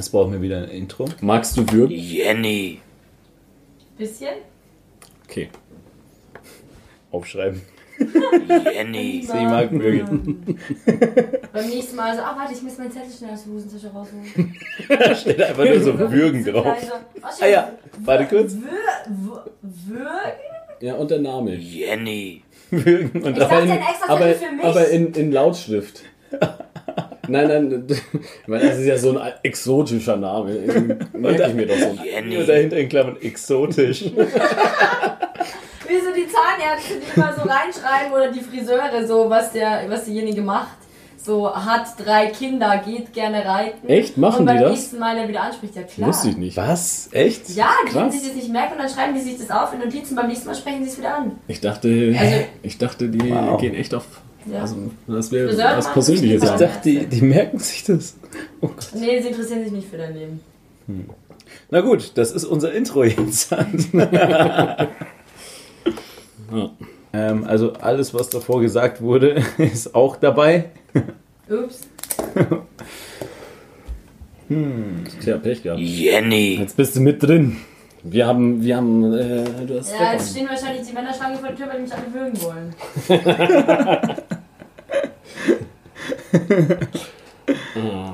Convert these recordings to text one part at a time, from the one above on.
Jetzt brauchen wir wieder ein Intro. Magst du würgen? Jenny. Bisschen? Okay. Aufschreiben. Jenny. Sie mag würgen. Beim nächsten Mal so, ah warte, ich muss meinen Zettel schnell aus der Hosentasche rausholen. Da steht einfach nur so würgen drauf. Ah ja, warte kurz. Wür, würgen? Ja, und der Name. Jenny. Würgen. Und Ich dachte, aber in, ein extra aber, Zettel für mich. aber in, in Lautschrift. Nein, nein, meine, das ist ja so ein exotischer Name. Merke ich mir doch so. Jenny. Nur dahinter in Klammern exotisch. Wie so die Zahnärzte, die immer so reinschreiben oder die Friseure, so was der, was diejenige macht. So hat drei Kinder, geht gerne reiten. Echt? Machen und beim die das? nächsten Mal der wieder anspricht, ja klar. Wusste ich nicht. Was? Echt? Ja, die können sich das nicht merken und dann schreiben die sich das auf in Notizen. Beim nächsten Mal sprechen sie es wieder an. Ich dachte, Also- ich dachte, die Wow. gehen echt auf. Ja. Also, das wäre was Persönliches. Ich dachte, die, die merken sich das. Oh Gott. Nee, sie interessieren sich nicht für dein Leben. Na gut, das ist unser Intro jetzt. Ja. ähm, also alles, was davor gesagt wurde, ist auch dabei. Ups. Tja, Pech gehabt. Jenny. Jetzt bist du mit drin. Wir haben, wir haben, äh, du hast Ja, jetzt stehen wahrscheinlich die Männerschlange vor der Tür, weil die mich alle würgen wollen.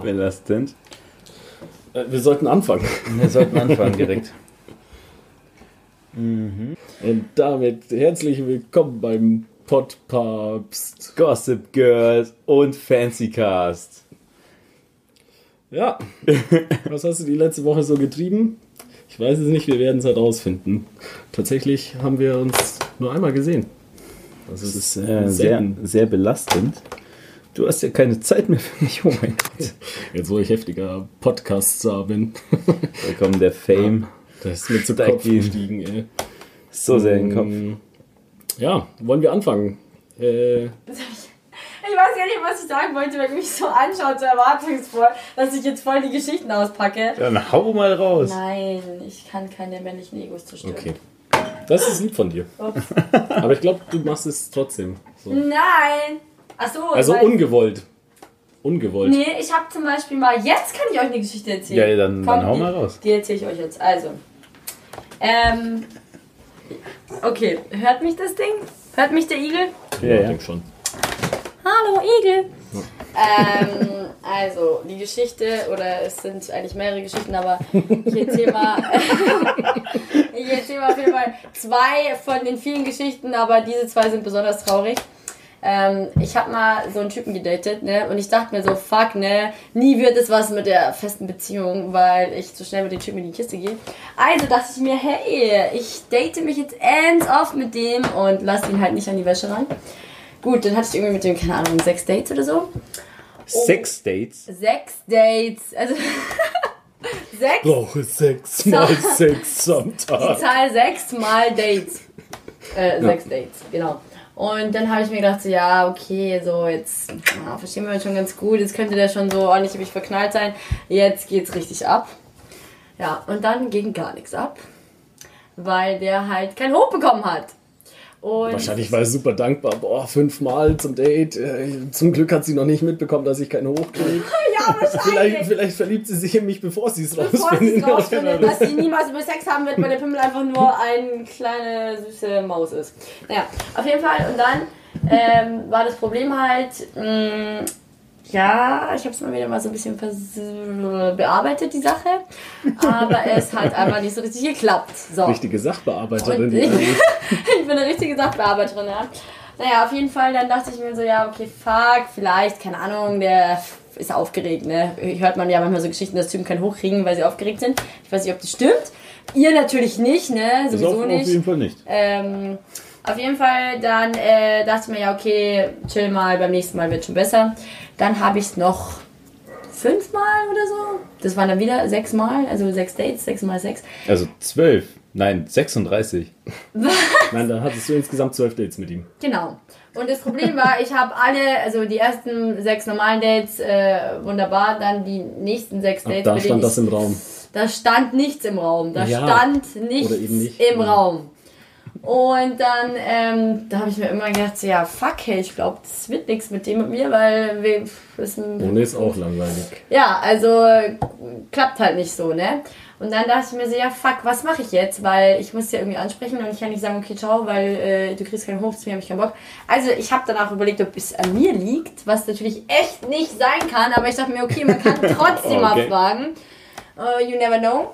Belastend. am- äh, Wir sollten anfangen. Wir sollten anfangen direkt. Und damit herzlich willkommen beim Podpapst. Gossip Girls und Fancy Cast. Ja, was hast du die letzte Woche so getrieben? Ich weiß es nicht, wir werden es herausfinden. Tatsächlich haben wir uns nur einmal gesehen. Das Das ist ist äh, sehr, sehr belastend. Du hast ja keine Zeit mehr für mich. Oh mein Gott. Jetzt, wo ich heftiger Podcaster bin. Da kommt der Fame Das ist mir zu Kopf gestiegen, ey. so sehr in den Kopf. Ähm, Ja, wollen wir anfangen? Äh, Ich weiß gar nicht, was ich sagen wollte, wenn ihr mich so anschaut, so erwartungsvoll, dass ich jetzt voll die Geschichten auspacke. Dann hau mal raus. Nein, ich kann keine männlichen Egos zerstören. okay. Das ist lieb von dir. Ups. Aber ich glaube, du machst es trotzdem. So. Nein! Achso, Also weil- ungewollt. Ungewollt. Nee, ich habe zum Beispiel mal. Jetzt kann ich euch eine Geschichte erzählen. Ja, dann- dann hau die- mal raus. Die erzähle ich euch jetzt. Also. Ähm. Okay, hört mich das Ding? Hört mich der Igel? Ja, Ja, ich denke schon. Hallo Igel! ähm, also, die Geschichte, oder es sind eigentlich mehrere Geschichten, aber ich erzähle mal, ich erzähle mal auf jeden Fall zwei von den vielen Geschichten, aber diese zwei sind besonders traurig. Ähm, ich habe mal so einen Typen gedatet, ne, und ich dachte mir so, fuck, ne, nie wird es was mit der festen Beziehung, weil ich zu schnell mit den Typen in die Kiste gehe. Also dachte ich mir, hey, ich date mich jetzt ends off mit dem und lass ihn halt nicht an die Wäsche ran. Gut, dann hatte ich irgendwie mit dem, keine Ahnung, sechs Dates oder so. Sex Dates. Sechs Dates. Also. sechs. Brauche sechs mal sechs am Die Tag. Zahl sechs mal Dates. Äh, sechs Dates, genau. Und dann habe ich mir gedacht, so, ja, okay, so jetzt ja, verstehen wir uns schon ganz gut. Jetzt könnte der schon so ordentlich mich verknallt sein. Jetzt geht's richtig ab. Ja, und dann ging gar nichts ab. Weil der halt kein Hoch bekommen hat. Und Wahrscheinlich war er super dankbar. Boah, fünfmal zum Date. Äh, Zum Glück hat sie noch nicht mitbekommen, dass ich keine hochkriege. ja, Vielleicht, wahrscheinlich. vielleicht verliebt sie sich in mich, bevor sie es rausfindet. rausfindet, dass sie niemals über Sex haben wird, weil der Pimmel einfach nur eine kleine süße Maus ist. Naja, auf jeden Fall. Und dann ähm, war das Problem halt, mh, ja, ich habe es mal wieder mal so ein bisschen bearbeitet, die Sache. Aber es hat einfach nicht so richtig geklappt. So. Richtige Sachbearbeiterin. Ich, ich bin eine richtige Sachbearbeiterin, ja. Naja, auf jeden Fall, dann dachte ich mir so, ja, okay, fuck, vielleicht, keine Ahnung, der ist aufgeregt, ne? Hört man ja manchmal so Geschichten, dass Typen kein Hochkriegen, weil sie aufgeregt sind. Ich weiß nicht, ob das stimmt. Ihr natürlich nicht, ne? Sowieso auf, auf nicht. jeden Fall nicht. Ähm, auf jeden Fall, dann äh, dachte ich mir, ja, okay, chill mal, beim nächsten Mal wird schon besser. Dann habe ich es noch fünfmal oder so. Das waren dann wieder sechs Mal, also sechs Dates, sechs mal sechs. Also zwölf. Nein, 36. Nein, da hattest du insgesamt zwölf Dates mit ihm. Genau. Und das Problem war, ich habe alle, also die ersten sechs normalen Dates, äh, wunderbar, dann die nächsten sechs Ab Dates, da bei denen stand das ich, im Raum. da stand nichts im Raum. Da Ja. stand nichts nicht. im Ja. Raum. Und dann, ähm, da habe ich mir immer gedacht, so, ja, fuck, hey, ich glaube, das wird nichts mit dem und mir, weil wir, ist Ohne ist auch langweilig. ja, also klappt halt nicht so, ne? Und dann dachte ich mir so, ja, fuck, was mache ich jetzt? Weil ich muss ja irgendwie ansprechen und ich kann nicht sagen, okay, ciao, weil äh, du kriegst keinen Hoch, deswegen habe ich keinen Bock. Also ich habe danach überlegt, ob es an mir liegt, was natürlich echt nicht sein kann, aber ich dachte mir, okay, man kann trotzdem mal Okay. fragen. Uh, you never know.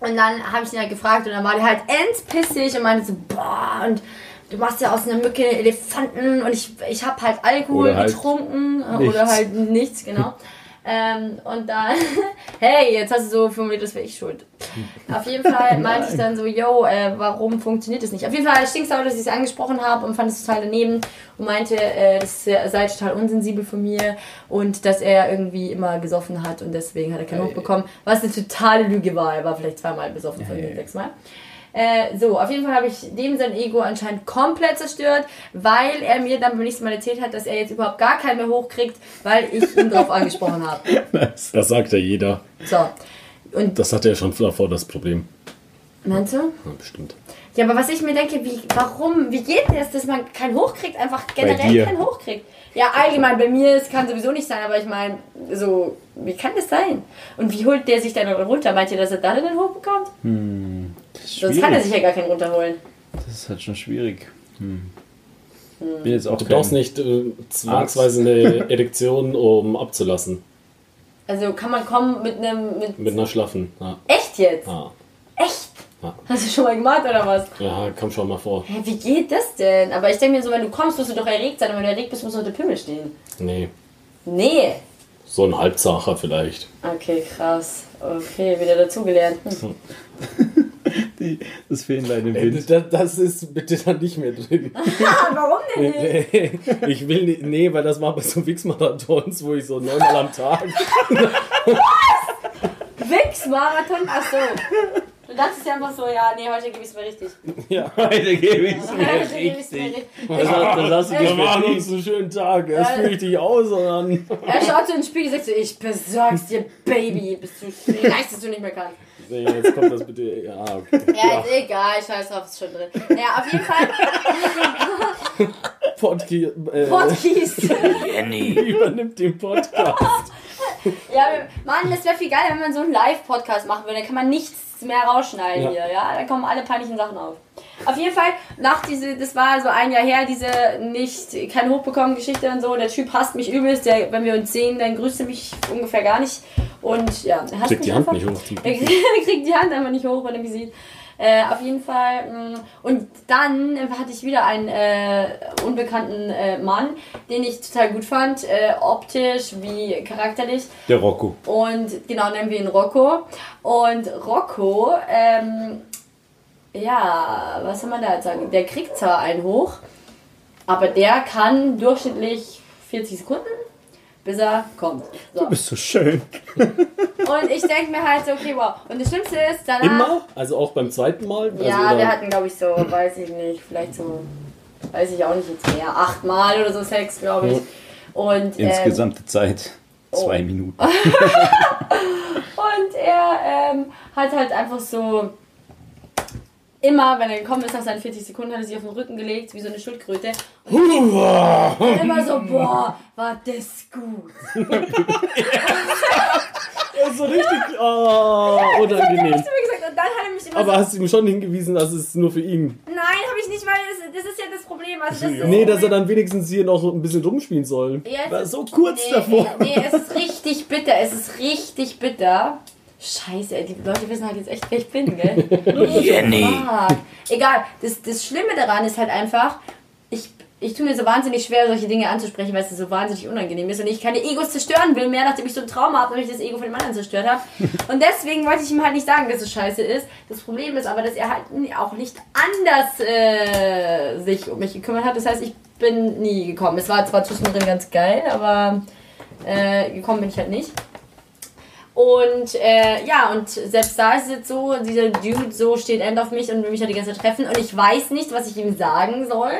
Und dann habe ich ihn halt gefragt und dann war der halt endpissig und meinte so, boah, und du machst ja aus einer Mücke einen Elefanten und ich, ich habe halt Alkohol halt getrunken äh, nichts. oder halt nichts, genau. ähm, und dann, hey, jetzt hast du so formuliert, das wäre ich schuld. Auf jeden Fall meinte ich dann so, yo, äh, warum funktioniert das nicht? Auf jeden Fall stinksauer, dass ich es angesprochen habe und fand es total daneben und meinte, äh, das sei total unsensibel von mir und dass er irgendwie immer gesoffen hat und deswegen hat er keinen Hoch bekommen. Was eine totale Lüge war. Er war vielleicht zweimal besoffen von mir, sechsmal. Äh, so, auf jeden Fall habe ich dem sein Ego anscheinend komplett zerstört, weil er mir dann beim nächsten Mal erzählt hat, dass er jetzt überhaupt gar keinen mehr hochkriegt, weil ich ihn drauf angesprochen habe. Das sagt ja jeder. So. Und Das hatte er schon davor das Problem. meinst du? Ja, bestimmt. Ja, aber was ich mir denke, wie, warum, wie geht das, dass man keinen hochkriegt, einfach generell keinen hochkriegt? Ja, allgemein bei mir, es kann sowieso nicht sein, aber ich meine, so, wie kann das sein? Und wie holt der sich dann runter? Meint ihr, dass er da dann hochbekommt? Ist Sonst kann er sich ja gar keinen runterholen. Das ist halt schon schwierig. Hm. Bin jetzt auch Du brauchst nicht äh, zwangsweise eine Erektion, um abzulassen. Also kann man kommen mit einem, mit, Mit einer schlaffen. Ja. echt jetzt? Ja. Echt? Ja. Hast du schon mal gemacht oder was? ja, komm schon mal vor. Hä, wie geht das denn? Aber ich denke mir so, wenn du kommst, musst du doch erregt sein. Und wenn du erregt bist, muss noch der Pimmel stehen. Nee, Nee. so ein Halbsacher vielleicht. Okay, krass. Okay, wieder dazugelernt. Hm. Die, das Fähnlein im Äh, Wind. Das, das ist bitte dann nicht mehr drin. Warum denn nicht? ich will nicht, nee, weil das war bei so Wix-Marathons, wo ich so neunmal am Tag. Wix-Marathon? Ach so. Du dachtest ja einfach so, ja, nee, heute gebe ich es mir richtig. Ja. Heute gebe ich es mir Heute gebe ich's mir richtig. richtig. Das, hast- du Wir machen uns einen schönen Tag. Erst fühle ich dich aus und dann. Er schaut so ins Spiegel und sagt so, ich besorg's dir, Baby, bis du dass du nicht mehr kannst. Nee, jetzt kommt das bitte. Ja, okay. Ja, ist egal, scheiß drauf, ist schon drin. Ja, auf jeden Fall. Podki äh, Podcast. übernimmt den Podcast. Ja, Mann, das wäre viel geiler, wenn man so einen Live-Podcast machen würde. Dann kann man nichts mehr rausschneiden Ja. hier, ja? Dann kommen alle peinlichen Sachen auf. Auf jeden Fall, nach diese, das war so ein Jahr her, diese nicht, kein Hochbekommen Geschichte und so. Der Typ hasst mich übelst. Der, wenn wir uns sehen, dann grüßt er mich ungefähr gar nicht. Und ja, er hasst Kriegt mich die Hand einfach. nicht hoch Er kriegt die Hand einfach nicht hoch, wenn er mich sieht. Äh, auf jeden Fall. mh, Und dann hatte ich wieder einen äh, unbekannten äh, Mann, den ich total gut fand, äh, optisch wie charakterlich. Der Rocco. Und genau, nennen wir ihn Rocco. Und Rocco, ähm, ja, was soll man da jetzt sagen? Der kriegt zwar einen hoch, aber der kann durchschnittlich 40 Sekunden, bis er kommt. So. Du bist so schön. Und ich denke mir halt so, okay, wow. Und das Schlimmste ist, danach. Immer? Also auch beim zweiten Mal? Also Ja, oder- wir hatten, glaube ich, so, weiß ich nicht, vielleicht so, weiß ich auch nicht jetzt mehr, achtmal oder so Sex, glaube ich. Und, ähm, Insgesamte Zeit zwei oh. Minuten. Und er ähm, hat halt einfach so immer, wenn er gekommen ist, nach seinen 40 Sekunden, hat er sich auf den Rücken gelegt, wie so eine Schildkröte. Und immer so, boah, war das gut. Ja, so richtig oh, unangenehm. Hast du mir gesagt, und dann hat er mich immer Aber so, hast du ihm schon hingewiesen, dass es nur für ihn. nein, habe ich nicht, weil das, das ist ja das Problem. Also das das Nee, dass er dann wenigstens hier noch ein bisschen rumspielen soll. Ja, War so kurz nee, davor. Nee, nee, es ist richtig bitter, es ist richtig bitter. Scheiße, ey, die Leute wissen halt jetzt echt, wer ich bin, gell? Jenny. Fuck. Egal, das, das Schlimme daran ist halt einfach, ich, ich tue mir so wahnsinnig schwer, solche Dinge anzusprechen, weil es so wahnsinnig unangenehm ist und ich keine Egos zerstören will, mehr nachdem ich so ein Trauma habe, weil ich das Ego von dem anderen zerstört habe. Und deswegen wollte ich ihm halt nicht sagen, dass es scheiße ist. Das Problem ist aber, dass er halt auch nicht anders äh, sich um mich gekümmert hat. Das heißt, ich bin nie gekommen. Es war zwar zwischendrin ganz geil, aber äh, gekommen bin ich halt nicht. Und äh, ja, und selbst da ist es jetzt so, dieser Dude so steht end auf mich und will mich halt die ganze Zeit treffen und ich weiß nicht, was ich ihm sagen soll.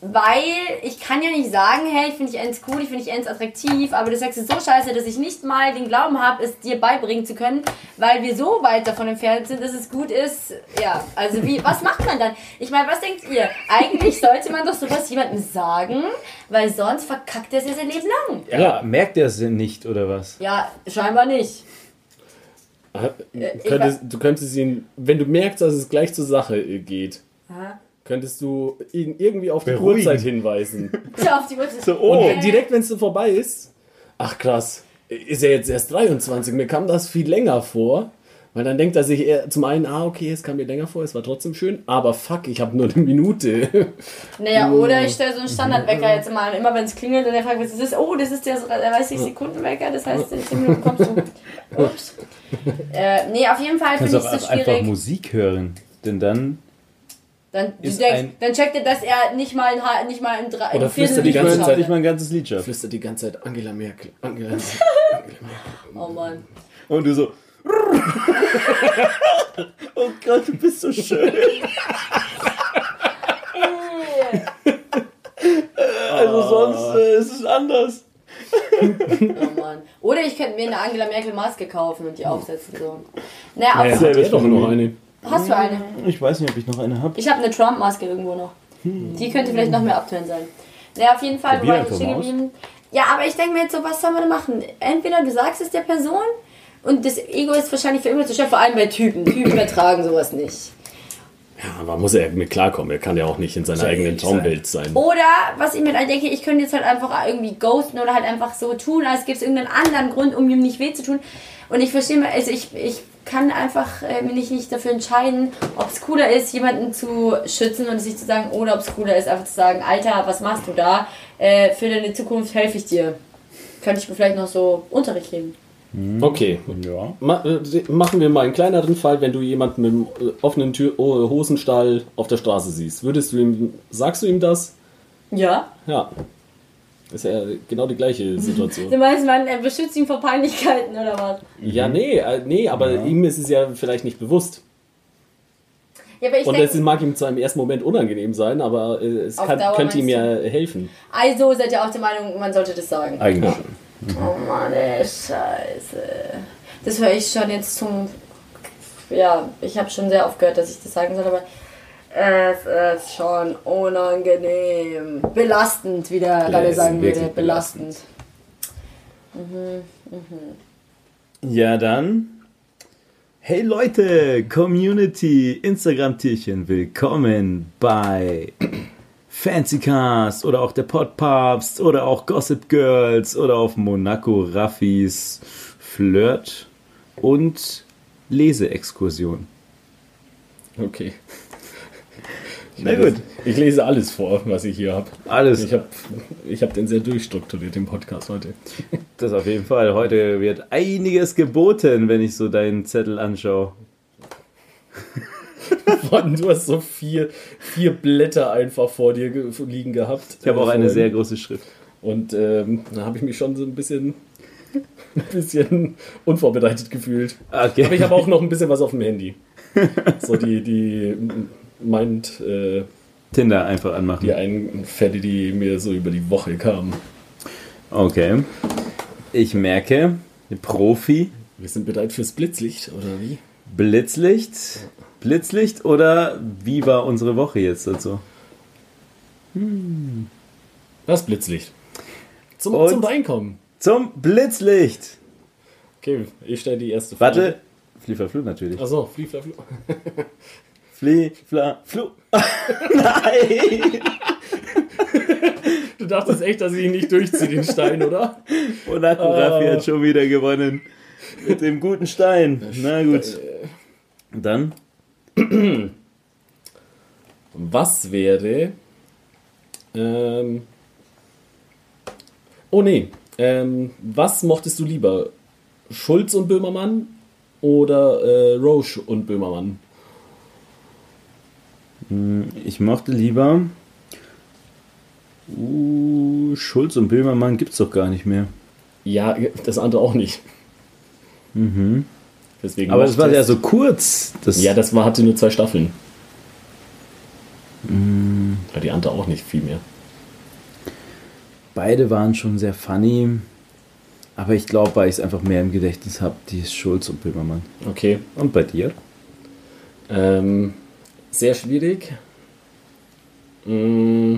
Weil ich kann ja nicht sagen, hey, ich finde dich Enz cool, ich finde dich Enz attraktiv, aber du sagst es so scheiße, dass ich nicht mal den Glauben habe, es dir beibringen zu können, weil wir so weit davon entfernt sind, dass es gut ist. Ja, also wie, was macht man dann? Ich meine, was denkt ihr? Eigentlich sollte man doch sowas jemandem sagen, weil sonst verkackt er es ja sein Leben lang. Ja, merkt er es denn nicht oder was? Ja, scheinbar nicht. Äh, könntest, du könntest ihn, wenn du merkst, dass es gleich zur Sache äh, geht, Aha. Könntest du ihn irgendwie auf die Beruhigen. Uhrzeit hinweisen. Tja, auf die Uhrzeit. So, oh. Und direkt, wenn es so vorbei ist, ach krass, ist er jetzt erst 23. Mir kam das viel länger vor. Weil dann denkt er sich eher zum einen, ah, okay, es kam mir länger vor, es war trotzdem schön, aber fuck, ich habe nur eine Minute. Naja, oder ich stelle so einen Standardwecker jetzt mal an. Immer wenn es klingelt und er fragt, was ist das? Oh, das ist der, der 30 Sekunden Wecker, das heißt, in 10 Minuten kommst du. Ups. Äh, nee, auf jeden Fall finde ich es so einfach schwierig. Musik hören. Denn dann. Dann, du ist denkst, ein- dann checkt er, dass er nicht mal ein, nicht mal ein, drei, Oder flüstert die ganze. Zeit nicht mal ein ganzes Lied schafft. Flüstert die ganze Zeit Angela Merkel. Angela, Angela Merkel. Oh Mann. Und du so. oh Gott, du bist so schön. Also sonst äh, ist es anders. Oh Mann. Oder ich könnte mir eine Angela Merkel Maske kaufen und die aufsetzen. So. Naja, Naja, auf, hat er doch noch eine. Hast du eine? Ich weiß nicht, ob ich noch eine habe. Ich habe eine Trump-Maske irgendwo noch. Die könnte vielleicht noch mehr abtören sein. Naja, auf jeden Fall, wo Probier war ich? Ja, aber ich denke mir jetzt so, was soll man denn machen? Entweder du sagst es der Person und das Ego ist wahrscheinlich für immer zu schwer, vor allem bei Typen. Typen ertragen sowas nicht. Ja, aber muss er mit klarkommen. Er kann ja auch nicht in seiner eigenen Traumwelt sein. Oder, was ich mir dann denke, ich könnte jetzt halt einfach irgendwie ghosten oder halt einfach so tun, als gäbe es irgendeinen anderen Grund, um ihm nicht weh zu tun. Und ich verstehe mal, also ich, ich kann einfach äh, mich nicht, nicht dafür entscheiden, ob es cooler ist, jemanden zu schützen und sich zu sagen, oder ob es cooler ist, einfach zu sagen, Alter, was machst du da? Äh, für deine Zukunft helfe ich dir. Könnte ich mir vielleicht noch so Unterricht geben. Okay. Ja. Ma äh, machen wir mal einen kleineren Fall, wenn du jemanden mit einem äh, offenen Tür oh, Hosenstall auf der Straße siehst. Würdest du ihm, sagst du ihm das? Ja. Ja. Ist ja genau die gleiche Situation. Du meinst, man beschützt ihn vor Peinlichkeiten oder was? ja, nee, äh, nee, aber ihm ist es ja vielleicht nicht bewusst. Ja, aber ich Und denke, es mag ihm zwar im ersten Moment unangenehm sein, aber äh, es kann, Dauer könnte ihm ja helfen. also seid ihr auch der Meinung, man sollte das sagen. Eigentlich schon. Oh Mann, ey, scheiße. Das höre ich schon jetzt zum. Ja, ich habe schon sehr oft gehört, dass ich das sagen soll, aber es ist schon unangenehm. Belastend, wie der ist sagen würde. Belastend. Ja, dann. Hey Leute, Community, Instagram-Tierchen, willkommen bei Fancycast oder auch der Podpapst oder auch Gossip Girls oder auf Monaco Raffis Flirt und Leseexkursion. Okay. Na gut. das- Ich lese alles vor, was ich hier habe. Alles. Ich habe ich hab den sehr durchstrukturiert, den Podcast heute. Das auf jeden Fall. Heute wird einiges geboten, wenn ich so deinen Zettel anschaue. Mann, du hast so vier, vier Blätter einfach vor dir ge liegen gehabt. Ich habe auch Äh, eine sehr große Schrift. Und ähm, da habe ich mich schon so ein bisschen, ein bisschen unvorbereitet gefühlt. Okay. Aber ich habe auch noch ein bisschen was auf dem Handy. So die, die meint, äh, Tinder einfach anmachen. die einen Fälle, die mir so über die Woche kamen. Okay. Ich merke, Profi, Wir sind bereit fürs Blitzlicht, oder wie? Blitzlicht. Blitzlicht oder wie war unsere Woche jetzt dazu? Das Blitzlicht. Zum, Und- zum Reinkommen. Zum Blitzlicht. Okay, ich stelle die erste Frage. Warte. Fliefer Flu natürlich. Achso, flieh, Flie, fla, flu. Nein! Du dachtest echt, dass ich ihn nicht durchziehe, den Stein, oder? Monaco Raffi hat schon wieder gewonnen. Mit dem guten Stein. Na gut. Dann. Was wäre. Ähm, oh nee. Ähm, was mochtest du lieber? Schulz und Böhmermann oder äh, Roche und Böhmermann? Ich mochte lieber. Uh, Schulz und Böhmermann gibt's doch gar nicht mehr. Ja, das andere auch nicht. Deswegen Aber es war ja es- so kurz. Das Ja, das war, hatte nur zwei Staffeln. Ja, die ja, Variante auch nicht viel mehr. Beide waren schon sehr funny. Aber ich glaube, weil ich es einfach mehr im Gedächtnis habe, die ist Schulz und Böhmermann. Okay. Und bei dir? Ähm, sehr schwierig. Mm.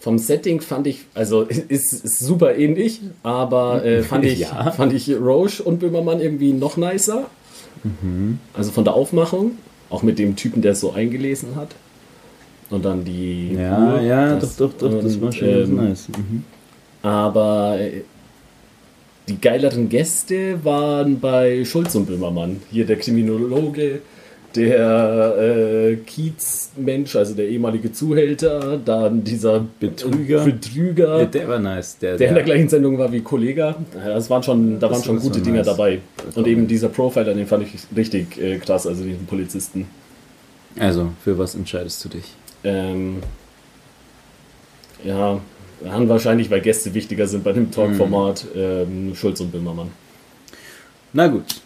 Vom Setting fand ich, also ist, ist super ähnlich, aber äh, fand, ich, Ja. fand ich Roche und Böhmermann irgendwie noch nicer. Also von der Aufmachung, auch mit dem Typen, der es so eingelesen hat. Und dann die. Ja, Uhr, ja, das- doch, doch, doch, das und, war schon ähm, nice. Mhm. Aber äh, die geileren Gäste waren bei Schulz und Böhmermann. Hier der Kriminologe, der äh, Kiez-Mensch, also der ehemalige Zuhälter, dann dieser Betrüger. Betrüger Ja, der war nice. Der, der in der gleichen Sendung war wie Kollega. Ja, Das waren schon, da waren schon gute Dinger nice. dabei. Und eben dieser Profiler, den fand ich richtig äh, krass, also diesen Polizisten. Also, für was entscheidest du dich? Ähm, ja, dann wahrscheinlich, weil Gäste wichtiger sind bei dem Talkformat, ähm, Schulz und Böhmermann. Na gut.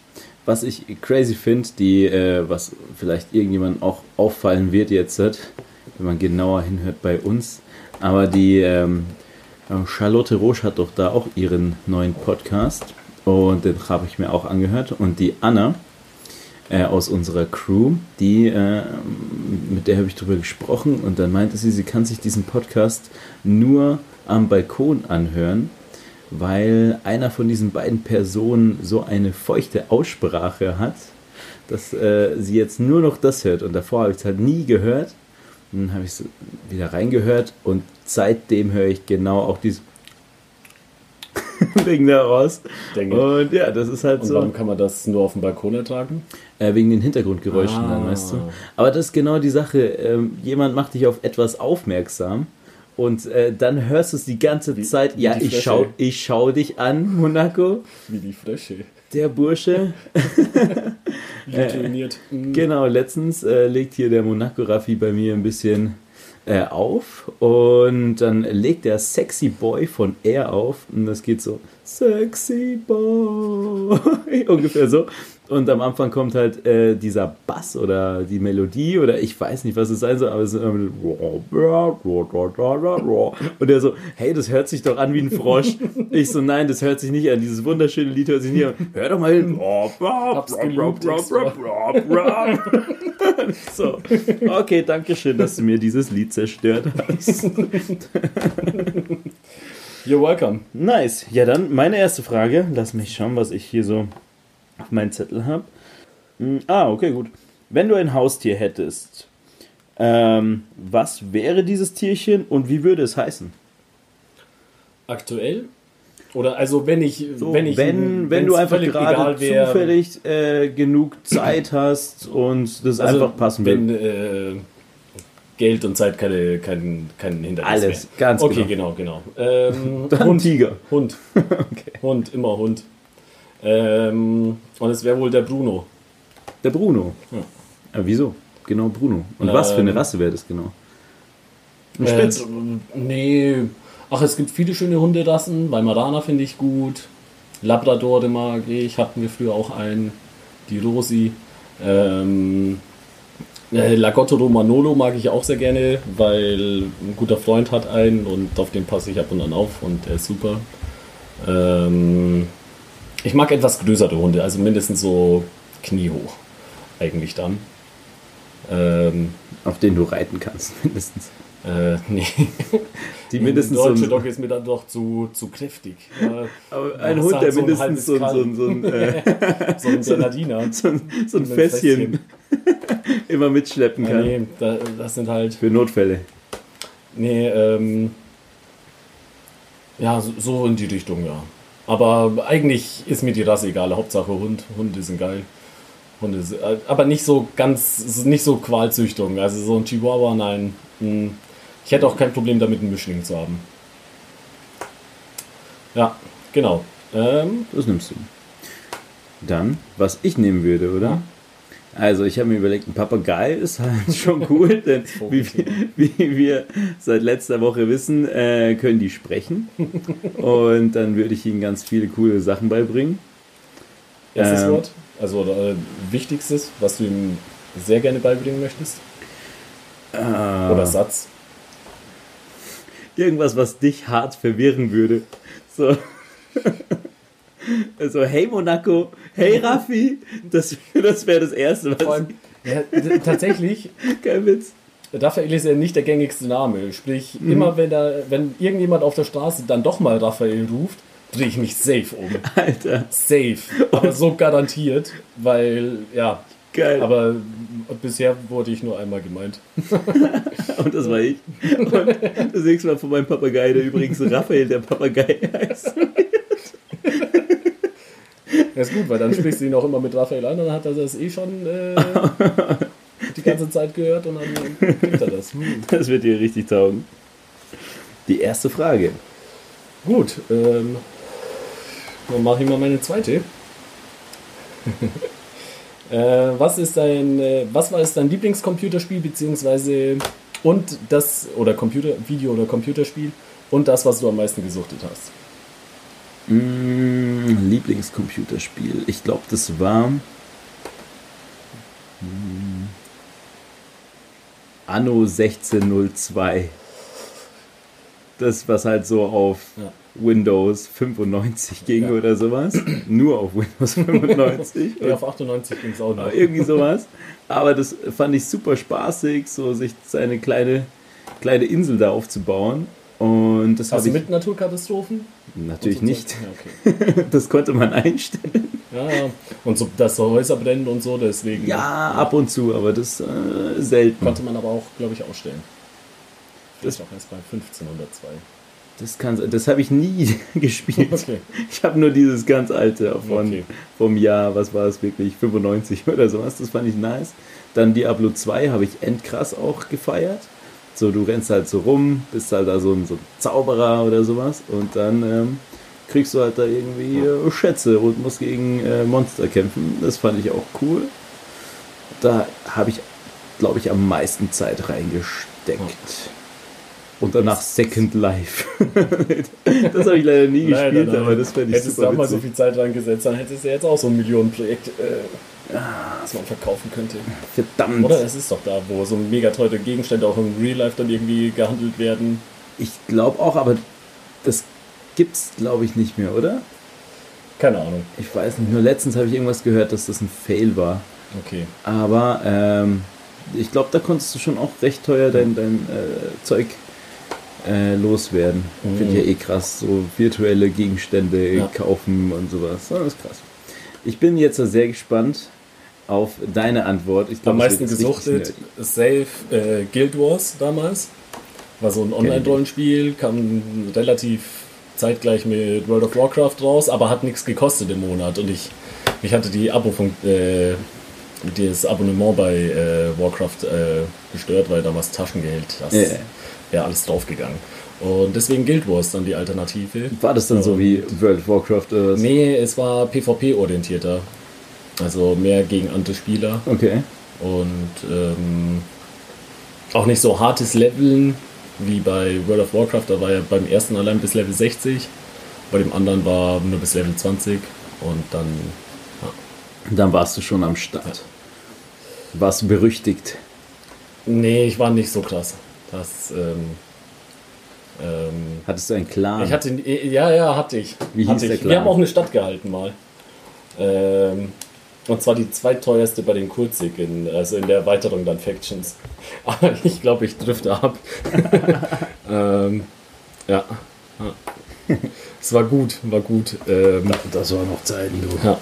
Was ich crazy finde, die, äh, was vielleicht irgendjemand auch auffallen wird jetzt, wenn man genauer hinhört bei uns, aber die ähm, Charlotte Roche hat doch da auch ihren neuen Podcast und den habe ich mir auch angehört und die Anna äh, aus unserer Crew, die äh, mit der habe ich drüber gesprochen und dann meinte sie, sie kann sich diesen Podcast nur am Balkon anhören, weil einer von diesen beiden Personen so eine feuchte Aussprache hat, dass äh, sie jetzt nur noch das hört und davor habe ich es halt nie gehört. Und dann habe ich so wieder reingehört und seitdem höre ich genau auch dieses Ding da raus. Denke. Und ja, das ist halt Und so. warum kann man das nur auf dem Balkon ertragen? Äh, wegen den Hintergrundgeräuschen Ah. dann, weißt du. Aber das ist genau die Sache. Ähm, jemand macht dich auf etwas aufmerksam und äh, dann hörst du es die ganze Wie- Zeit. wie ja, ich Frösche. schau, ich schau dich an, Monaco. Wie die Frösche. Der Bursche. Trainiert. Mhm. Genau, letztens äh, legt hier der Monaco-Raffi bei mir ein bisschen äh, auf und dann legt der Sexy Boy von Air auf und das geht so Sexy Boy ungefähr so und am Anfang kommt halt äh, dieser Bass oder die Melodie oder ich weiß nicht, was es sein soll, aber es ist immer und der so, hey, das hört sich doch an wie ein Frosch. Ich so, nein, das hört sich nicht an. Dieses wunderschöne Lied hört sich nicht an. Hör doch mal hin. So, okay, danke schön, dass du mir dieses Lied zerstört hast. You're welcome. Nice. Ja, dann meine erste Frage. Lass mich schauen, was ich hier so auf meinen Zettel habe. Ah, okay, gut. Wenn du ein Haustier hättest, ähm, was wäre dieses Tierchen und wie würde es heißen? Aktuell? Oder also wenn ich, So, wenn ich wenn, wenn du einfach gerade zufällig äh, genug Zeit hast und das also einfach passen wenn will. äh, Geld und Zeit keine, kein, kein Hindernis Alles, mehr. ganz okay, genau, genau. Ähm, Dann Hund, Tiger. Hund, Hund, immer Hund. Ähm, und es wäre wohl der Bruno. Der Bruno. Ja. Aber wieso? Genau Bruno. Und was für eine Ähm, Rasse wäre das genau? Ein Äh, Spitz. nee. Ach, es gibt viele schöne Hunderassen. Weimaraner finde ich gut. Labradore mag ich. Hatten wir früher auch einen. Die Rosi. Ähm, äh, Lagotto Romanolo mag ich auch sehr gerne, weil ein guter Freund hat einen und auf den passe ich ab und an auf und der ist super. Ähm, ich mag etwas größere Hunde, also mindestens so kniehoch. Eigentlich dann. Ähm, Auf den du reiten kannst, mindestens. äh, nee. Die mindestens so deutsche ein, Dog ist mir dann doch zu, zu kräftig. Aber ein Hund, halt der so mindestens so, ein- so, ein- so, ein, äh, so ein Bernardiner. so, ein, so ein So ein Fässchen immer mitschleppen kann. nee, da, das sind halt. Für Notfälle. Nee, ähm. Ja, so, so in die Richtung, ja. Aber eigentlich ist mir die Rasse egal. Hauptsache Hund. Hunde sind geil. Hunde sind, äh, aber nicht so ganz, nicht so Qualzüchtung. Also so ein Chihuahua, nein. Hm. Ich hätte auch kein Problem damit, einen Mischling zu haben. Ja, genau. Ähm, Das nimmst du. Dann, was ich nehmen würde, oder? Also, ich habe mir überlegt, ein Papagei ist halt schon cool, denn wie, wir- wie wir seit letzter Woche wissen, äh, können die sprechen. Und dann würde ich ihnen ganz viele coole Sachen beibringen. erstes Ähm, Wort. Also äh, wichtigstes, was du ihm sehr gerne beibringen möchtest. Ah. Oder Satz. Irgendwas, was dich hart verwirren würde. So. Also, hey Monaco, hey Raffi, das, das wäre das Erste, was Vor allem, ja, tatsächlich, kein Witz. Raphael ist ja nicht der gängigste Name. Sprich, Mhm. immer wenn, da, wenn irgendjemand auf der Straße dann doch mal Raphael ruft, drehe ich mich safe um. Alter, Safe. Aber so garantiert, weil, ja. geil. Aber bisher wurde ich nur einmal gemeint. Und das war ich. Und das nächste Mal von meinem Papagei, der übrigens Raphael, der Papagei heißt. Das ist gut, weil dann sprichst du ihn auch immer mit Raphael an, dann hat er das eh schon äh, die ganze Zeit gehört und dann kriegt er das. Hm. Das wird dir richtig taugen. Die erste Frage. Gut, ähm, dann mache ich mal meine zweite. äh, was ist dein, äh, was war es dein Lieblingscomputerspiel beziehungsweise und das oder Computer, Video oder Computerspiel und das, was du am meisten gesuchtet hast? Mm, Lieblingscomputerspiel. Ich glaube, das war. mm, Anno 1602. Das, was halt so auf Ja. Windows 95 ging Ja. oder sowas. Nur auf Windows 95. Ja, auf 98 ging es auch noch. Irgendwie sowas. Aber das fand ich super spaßig, so sich seine kleine, kleine Insel da aufzubauen. Und das du ich mit Naturkatastrophen? Natürlich so nicht. Ja, okay. Das konnte man einstellen. ja, ja. Und so, dass so Häuser brennen und so, deswegen. Ja, ab und zu, aber das äh, selten. Konnte man aber auch, glaube ich, ausstellen. Das- Das auch erst bei 1502. Das kann sein. Das habe ich nie gespielt. Okay. Ich habe nur dieses ganz alte von Okay. vom Jahr, was war es wirklich 95 oder sowas. Das fand ich nice. Dann Diablo 2 habe ich endkrass auch gefeiert. So, du rennst halt so rum, bist halt da so ein, so ein Zauberer oder sowas und dann ähm, kriegst du halt da irgendwie äh, Schätze und musst gegen äh, Monster kämpfen. Das fand ich auch cool. Da habe ich, glaube ich, am meisten Zeit reingesteckt. Und danach Second Life. das habe ich leider nie gespielt, aber das fand ich Hättest du super da mal so viel Zeit reingesetzt, dann hättest du jetzt auch so ein Millionenprojekt, äh, das man verkaufen könnte. Verdammt. Oder es ist doch da, wo so mega teure Gegenstände auch im Real Life dann irgendwie gehandelt werden. Ich glaube auch, aber das gibt's, glaube ich, nicht mehr, oder? Keine Ahnung. Ich weiß nicht. Nur letztens habe ich irgendwas gehört, dass das ein Fail war. Okay. Aber ähm, ich glaube, da konntest du schon auch recht teuer dein, dein äh, Zeug äh, loswerden. Mhm. Finde ich ja eh krass. So virtuelle Gegenstände Ja. kaufen und sowas. Das ist krass. Ich bin jetzt sehr gespannt auf deine Antwort. Ich glaub, Am meisten gesuchtet, Safe äh, Guild Wars damals. War so ein Online-Rollenspiel, kam relativ zeitgleich mit World of Warcraft raus, aber hat nichts gekostet im Monat. Und ich, ich hatte die Abo äh, das Abonnement bei äh, Warcraft äh, gestört, weil damals Taschengeld, das Ja, ja. wäre alles draufgegangen. Und deswegen Guild Wars dann die Alternative. War das dann so wie World of Warcraft oder was? Nee, es war PvP-orientierter. Also mehr gegen andere Spieler. Okay. Und ähm, auch nicht so hartes Leveln wie bei World of Warcraft. Da war ja beim ersten allein bis Level 60. Bei dem anderen war nur bis Level 20. Und dann, Dann warst du schon am Start. Warst du berüchtigt. nee, ich war nicht so krass. Das, ähm, ähm, Hattest du einen Clan? ich hatte, ja, ja, hatte ich. Wie hieß hatte der ich. Clan? Wir haben auch eine Stadt gehalten mal. Ähm, und zwar die zweiteuerste bei den Kurzig, in, also in der Erweiterung dann Factions. Aber ich glaube, ich drifte ab. ähm, ja. Es war gut, war gut. Ähm, das waren noch Zeiten, du. ja.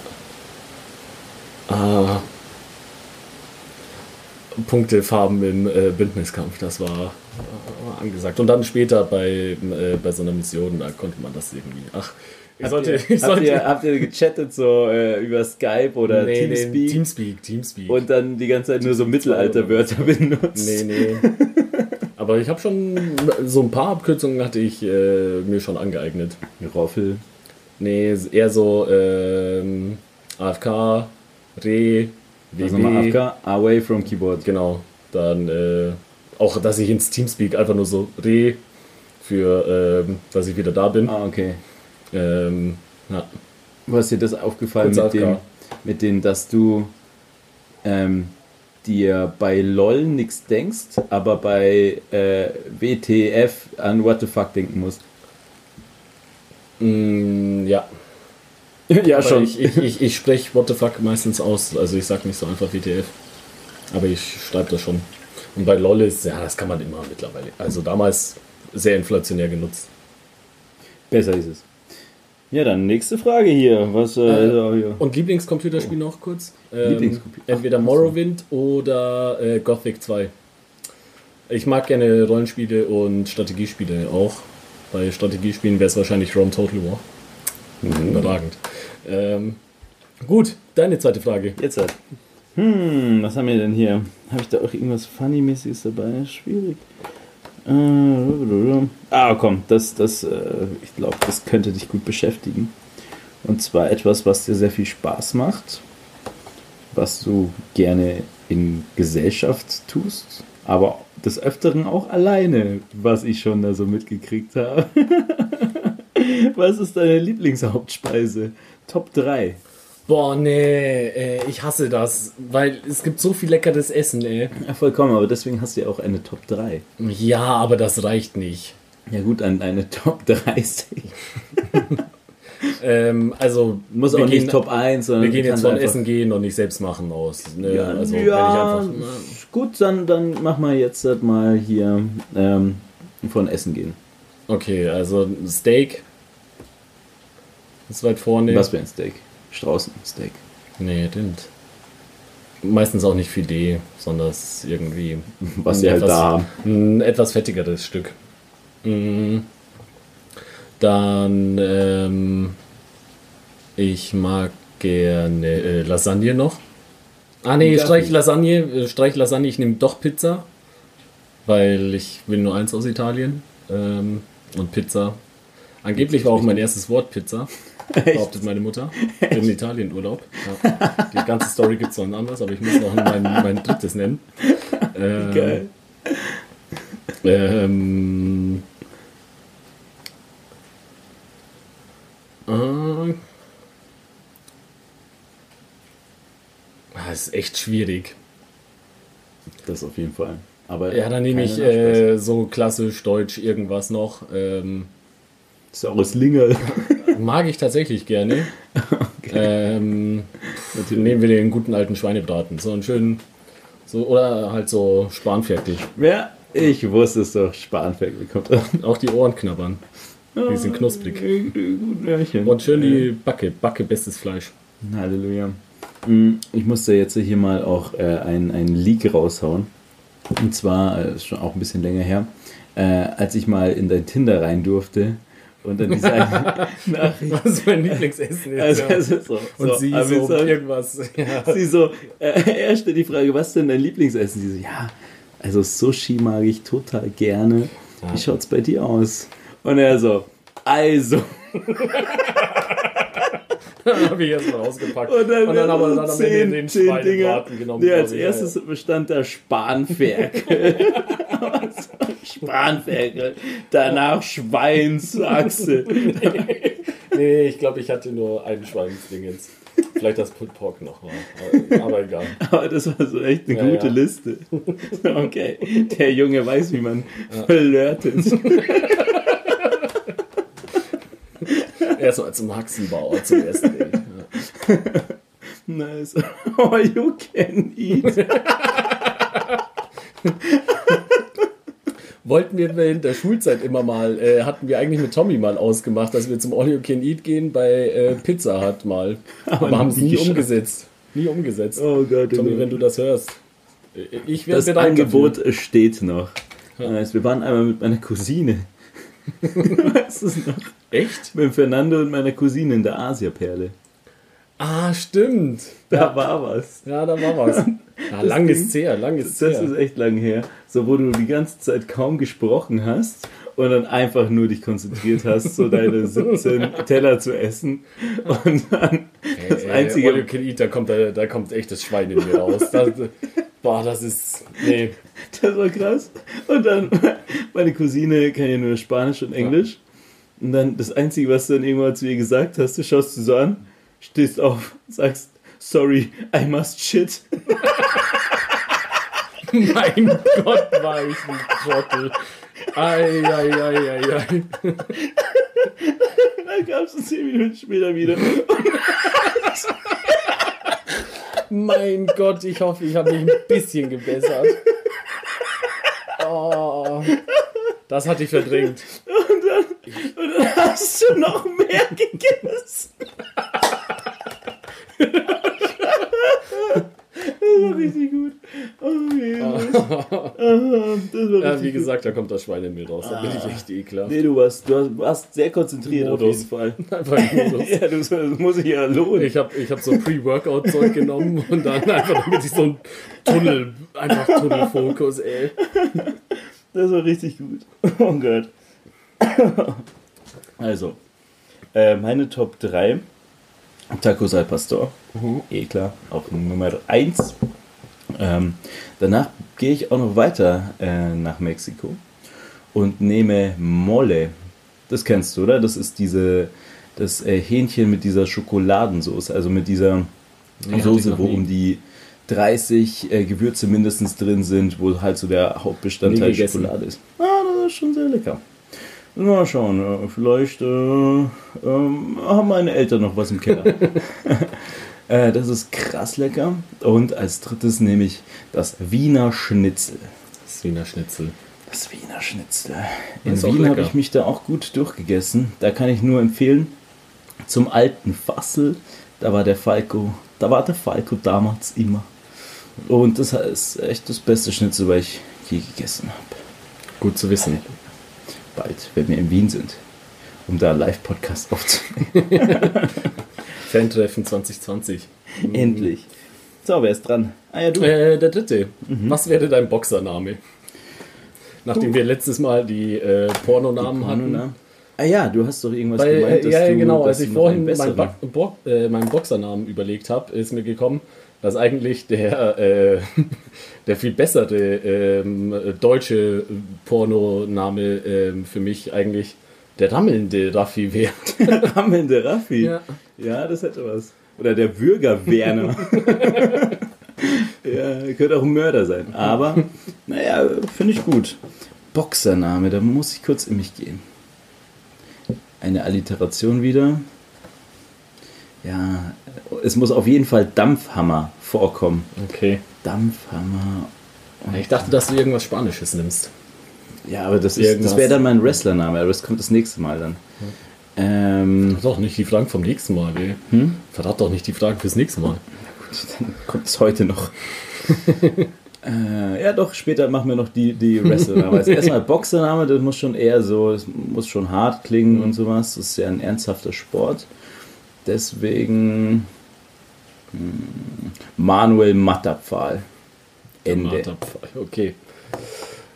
Ah. Punktefarben im äh, Bündniskampf, das war, war angesagt. Und dann später bei, äh, bei so einer Mission, da konnte man das irgendwie. Ach, ich sollte. Habt Ich ihr, habt, sollte ihr, habt ihr gechattet so äh, über Skype oder Nee, nee, Teamspeak Teamspeak, Teamspeak. und dann die ganze Zeit nur so Mittelalterwörter benutzt? nee, nee. Aber ich habe schon so ein paar Abkürzungen hatte ich äh, mir schon angeeignet. Roffel. Nee, eher so ähm, AFK, Re, Also WB. AFK, away from keyboard. Genau. Dann äh, auch, dass ich ins Teamspeak einfach nur so Re für, ähm, dass ich wieder da bin. Ah, okay. Ähm, ja. Was ist dir das aufgefallen Kurz mit dem, AFK. mit dem, dass du ähm, dir bei LOL nichts denkst, aber bei äh, WTF an What the fuck denken musst. Mm, ja. ja, Aber Ich, ich, ich, ich spreche What the fuck meistens aus. Also ich sag nicht so einfach WTF. Aber ich schreibe das schon. Und bei LOL ist, ja, das kann man immer mittlerweile. Also damals sehr inflationär genutzt. Besser ist es. Ja, dann nächste Frage hier. Was, äh, Äh, hier. Und Lieblingscomputerspiel noch kurz? Ähm, Lieblingscomputer- entweder Morrowind oder äh, Gothic 2. Ich mag gerne Rollenspiele und Strategiespiele auch. Bei Strategiespielen wäre es wahrscheinlich Rome Total War. Überragend. Ähm, gut, deine zweite Frage. Jetzt halt. Hm, was haben wir denn hier? Habe ich da auch irgendwas Funny-mäßiges dabei? Schwierig. Äh, ah, komm, das, das, äh, ich glaube, das könnte dich gut beschäftigen. Und zwar etwas, was dir sehr viel Spaß macht, was du gerne in Gesellschaft tust, aber des Öfteren auch alleine, was ich schon da so mitgekriegt habe. was ist deine Lieblingshauptspeise? Top 3. Boah, nee, äh, ich hasse das, weil es gibt so viel leckeres Essen, ey. Ja, vollkommen, aber deswegen hast du ja auch eine Top 3. Ja, aber das reicht nicht. Ja gut, an eine Top 30. Ähm, also, Muss auch gehen, nicht Top 1, sondern Wir gehen jetzt von Essen gehen und nicht selbst machen aus. Ne? Ja, also, ja einfach. gut, dann, dann mach mal jetzt halt mal hier ähm, von Essen gehen. Okay, also Steak. Ist weit vorne. Was für ein Steak? Straußensteak. Nee, stimmt. Meistens auch nicht Filet, sondern irgendwie Was sie halt etwas, da haben. ein etwas fettigeres Stück. Mm. Dann, ähm, ich mag gerne äh, Lasagne noch. Ah nee. Streich Lasagne, äh, Streich Lasagne, ich nehme doch Pizza, weil ich will nur eins aus Italien. Ähm, und Pizza. Angeblich war auch mein erstes Wort Pizza, behauptet meine Mutter. Im Italienurlaub. Ja. Die ganze Story gibt es noch anders, aber ich muss noch mein, mein drittes nennen. Ähm, Geil. ähm, äh, ah, das ist echt schwierig. Das auf jeden Fall. Aber Ja, dann nehme ich äh, so klassisch deutsch irgendwas noch. Ähm, Saures Lingerl. mag ich tatsächlich gerne. ähm, Natürlich. nehmen wir den guten alten Schweinebraten. So einen schönen, so, oder halt so spanfertig. Ja, ich wusste es doch. Spanferkel kommt auch. Die Ohren knabbern. Die sind knusprig. Und schön die Backe. Backe, bestes Fleisch. Halleluja. Mm, Ich musste jetzt hier mal auch äh, ein, ein Leak raushauen. Und zwar, äh, ist schon auch ein bisschen länger her, äh, als ich mal in dein Tinder rein durfte und dann diese Nachricht. Was ist mein Lieblingsessen ist. Also, ja. ist so, Und so, sie so so, irgendwas. Ja. sie so, äh, er stellt die Frage, was ist denn dein Lieblingsessen? Sie so, ja, also Sushi mag ich total gerne. Wie schaut's bei dir aus? Und er so, also. habe ich erstmal rausgepackt. Und dann, aber dann am Ende zehn, den zehn Dinger. Schweinebraten genommen. Nee, als erstes bestand da Spanferkel. Spanferkel. Danach Schweinsachse. Nee, ich glaube, ich hatte nur einen Schweinsdingens. Vielleicht das Put Pork noch mal. Aber- Aber egal. Aber das war so echt eine Ja, gute ja. Liste. Okay, der Junge weiß, wie man flirtet. Erstmal zum Maxenbauer zum ersten Date. Ja. Nice. Oh, you can eat. Wollten wir während der Schulzeit immer mal, äh, hatten wir eigentlich mit Tommy mal ausgemacht, dass wir zum All You Can Eat gehen bei äh, Pizza Hut mal. Aber, haben es nie umgesetzt. Nie umgesetzt. Oh Gott, oh Tommy, wenn du das hörst. äh, Ich wäre Das Angebot steht noch. Nice. Wir waren einmal mit meiner Cousine. Weißt du es noch? Echt? Mit Fernando und meiner Cousine in der Asiaperle. Ah, stimmt. Da war was. Ja, da war was. Ja, lang ist her, lang ist Das her. ist echt lang her. So, wo du die ganze Zeit kaum gesprochen hast und dann einfach nur dich konzentriert hast, so deine 17 Teller zu essen. Und dann das Ey, einzige. All You Can Eat, da kommt, da, da kommt echt das Schwein in mir raus. Das, boah, das ist. Nee. Das war krass. Und dann, meine Cousine kann ja nur Spanisch und Englisch. Und dann das Einzige, was du dann irgendwann zu ihr gesagt hast, du schaust sie so an, stehst auf, sagst, sorry, I must shit. mein Gott, war ich ein Trottel. Ei, ei, ei, ei, ei. Dann gab's es zehn Minuten später wieder. Mein Gott, ich hoffe, ich habe mich ein bisschen gebessert. Oh, das hatte ich verdrängt. Und dann, und dann hast du noch mehr gegessen. Das war richtig gut. Oh, Jesus. Ah, Das war Ja, wie gesagt, da kommt das Schweinemüll raus. Da bin ich echt ekelhaft. Nee, du warst, du warst sehr konzentriert auf Modus. jeden Fall. Einfach Modus. Ja, das, das muss ich ja lohnen. Ich habe ich hab so Pre-Workout-Zeug genommen und dann einfach, damit ich so einen Tunnel, einfach Tunnelfokus, ey. Das war richtig gut. Oh Gott. Also, äh, meine Top 3. Tacos al Pastor. Eh klar, auch Nummer 1. Ähm, danach gehe ich auch noch weiter äh, nach Mexiko und nehme Mole. Das kennst du, oder? Das ist diese das äh, Hähnchen mit dieser Schokoladensauce, also mit dieser ich Soße, wo um die 30 äh, Gewürze mindestens drin sind, wo halt so der Hauptbestandteil. Schokolade ist. Ah, das ist schon sehr lecker. Mal schauen, äh, vielleicht äh, ähm, haben meine Eltern noch was im Keller. äh, das ist krass lecker. Und als drittes nehme ich das Wiener Schnitzel. Das Wiener Schnitzel. Das Wiener Schnitzel. In Wien habe ich mich da auch gut durchgegessen. Da kann ich nur empfehlen, zum alten Fassel, da war der Falco, da war der Falco damals immer. Und das ist echt das beste Schnitzel, was ich je gegessen habe. Gut zu wissen. Bald, wenn wir in Wien sind, um da einen Live-Podcast aufzunehmen. Fan-Treffen 2020. Endlich. So, wer ist dran? Ah ja, du. Äh, der dritte. Mhm. Was wäre dein Boxername? Nachdem wir letztes Mal die äh, Pornonamen hatten. Porno, Ah ja, du hast doch irgendwas Weil, gemeint, äh, ja, ja, du, genau, dass als ich vorhin einen meinen, Bo äh, meinen Boxernamen überlegt habe, ist mir gekommen, dass eigentlich der, äh, der viel bessere ähm, deutsche Pornoname ähm, für mich eigentlich der rammelnde Raffi wäre. Rammelnde Raffi. Ja. Ja. das hätte was. Oder der Bürger Werner. ja, könnte auch ein Mörder sein. Aber, naja, finde ich gut. Boxername, da muss ich kurz in mich gehen. Eine Alliteration wieder. Ja, es muss auf jeden Fall Dampfhammer vorkommen. Okay. Dampfhammer. Ich dachte, dass du irgendwas Spanisches nimmst. Ja, aber das, ist, das wäre dann mein Wrestlername, aber das kommt das nächste Mal dann. Ähm, Doch nicht die Fragen vom nächsten Mal, ey. Hm? Verrat doch nicht die Fragen fürs nächste Mal. dann kommt es heute noch. äh, ja, doch, später machen wir noch die, die Wrestlername. Also erstmal Boxername, das muss schon eher so, das muss schon hart klingen und sowas. Das ist ja ein ernsthafter Sport. Deswegen hm, Manuel Matterpfahl. Ende. Marterpfeil, Okay.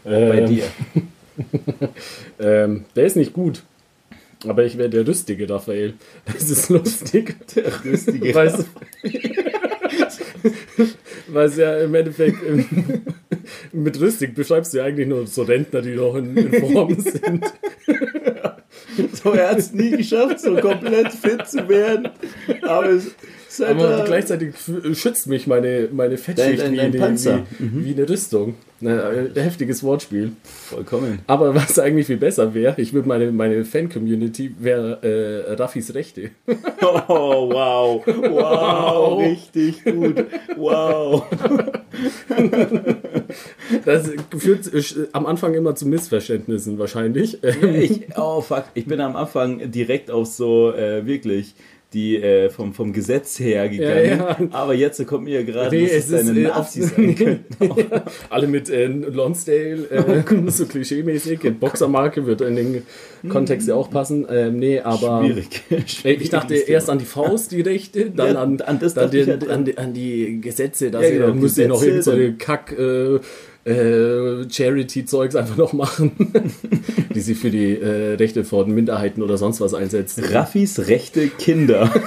Bei Ähm, dir. Ähm, der ist nicht gut. Aber ich wäre der rüstige Raphael. Das ist lustig. Der rüstige Weil es- Weil es ja im Endeffekt ähm, mit rüstig beschreibst du ja eigentlich nur so Rentner, die noch in, in Form sind. So, er hat es nie geschafft, so komplett fit zu werden. Aber es ist halt Aber äh, gleichzeitig schützt mich meine, meine Fettschicht Dein- dein- wie, dein eine- Panzer. wie, wie eine Rüstung. Na, äh, heftiges Wortspiel. vollkommen. Aber was eigentlich viel besser wäre, ich würde meine, meine Fan-Community wäre äh, Raffis Rechte. Oh, wow. Wow, richtig gut. Wow. Das führt äh, am Anfang immer zu Missverständnissen wahrscheinlich. Ähm, Ich, oh fuck, ich bin am Anfang direkt auf so äh, wirklich die äh, vom, vom Gesetz her gegangen. Ja, ja. Aber jetzt kommt mir gerade, Nee, dass es deine ist, äh, Nazis sein könnten. Alle mit äh, Lonsdale, äh, so klischeemäßig. Boxermarke wird in den Kontext ja auch passen. Ähm, nee, aber Schwierig. Äh, Ich dachte erst an die Faust, die Rechte, dann Ja, an, an das dann den, an, die, an die Gesetze, dass Ja, sie genau, dann müssen sie noch irgend so eine Kack äh, äh, Charity-Zeugs einfach noch machen, die sie für die äh, Rechte von Minderheiten oder sonst was einsetzen. Raffis rechte Kinder.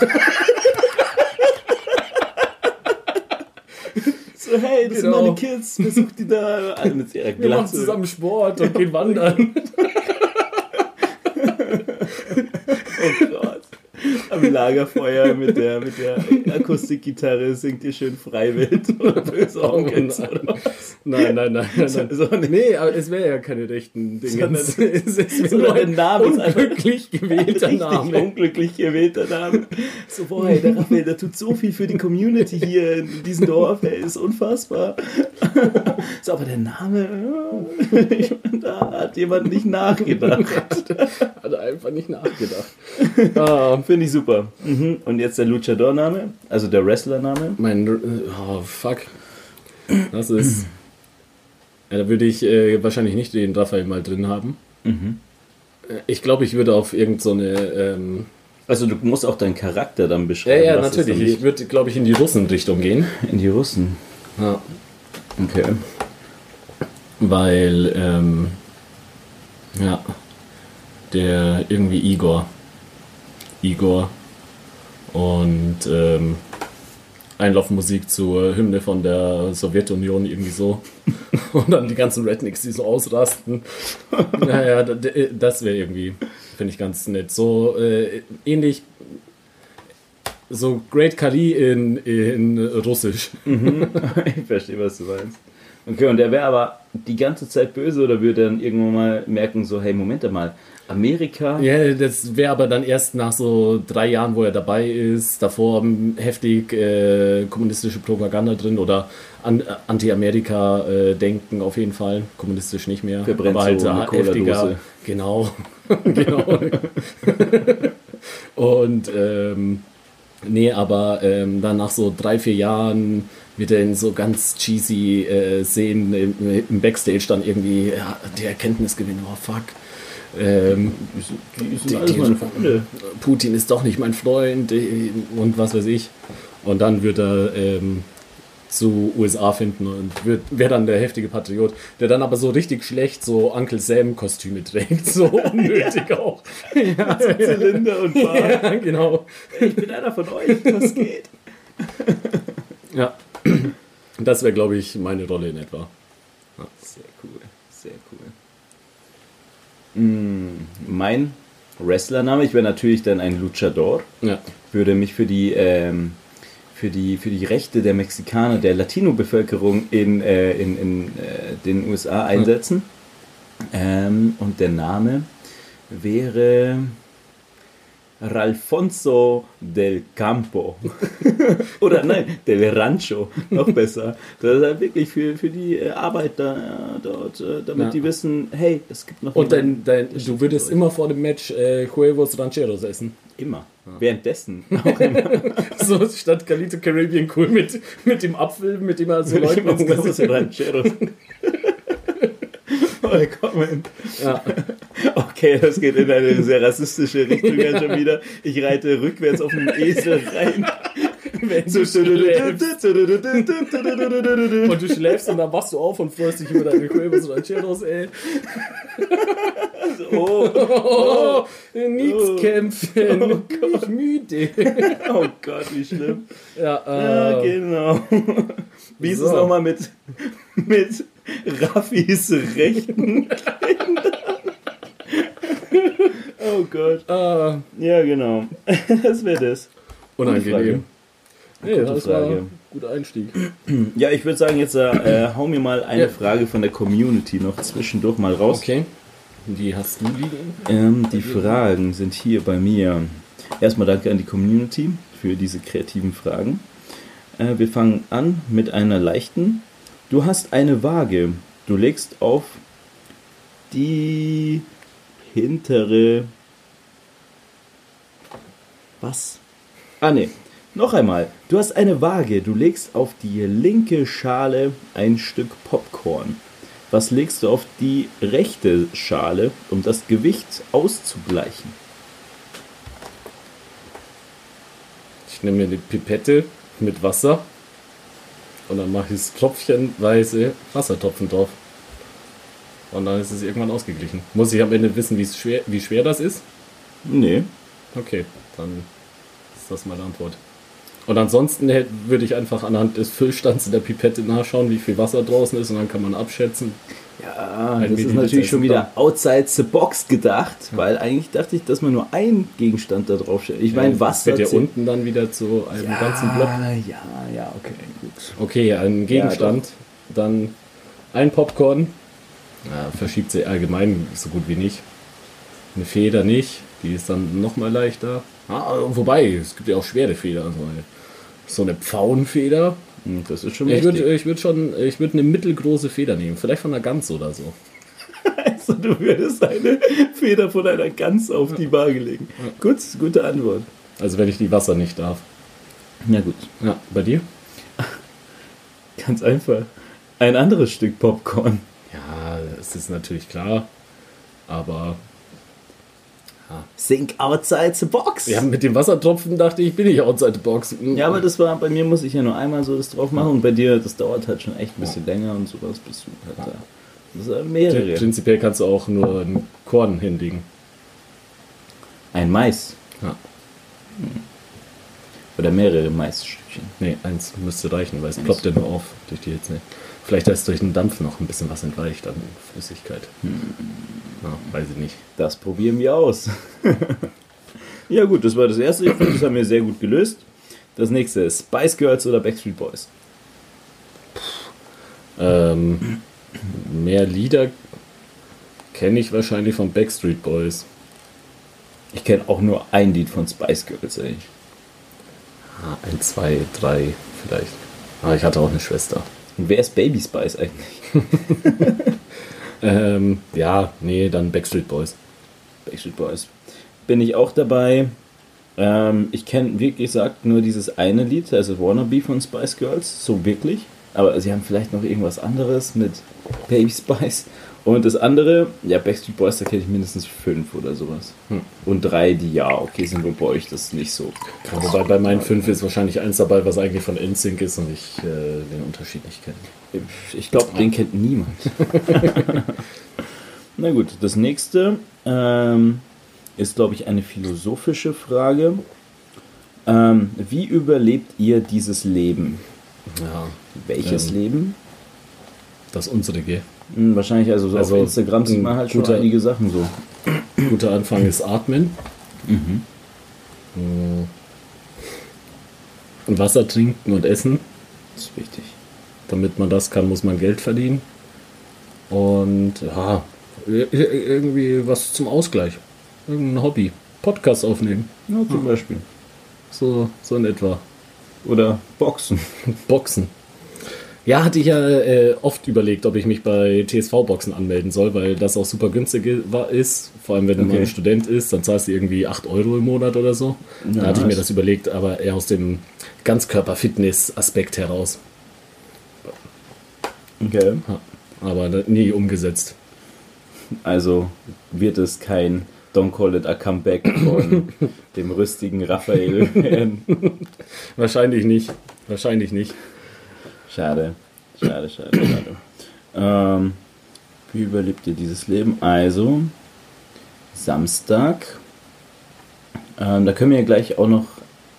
so, hey, das Genau. sind meine Kids, besucht die da. Alle mit ihrer Wir machen Glatze. zusammen Sport und gehen wandern. Oh Gott. Aber Lagerfeuer mit der, mit der Akustikgitarre singt ihr schön Freiwild oder böse Onkels oder was? Nein, nein, nein. nein, nein. so nee, aber es wäre ja keine rechten Dinge. Es ist es sondern nur der ein Name ist unglücklich gewählter Name. unglücklich gewählter Name. So, boah, ey, der Raphael, der tut so viel für die Community hier in diesem Dorf, ey, ist unfassbar. So, aber der Name, ich meine, da hat jemand nicht nachgedacht. Hat er einfach nicht nachgedacht. ah, Finde ich super. Mhm. Und jetzt der Luchador-Name, also der Wrestler-Name. mein, oh, fuck. Das ist, ja, da würde ich äh, wahrscheinlich nicht den Raphael mal drin haben. Mhm. Äh, Ich glaube, ich würde auf irgendeine, so eine, ähm, Also du musst auch deinen Charakter dann ja, beschreiben. ja, es natürlich. Ich würde, glaube ich, in die Russen-Richtung gehen. In die Russen. Ja. Okay. Weil, ähm, ja, der irgendwie Igor. Igor. Und ähm, Einlaufmusik zur Hymne von der Sowjetunion irgendwie so. Und dann die ganzen Rednecks, die so ausrasten. naja, das wäre irgendwie, finde ich ganz nett. So äh, ähnlich, so Great Kali in, in Russisch. ich verstehe, was du meinst. Okay, und der wäre aber die ganze Zeit böse oder würde dann irgendwann mal merken, so, hey, Moment mal, Amerika, Ja, das wäre aber dann erst nach so drei Jahren, wo er dabei ist, davor heftig äh, kommunistische Propaganda drin oder an, äh, Anti-Amerika-Denken auf jeden Fall. Kommunistisch nicht mehr. Verbrennt aber halt so äh, eine Cola-Dose. Genau. genau. Und ähm, nee, aber ähm, dann nach so drei, vier Jahren wird er in so ganz cheesy äh, Szenen im, im Backstage dann irgendwie ja, die Erkenntnis gewinnen, oh fuck. Ähm, die sind die- alles die- meine Freunde. Putin ist doch nicht mein Freund äh, und was weiß ich. Und dann wird er ähm, zu USA finden und wird wäre dann der heftige Patriot, der dann aber so richtig schlecht so Uncle Sam Kostüme trägt, so unnötig auch. ja, Zylinder und Bart. ja, genau. Ich bin einer von euch, was geht? Ja. Das wäre, glaube ich, meine Rolle in etwa. Sehr mein Wrestlername, ich wäre natürlich dann ein Luchador. Ja. würde mich für die, ähm, für die, für die Rechte der Mexikaner, der Latino-Bevölkerung in, äh, in, in äh, den USA einsetzen. Ähm, und der Name wäre Ralfonso del Campo. Oder nein, del Rancho, noch besser. Das ist halt wirklich für, für die äh, Arbeiter äh, dort, äh, damit Ja. die wissen, hey, es gibt noch Und dein, dein, du würdest euch. immer vor dem Match äh, Huevos Rancheros essen. immer. Währenddessen auch immer. So statt Galito Caribbean cool mit, mit dem Apfel, mit dem er so ins Gesicht- Rancheros. Willkommen. Ja. Okay, das geht in eine sehr rassistische Richtung ja schon wieder. Ich reite rückwärts auf einen Esel rein. So Und du schläfst und dann wachst du auf und freust dich über deine Huevos Rancheros, ey. oh, Oh, nichts Oh. kämpfen. Oh Bin ich müde. oh Gott, wie schlimm. Ja, Ja, äh, genau. Wie ist es So. nochmal mit, mit Raffis Rechten? oh Gott. äh, Ja, genau. Das wäre das. Unangenehm. Nee, das war Frage. ein guter Einstieg. Ja, ich würde sagen, jetzt äh, hau mir mal eine Ja. Frage von der Community noch zwischendurch mal raus. Okay. Die hast du liegen? Ähm, die Fragen sind hier bei mir. Erstmal danke an die Community für diese kreativen Fragen. Äh, wir fangen an mit einer leichten. Du hast eine Waage. Du legst auf die hintere. Was? Ah, ne. Noch einmal. Du hast eine Waage. Du legst auf die linke Schale ein Stück Popcorn. Was legst du auf die rechte Schale, um das Gewicht auszugleichen? Ich nehme mir eine Pipette mit Wasser und dann mache ich das tropfchenweise Wassertropfen drauf. Und dann ist es irgendwann ausgeglichen. Muss ich am Ende wissen, wie schwer, wie schwer das ist? Nee. Okay, dann ist das meine Antwort. Und ansonsten hätt- würde ich einfach anhand des Füllstands in der Pipette nachschauen, wie viel Wasser draußen ist und dann kann man abschätzen. Ja, das ist natürlich schon wieder outside the box gedacht, weil eigentlich dachte ich, dass man nur einen Gegenstand da drauf stellt. Ich meine, das Wasser wird ja unten dann wieder zu einem ja, ganzen Block. Ja, ja, okay, gut. Okay, ein Gegenstand, dann ein Popcorn. Ja, verschiebt sich allgemein so gut wie nicht. Eine Feder nicht, die ist dann nochmal leichter. Ah, wobei, es gibt ja auch schwere Feder. Also so eine Pfauenfeder. Hm, Das ist schon Ich würde ich würd schon, ich würde eine mittelgroße Feder nehmen. Vielleicht von einer Gans oder so. Also, du würdest eine Feder von einer Gans auf die Waage legen. Gut, gute Antwort. Also wenn ich die Wasser nicht darf. Ja, gut. Ja, bei dir? Ganz einfach. Ein anderes Stück Popcorn. Ja, es ist natürlich klar. Aber Think outside the box. ja, mit dem Wassertropfen dachte ich, bin ich outside the box. Ja, aber das war, bei mir muss ich ja nur einmal so das drauf machen und bei dir, das dauert halt schon echt ein bisschen länger und sowas bist du halt da. Das sind mehrere. Prinzipiell kannst du auch nur ein Korn hinlegen. Ein Mais. Ja. Oder mehrere Maisstückchen. Nee, eins müsste reichen, weil es ploppt ja nur auf durch die Hitze. Vielleicht ist durch den Dampf noch ein bisschen was entweicht an Flüssigkeit. Ja, weiß ich nicht. Das probieren wir aus. ja gut, das war das erste. Ich finde, das haben wir sehr gut gelöst. Das nächste ist Spice Girls oder Backstreet Boys. Ähm, mehr Lieder kenne ich wahrscheinlich von Backstreet Boys. Ich kenne auch nur ein Lied von Spice Girls, ey. Ah, ein, zwei, drei vielleicht. Ah, ich hatte auch eine Schwester. Und wer ist Baby Spice eigentlich? Ähm, ja, nee, dann Backstreet Boys. Backstreet Boys. Bin ich auch dabei. Ähm, ich kenne, wie gesagt, nur dieses eine Lied, also Wannabe von Spice Girls, so wirklich. Aber sie haben vielleicht noch irgendwas anderes mit Baby Spice. Und das andere, ja, Backstreet Boys, da kenne ich mindestens fünf oder sowas. Hm. Und drei, die ja, okay, sind wohl bei euch das nicht so. Ja, wobei bei meinen fünf ist wahrscheinlich eins dabei, was eigentlich von NSYNC ist und ich äh, den Unterschied nicht kenne. Ich glaube, den kennt niemand. Na gut, das nächste ähm, ist, glaube ich, eine philosophische Frage. Ähm, wie überlebt ihr dieses Leben? Ja, Welches Ähm, Leben? das unsere. Hm, wahrscheinlich, also, so also, auf Instagram sieht man halt schon guter- einige Sachen so. Guter Anfang ist Atmen. Mhm. Und Wasser trinken und essen. Das ist wichtig. Damit man das kann, muss man Geld verdienen. Und ja, ir- ir- irgendwie was zum Ausgleich. Irgendein Hobby. Podcast aufnehmen. Ja, zum Beispiel. So, so in etwa. Oder Boxen. Boxen. Ja, hatte ich ja äh, oft überlegt, ob ich mich bei TSV-Boxen anmelden soll, weil das auch super günstig ist. Vor allem, wenn du Okay. mal ein Student ist, dann zahlst du irgendwie 8 Euro im Monat oder so. Ja, da hatte ich mir das überlegt, aber eher aus dem Ganzkörper-Fitness-Aspekt heraus. Okay. Aber nie umgesetzt. Also wird es kein Don't Call It a Comeback von dem rüstigen Raphael werden. Wahrscheinlich nicht. Wahrscheinlich nicht. Schade, schade, schade, schade. Ähm, wie überlebt ihr dieses Leben? Also, Samstag. Ähm, da können wir ja gleich auch noch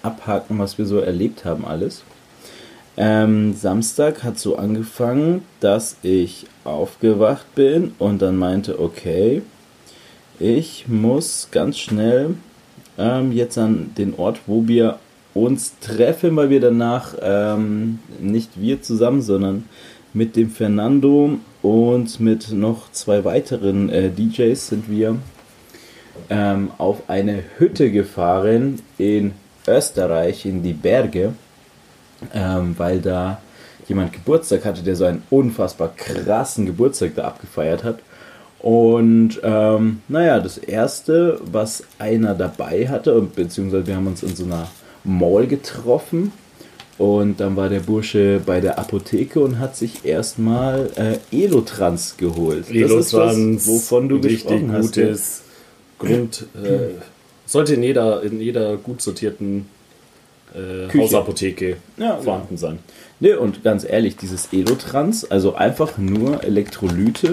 abhaken, was wir so erlebt haben, alles. Ähm, Samstag hat so angefangen, dass ich aufgewacht bin und dann meinte, okay, ich muss ganz schnell ähm, jetzt an den Ort, wo wir uns treffen, weil wir danach ähm, nicht wir zusammen, sondern mit dem Fernando und mit noch zwei weiteren äh, DJs sind wir ähm, auf eine Hütte gefahren in Österreich, in die Berge, ähm, weil da jemand Geburtstag hatte, der so einen unfassbar krassen Geburtstag da abgefeiert hat. Und ähm, naja, das erste, was einer dabei hatte, und beziehungsweise wir haben uns in so einer Mall getroffen und dann war der Bursche bei der Apotheke und hat sich erstmal äh, Elotrans geholt. das ist was, wovon du gesprochen hast. gutes Grund. Äh, sollte in jeder, in jeder gut sortierten äh. Hausapotheke Ja, vorhanden sein. Ne, und ganz ehrlich, dieses Elotrans, also einfach nur Elektrolyte,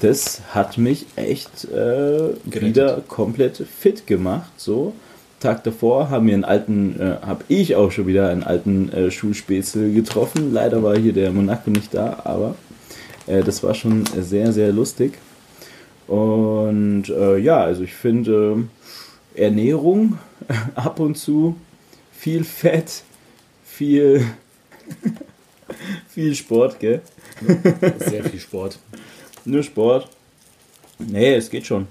das hat mich echt äh, wieder komplett fit gemacht. So, Tag davor haben wir einen alten, äh, habe ich auch schon wieder einen alten äh, Schulspätzle getroffen. Leider war hier der Monaco nicht da, aber Äh, das war schon sehr, sehr lustig. Und äh, ja, also ich finde äh, Ernährung ab und zu, viel Fett, viel, viel Sport, gell? Sehr viel Sport. Nur Sport. Nee, es geht schon.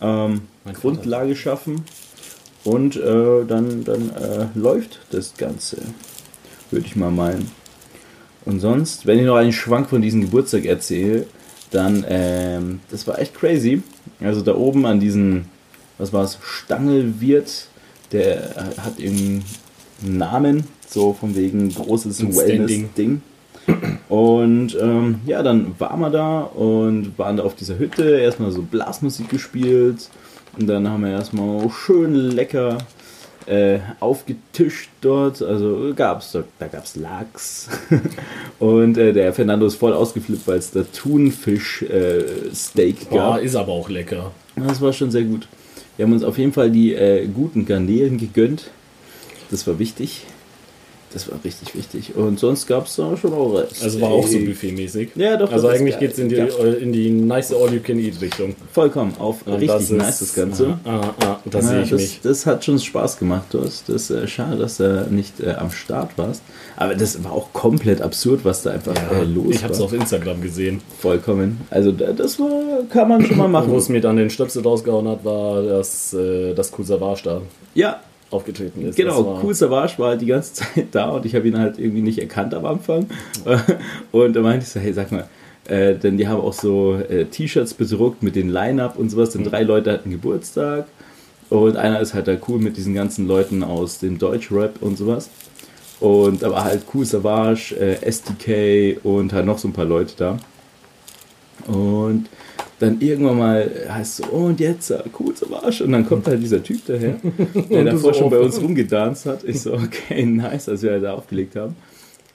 Ähm. Grundlage schaffen und äh, dann, dann äh, läuft das Ganze, würde ich mal meinen. Und sonst, wenn ich noch einen Schwank von diesem Geburtstag erzähle, dann, ähm, das war echt crazy. Also da oben an diesen, was war es, Stangelwirt, der hat irgendeinen Namen, so von wegen großes. Wellness-Ding. Und ähm, ja, dann waren wir da und waren da auf dieser Hütte, erstmal so Blasmusik gespielt und dann haben wir erstmal schön lecker äh, aufgetischt dort. Also gab's da, da gab's Lachs und äh, der Fernando ist voll ausgeflippt, weil es da Thunfisch äh, Steak Boah, gab. ist aber auch lecker. Das war schon sehr gut. Wir haben uns auf jeden Fall die äh, guten Garnelen gegönnt. Das war wichtig. Das war richtig wichtig. Und sonst gab es da schon auch Rest. Also war auch so Ey. buffetmäßig. Ja, doch. Also das ist eigentlich geht es in die, Ja, in die nice All-You-Can-Eat-Richtung. vollkommen auf Und richtig nice das Ganze. Ah, ah, ah, das Ja, sehe ich das, mich. das hat schon Spaß gemacht. Du hast, das ist äh, schade, dass du nicht äh, am Start warst. Aber das war auch komplett absurd, was da einfach äh, los ich habe es war. auf Instagram gesehen. Vollkommen. Also da- das war, kann man schon mal Und Wo es machen. mir dann den Stöpsel rausgehauen hat, war, dass äh, das Kusavage da Ja, aufgetreten ist. Genau, cool Savage war halt die ganze Zeit da und ich habe ihn halt irgendwie nicht erkannt am Anfang. Und da meinte ich so, hey, sag mal, äh, denn die haben auch so äh, T-Shirts bedruckt mit den Line-Up und sowas. Denn drei Leute hatten Geburtstag und einer ist halt da cool mit diesen ganzen Leuten aus dem Deutsch-Rap und sowas. Und da war halt Cool Savage, äh, SDK und halt noch so ein paar Leute da. Und dann irgendwann mal heißt so, oh, und jetzt, äh, cool Savage. Und dann kommt halt dieser Typ daher, der davor so schon bei uns rumgedanzt hat. Ich so, okay, nice, als wir halt da aufgelegt haben.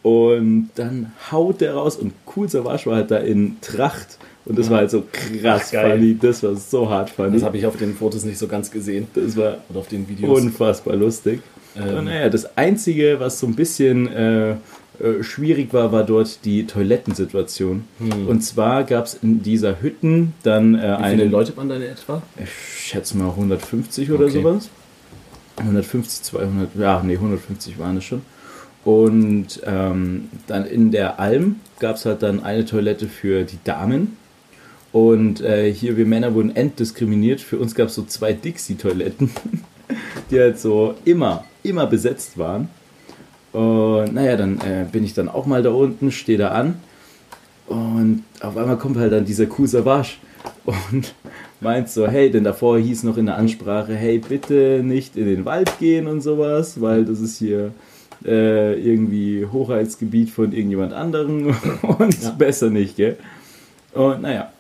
Und dann haut der raus und cool Savage war halt da in Tracht. Und das war halt so krass Ach, funny. Das war so hart funny. Das habe ich auf den Fotos nicht so ganz gesehen. Das war Oder auf den Videos. unfassbar lustig. Ähm. Und naja, das Einzige, was so ein bisschen äh, äh, schwierig war, war dort die Toilettensituation. Und zwar gab es in dieser Hütten dann äh, Hm. Wie viele eine, Leute waren da in etwa? ich schätze mal 150 oder Okay. sowas. 150, 200, ja, nee, 150 waren es schon. Und ähm, dann in der Alm gab es halt dann eine Toilette für die Damen. Und äh, hier, wir Männer wurden entdiskriminiert. Für uns gab es so zwei Dixie-Toiletten, die halt so immer, immer besetzt waren. Und naja, dann äh, bin ich dann auch mal da unten, stehe da an. Und auf einmal kommt halt dann dieser Kuh Savage und meint so, hey, denn davor hieß noch in der Ansprache, hey, bitte nicht in den Wald gehen und sowas, weil das ist hier äh, irgendwie Hoheitsgebiet von irgendjemand anderem und Ja. besser nicht, gell? Und naja,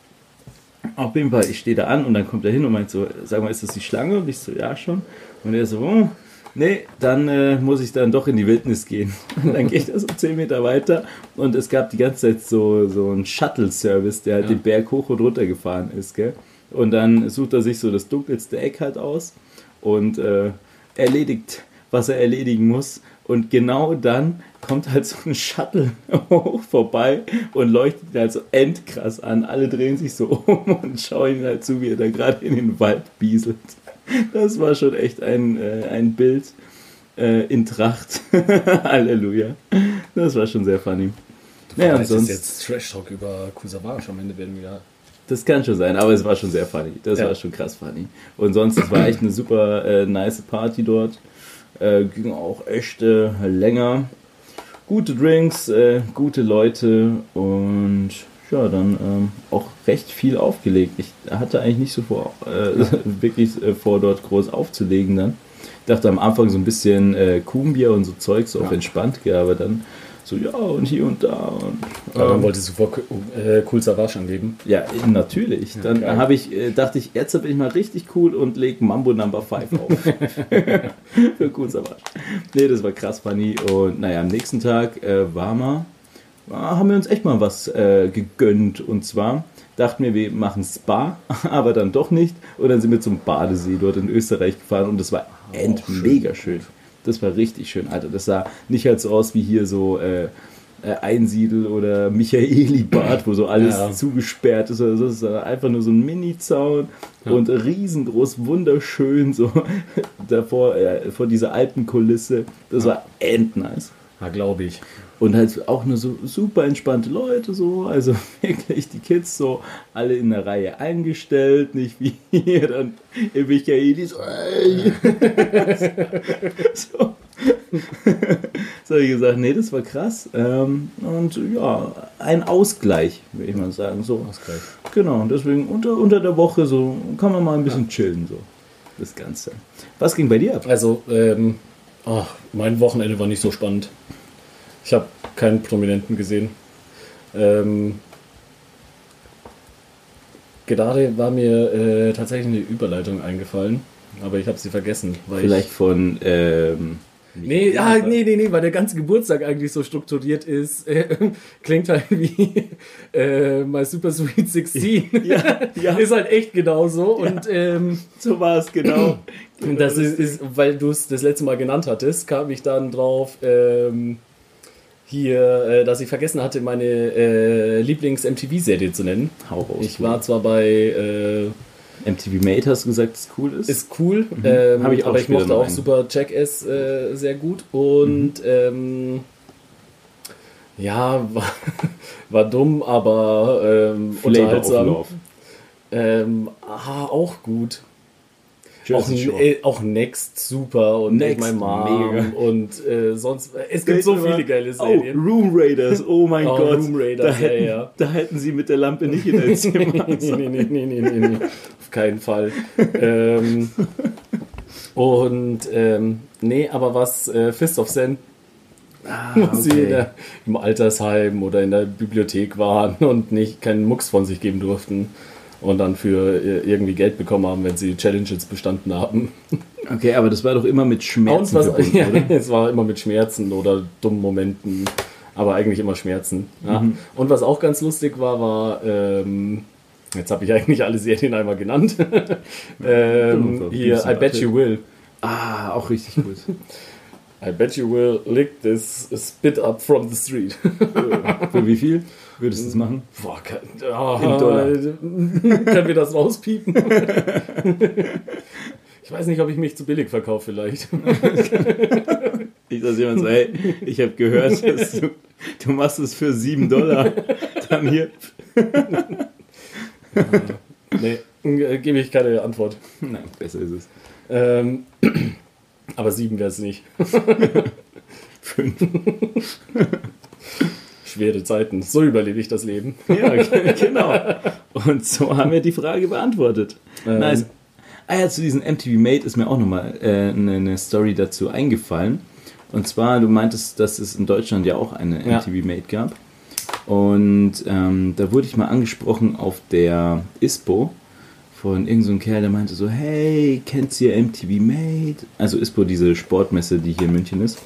auf jeden Fall, ich stehe da an und dann kommt er hin und meint so, sag mal, ist das die Schlange? Und ich so, ja schon. Und er so, oh, nee, dann äh, muss ich dann doch in die Wildnis gehen. Und dann geht er so 10 Meter weiter und es gab die ganze Zeit so, so einen Shuttle-Service, der halt Ja. den Berg hoch und runter gefahren ist, gell? Und dann sucht er sich so das dunkelste Eck halt aus und äh, erledigt, was er erledigen muss. Und genau dann kommt halt so ein Shuttle hoch vorbei und leuchtet ihn halt so endkrass an. Alle drehen sich so um und schauen ihn halt zu, wie er da gerade in den Wald bieselt. Das war schon echt ein, äh, ein Bild äh, in Tracht. Halleluja. Das war schon sehr funny. Naja, und das ist sonst, jetzt Trash-Talk über Kusavage. Am Ende werden wir... das kann schon sein, aber es war schon sehr funny. Das Ja. war schon krass funny. Und sonst, es war echt eine super äh, nice Party dort. Äh, ging auch echt äh, länger. Gute Drinks, äh, gute Leute und ja, dann ähm, auch recht viel aufgelegt. Ich hatte eigentlich nicht so vor, äh, wirklich äh, vor, dort groß aufzulegen dann. Ich dachte am Anfang so ein bisschen äh, Kumbia und so Zeug, so auf Ja. entspannt, gell, aber dann so, ja, und hier und da. Und, Aber dann ähm, wolltest du vor äh, Cool Savage angeben. ja, natürlich. Dann geil. habe ich, äh, dachte ich, jetzt bin ich mal richtig cool und leg Mambo Number 5 auf. Für cool Savage. Nee, das war krass funny. Und naja, am nächsten Tag äh, war mal, haben wir uns echt mal was äh, gegönnt. Und zwar dachten wir, wir machen Spa, aber dann doch nicht. Und dann sind wir zum Badesee dort in Österreich gefahren und das war end schön. mega schön. Das war richtig schön, Alter. Das sah nicht halt so aus wie hier so äh, äh, Einsiedel oder Michaeli-Bad, wo so alles Ja. zugesperrt ist oder so. Es ist einfach nur so ein Mini-Zaun und riesengroß, wunderschön, so davor, äh, vor dieser Alpenkulisse. Das war endnice. Ja, glaube ich. Und halt auch nur so super entspannte Leute, so, also wirklich die Kids so alle in der Reihe eingestellt, nicht wie hier dann im Michaeli so, ey. so. so habe ich gesagt, nee, das war krass. Ähm, und ja, ein Ausgleich, würde ich mal sagen. So. Ausgleich. Genau, und deswegen unter, unter der Woche so kann man mal ein bisschen chillen, so das Ganze. Was ging bei dir ab? Also, ähm, ach, mein Wochenende war nicht so spannend. Ich habe keinen Prominenten gesehen. Ähm, gerade war mir äh, tatsächlich eine Überleitung eingefallen, aber ich habe sie vergessen. Vielleicht Ich, von ähm, nee, ah, nee, nee, nee, weil der ganze Geburtstag eigentlich so strukturiert ist. Äh, klingt halt wie äh, My Super Sweet 16. Ja, ja. ist halt echt genauso. Und ähm, So war es genau. Und das ist, ist weil du es das letzte Mal genannt hattest, kam ich dann drauf, ähm, hier, äh, dass ich vergessen hatte, meine äh, Lieblings-MTV-Serie zu nennen. Hau raus. Ich war zwar bei, äh, MTV Mate, hast du gesagt, dass cool ist? ist cool, ähm, Hab ich auch aber ich mochte auch einen. Super Jackass äh, sehr gut und ähm, ja, war, war dumm, aber ähm, unterhaltsam. Ähm, ah, auch gut. Auch, äh, auch Next super und Next, My Mom mega. und äh, sonst es gibt so viele geile Oh, Serien. Room Raiders, oh mein Oh, Gott. Room Raiders, da, hätten, ja, ja. da hätten sie mit der Lampe nicht in dein Zimmer. nee, nee, nee, nee, nee, nee, nee, auf keinen Fall. ähm, und ähm, nee, aber was äh, Fist of Zen, wo sie der, im Altersheim oder in der Bibliothek waren und nicht keinen Mucks von sich geben durften und dann für äh, irgendwie Geld bekommen haben, wenn sie Challenges bestanden haben. Okay, aber das war doch immer mit Schmerzen was, verbunden, ja, oder? es war immer mit Schmerzen oder dummen Momenten, aber eigentlich immer Schmerzen. Ja. Mhm. Und was auch ganz lustig war, war, ähm, jetzt habe ich eigentlich alle Serien einmal genannt. ähm, hier, I bet you will. Ah, auch richtig gut. I bet you will lick this spit up from the street. Für wie viel würdest du das machen? Boah, kann, oh, In Dollar. Können wir das rauspiepen? ich weiß nicht, ob ich mich zu billig verkaufe vielleicht. Ich dass jemand so, hey, ich habe gehört, du, du machst es für 7 Dollar. Dann hier. nee, äh, gebe ich keine Antwort. Nein, besser ist es. Ähm, aber sieben wäre es nicht. Fünf. Schwere Zeiten. So überlebe ich das Leben. Ja, genau. Und so haben wir die Frage beantwortet. Ähm. Nice. Ah ja, zu diesem MTV Mate ist mir auch nochmal äh, eine, eine Story dazu eingefallen. Und zwar, du meintest, dass es in Deutschland ja auch eine Ja. MTV Mate gab. Und ähm, da wurde ich mal angesprochen auf der ISPO von irgendeinem so Kerl, der meinte so, hey, kennt ihr MTV Mate? Also ISPO, diese Sportmesse, die hier in München ist.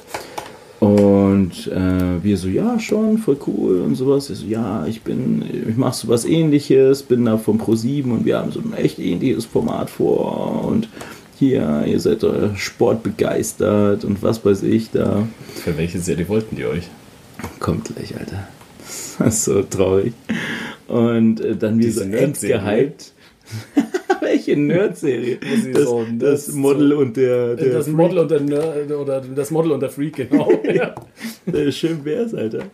Und äh, wir so, ja, schon, voll cool und sowas. Ich so, ja, ich bin, ich mache so was ähnliches, bin da vom Pro7 und wir haben so ein echt ähnliches Format vor und hier, ihr seid äh, sportbegeistert und was weiß ich da. Für welche Serie wollten die euch? Kommt gleich, Alter. Das ist so traurig. Und äh, dann wir Diese so end gehypt. Welche Nerd-Serie? Das, so das Nerds Model so- und der, der Das Freak. Model und der Nerd oder das Model und der Freak, genau. ja. Schön wär's, Alter.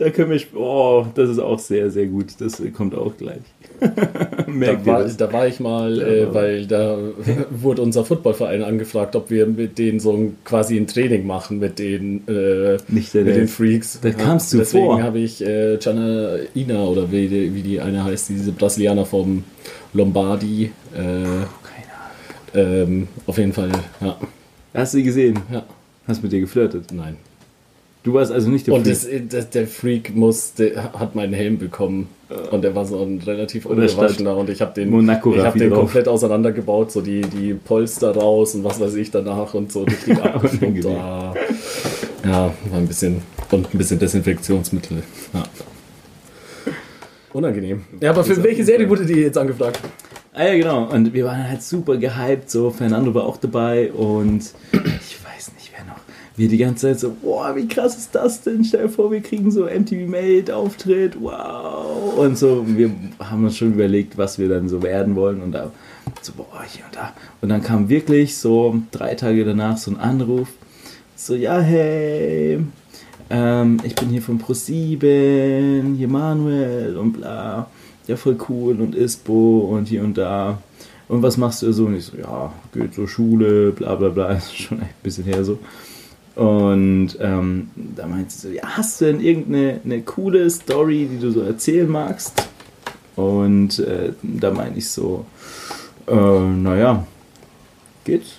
Da können wir. Oh, das ist auch sehr, sehr gut. Das kommt auch gleich. Merkt Da war, da war ich mal, äh, weil da wurde unser Footballverein angefragt, ob wir mit denen so ein, quasi ein Training machen mit den, äh, mit den. Freaks. Da kamst du Deswegen vor. habe ich äh, Gianna Ina oder wie die, wie die eine heißt, diese Brasilianer vom Lombardi. Äh, Keine ähm, auf jeden Fall, ja. Hast du sie gesehen? ja. Hast mit dir geflirtet? Nein. Du warst also nicht der Und Freak. das, der Freak musste, hat meinen Helm bekommen. Und der war so ein relativ Und ungewaschener. Und ich habe den, Monaco ich hab den drauf. komplett auseinandergebaut. So die, die Polster raus und was weiß ich danach. Und so richtig. Unangenehm. Ah. Ja, war ein bisschen. Und ein bisschen Desinfektionsmittel. Ja. Unangenehm. Ja, aber für welche Serie wurde die jetzt angefragt? Ah ja, genau. Und wir waren halt super gehypt. So, Fernando war auch dabei und ich weiß nicht, wer noch. Wir die ganze Zeit so, boah, wie krass ist das denn? Stell dir vor, wir kriegen so MTV Made Auftritt, wow. Und so, wir haben uns schon überlegt, was wir dann so werden wollen und da so, boah, hier und da. Und dann kam wirklich so drei Tage danach so ein Anruf, so, ja, hey, ähm, ich bin hier von Pro7, hier Manuel und bla. Ja, voll cool und Ispo und hier und da. Und was machst du so? Und ich so, ja, geht so Schule, bla bla bla. ist schon ein bisschen her so. Und ähm, da meinte sie so, ja, hast du denn irgendeine eine coole Story, die du so erzählen magst? Und äh, da meine ich so, äh, naja, geht's.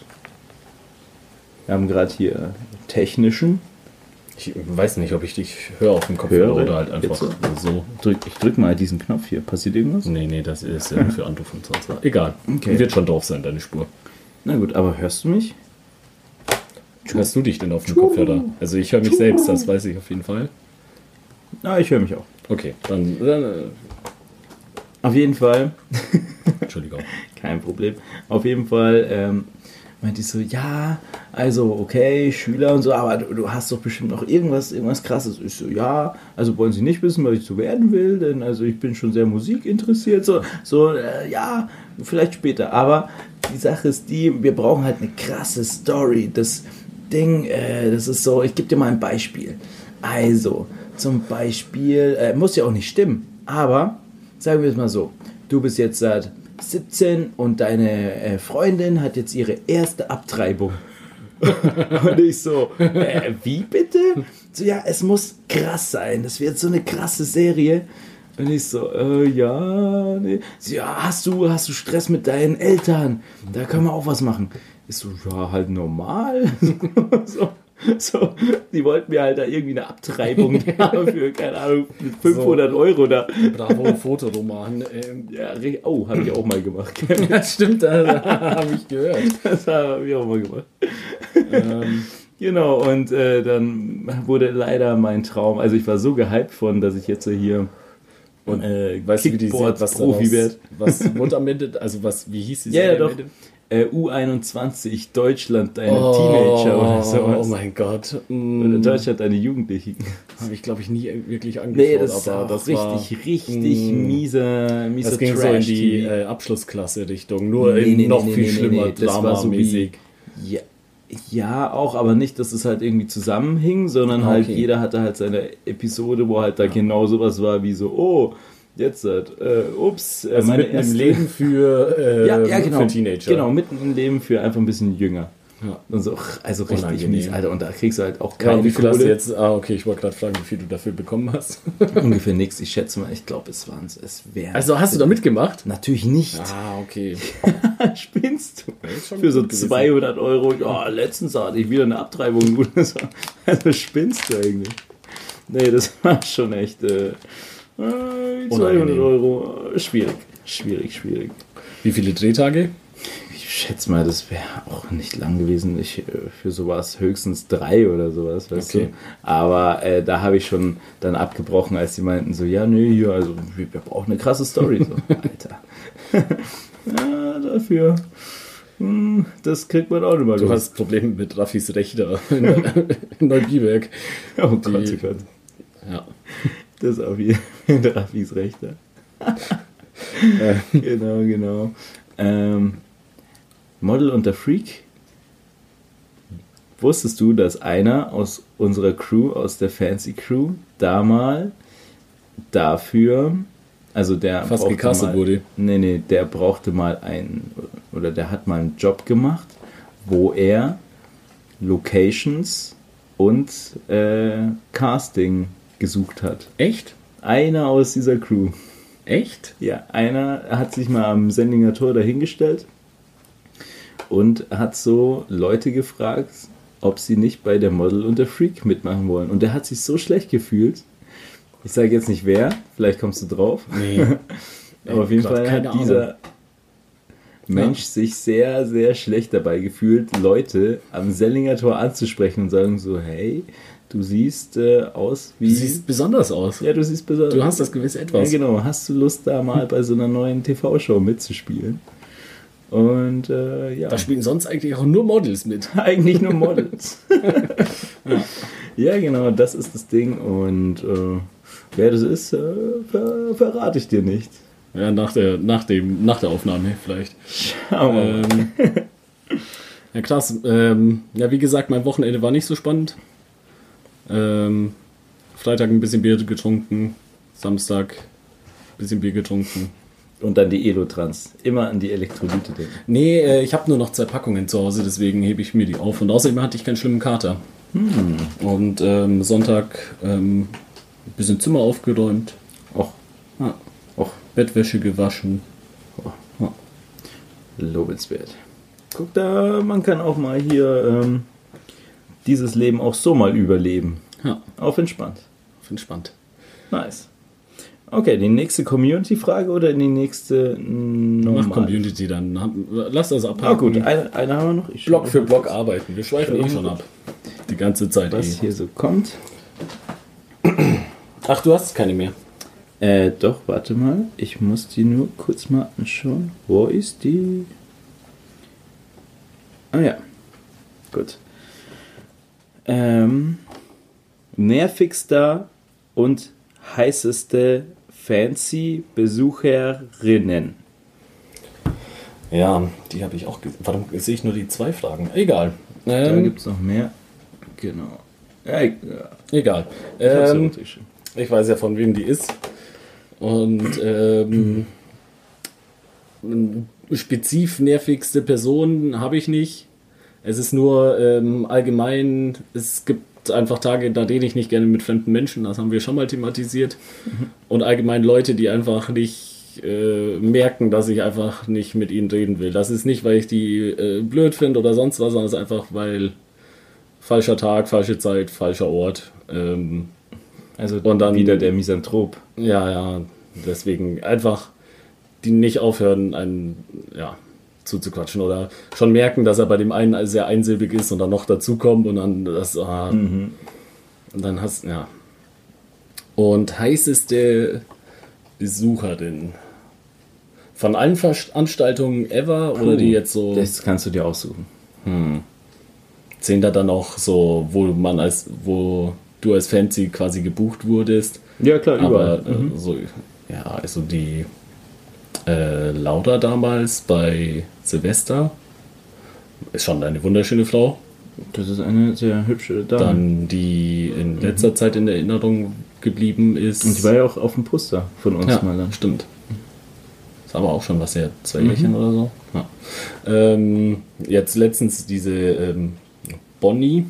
Wir haben gerade hier technischen. Ich weiß nicht, ob ich dich höre auf dem Kopfhörer Höre? oder halt einfach Jetzt so. Drück, ich drück mal diesen Knopf hier. Passiert irgendwas? Nee, nee, das ist ja für Anruf und sonst was. Egal. Okay. Wird schon drauf sein, deine Spur. Na gut, aber hörst du mich? Hörst du dich denn auf dem Kopfhörer? Also ich höre mich selbst, das weiß ich auf jeden Fall. Na, ich höre mich auch. Okay, dann, dann äh, Auf jeden Fall. Entschuldigung. Kein Problem. Auf jeden Fall ähm, meinte ich so, ja, also okay, Schüler und so, aber du, du hast doch bestimmt noch irgendwas, irgendwas krasses. Ich so, ja, also wollen Sie nicht wissen, was ich so werden will, denn also ich bin schon sehr musikinteressiert. So, so äh, ja, vielleicht später. Aber die Sache ist die, wir brauchen halt eine krasse Story. Das Ding, äh, das ist so, ich gebe dir mal ein Beispiel. Also, zum Beispiel, äh, muss ja auch nicht stimmen, aber sagen wir es mal so, du bist jetzt seit 17 und deine äh, Freundin hat jetzt ihre erste Abtreibung. und ich so, äh, wie bitte? So, ja, es muss krass sein. Das wird so eine krasse Serie. Und ich so, äh, ja, nee. Sie, ja, hast du, hast du Stress mit deinen Eltern? Da können wir auch was machen. Ich so, ja, halt normal. so, so, die wollten mir halt da irgendwie eine Abtreibung für, keine Ahnung, 500 Euro da. Bravo, Fotoroman. Ähm, Ja, oh, habe ich auch mal gemacht. ja, stimmt, das habe ich gehört. Das habe ich auch mal gemacht. Ähm, Genau, und äh, dann wurde leider mein Traum, also ich war so gehypt von, dass ich jetzt hier und äh, weißt du, wie die was Profi daraus- werde. Was wurde am Ende, also was, wie hieß die Ja, ja, doch. Äh, U21 Deutschland, deine Teenager oder sowas. Oh mein Gott. Oder Mm, Deutschland, deine Jugendlichen. habe ich, glaube ich, nie wirklich angeschaut. Nee, das aber das richtig, war, richtig Mm. mieser, mieser Das ging so in die äh, Abschlussklasse-Richtung, nur Nee, in nee, noch nee, viel schlimmer, nee, das war so dramamäßig. Ja, ja, auch, aber nicht, dass es halt irgendwie zusammenhing, sondern Ah, halt okay. jeder hatte halt seine Episode, wo halt da genau sowas war wie so, oh, jetzt halt, äh, ups, äh, also mitten im Leben für, äh, ja, ja, genau, für Teenager. Genau, mitten im Leben für einfach ein bisschen jünger. Ja. Und so, also richtig Unangenehm. mies, Alter. Und da kriegst du halt auch Ja, keine und wie viel hast du jetzt? Ah, okay, ich wollte gerade fragen, wie viel du dafür bekommen hast. Ungefähr nichts. Ich schätze mal, ich glaube, es waren es wären. Also hast du da mitgemacht? Natürlich nicht. Ah, okay. Spinnst du? Für so gut gewesen. 200 Euro. Ja, letztens hatte ich wieder eine Abtreibung. Also spinnst du eigentlich? Nee, das war schon echt. Äh, äh, 200 Unangenehm. Euro. äh, Schwierig. Schwierig, schwierig. Wie viele Drehtage? Ich schätze mal, das wäre auch nicht lang gewesen. Ich, äh, für sowas höchstens drei oder sowas, weißt Okay. du. Aber äh, da habe ich schon dann abgebrochen, als die meinten so, ja, nee, hier, also wir, brauchen eine krasse Story. So, Alter. ja, dafür. hm, Das kriegt man auch nicht mal Du los. hast Probleme mit Raffis Rechter in, in Neubiberg. Oh Gott, oh die- Gott. Ja. Das ist auf jeden Fall Rafis Rechter. genau, genau. Ähm, Model und der Freak. Wusstest du, dass einer aus unserer Crew, aus der Fancy Crew, da mal dafür, also der Fast gecastet mal, wurde. Nee, nee, der brauchte mal einen, oder der hat mal einen Job gemacht, wo er Locations und äh, Casting gesucht hat. Echt? Einer aus dieser Crew. Echt? Ja, einer hat sich mal am Sendinger Tor dahingestellt und hat so Leute gefragt, ob sie nicht bei der Model und der Freak mitmachen wollen. Und der hat sich so schlecht gefühlt. Ich sage jetzt nicht wer, vielleicht kommst du drauf. Nee. Aber auf jeden Fall hat dieser Mensch sich sehr, sehr schlecht dabei gefühlt, Leute am Sellinger Tor anzusprechen und sagen so, hey, du siehst äh, aus wie... Du siehst besonders aus. ja, du siehst besonders... Du hast das gewisse Ja, Etwas. genau. Hast du Lust, da mal bei so einer neuen TV-Show mitzuspielen? Und äh, ja, Da spielen sonst eigentlich auch nur Models mit. eigentlich nur Models. ja. genau, das ist das Ding. Und äh, wer das ist, äh, ver verrate ich dir nicht. Ja, nach der, nach dem, nach der Aufnahme vielleicht. Schauen wir mal. Ähm, ja, krass. Ähm, ja, wie gesagt, mein Wochenende war nicht so spannend. Ähm, Freitag ein bisschen Bier getrunken, Samstag ein bisschen Bier getrunken. Und dann die Elotrans. Immer an die Elektrolyte denken. Nee, äh, ich habe nur noch zwei Packungen zu Hause, deswegen hebe ich mir die auf. Und außerdem hatte ich keinen schlimmen Kater. Und ähm, Sonntag ähm, ein bisschen Zimmer aufgeräumt, Och, ja, och, Bettwäsche gewaschen. Ja. lobenswert. Guck da, man kann auch mal hier ähm, dieses Leben auch so mal überleben. ja, Auf entspannt. finde spannend. Nice. Okay, die nächste Community-Frage oder die nächste normal? Mach Community dann. Lass das Ah abhaken. gut, eine, eine haben wir noch. Ich Block für Block arbeiten. Wir schweifen eh schon ab. Die ganze Zeit Was eh. hier so kommt. Ach, du hast keine mehr. Äh, doch, warte mal. Ich muss die nur kurz mal anschauen. Wo ist die? Ah ja. Gut. Ähm, nervigster und heißeste Fancy-Besucherinnen. Ja, die habe ich auch. Warum sehe ich nur die zwei Fragen? Egal. Da Ähm, gibt es noch mehr. Genau. Ja, ich, ja, egal. Ähm, ich weiß ja, von wem die ist. Und ähm, spezif nervigste Person habe ich nicht. Es ist nur ähm, allgemein, es gibt einfach Tage, da rede ich nicht gerne mit fremden Menschen, das haben wir schon mal thematisiert. Und allgemein Leute, die einfach nicht äh, merken, dass ich einfach nicht mit ihnen reden will. Das ist nicht, weil ich die äh, blöd finde oder sonst was, sondern es ist einfach, weil falscher Tag, falsche Zeit, falscher Ort. Ähm, Also und dann- wieder der Misanthrop. ja, ja, deswegen einfach die nicht aufhören, einen, ja, zuzuquatschen oder schon merken, dass er bei dem einen sehr einsilbig ist und dann noch dazukommt und dann das, ah, und dann hast, ja. Und heißeste Besucherin von allen Veranstaltungen ever oder die jetzt so Das kannst du dir aussuchen. zählen da dann auch so, wo man als, wo du als Fancy quasi gebucht wurdest. Ja, klar, Aber überall. äh, so, ja, also die äh, Laura damals bei Silvester ist schon eine wunderschöne Frau. Das ist eine sehr hübsche Dame. Dann die in letzter Zeit in Erinnerung geblieben ist. Und die war ja auch auf dem Poster von uns ja, mal dann. stimmt. Ist aber auch schon was her, zwei Jährchen oder so. Ja. Ähm, jetzt letztens diese ähm, Bonnie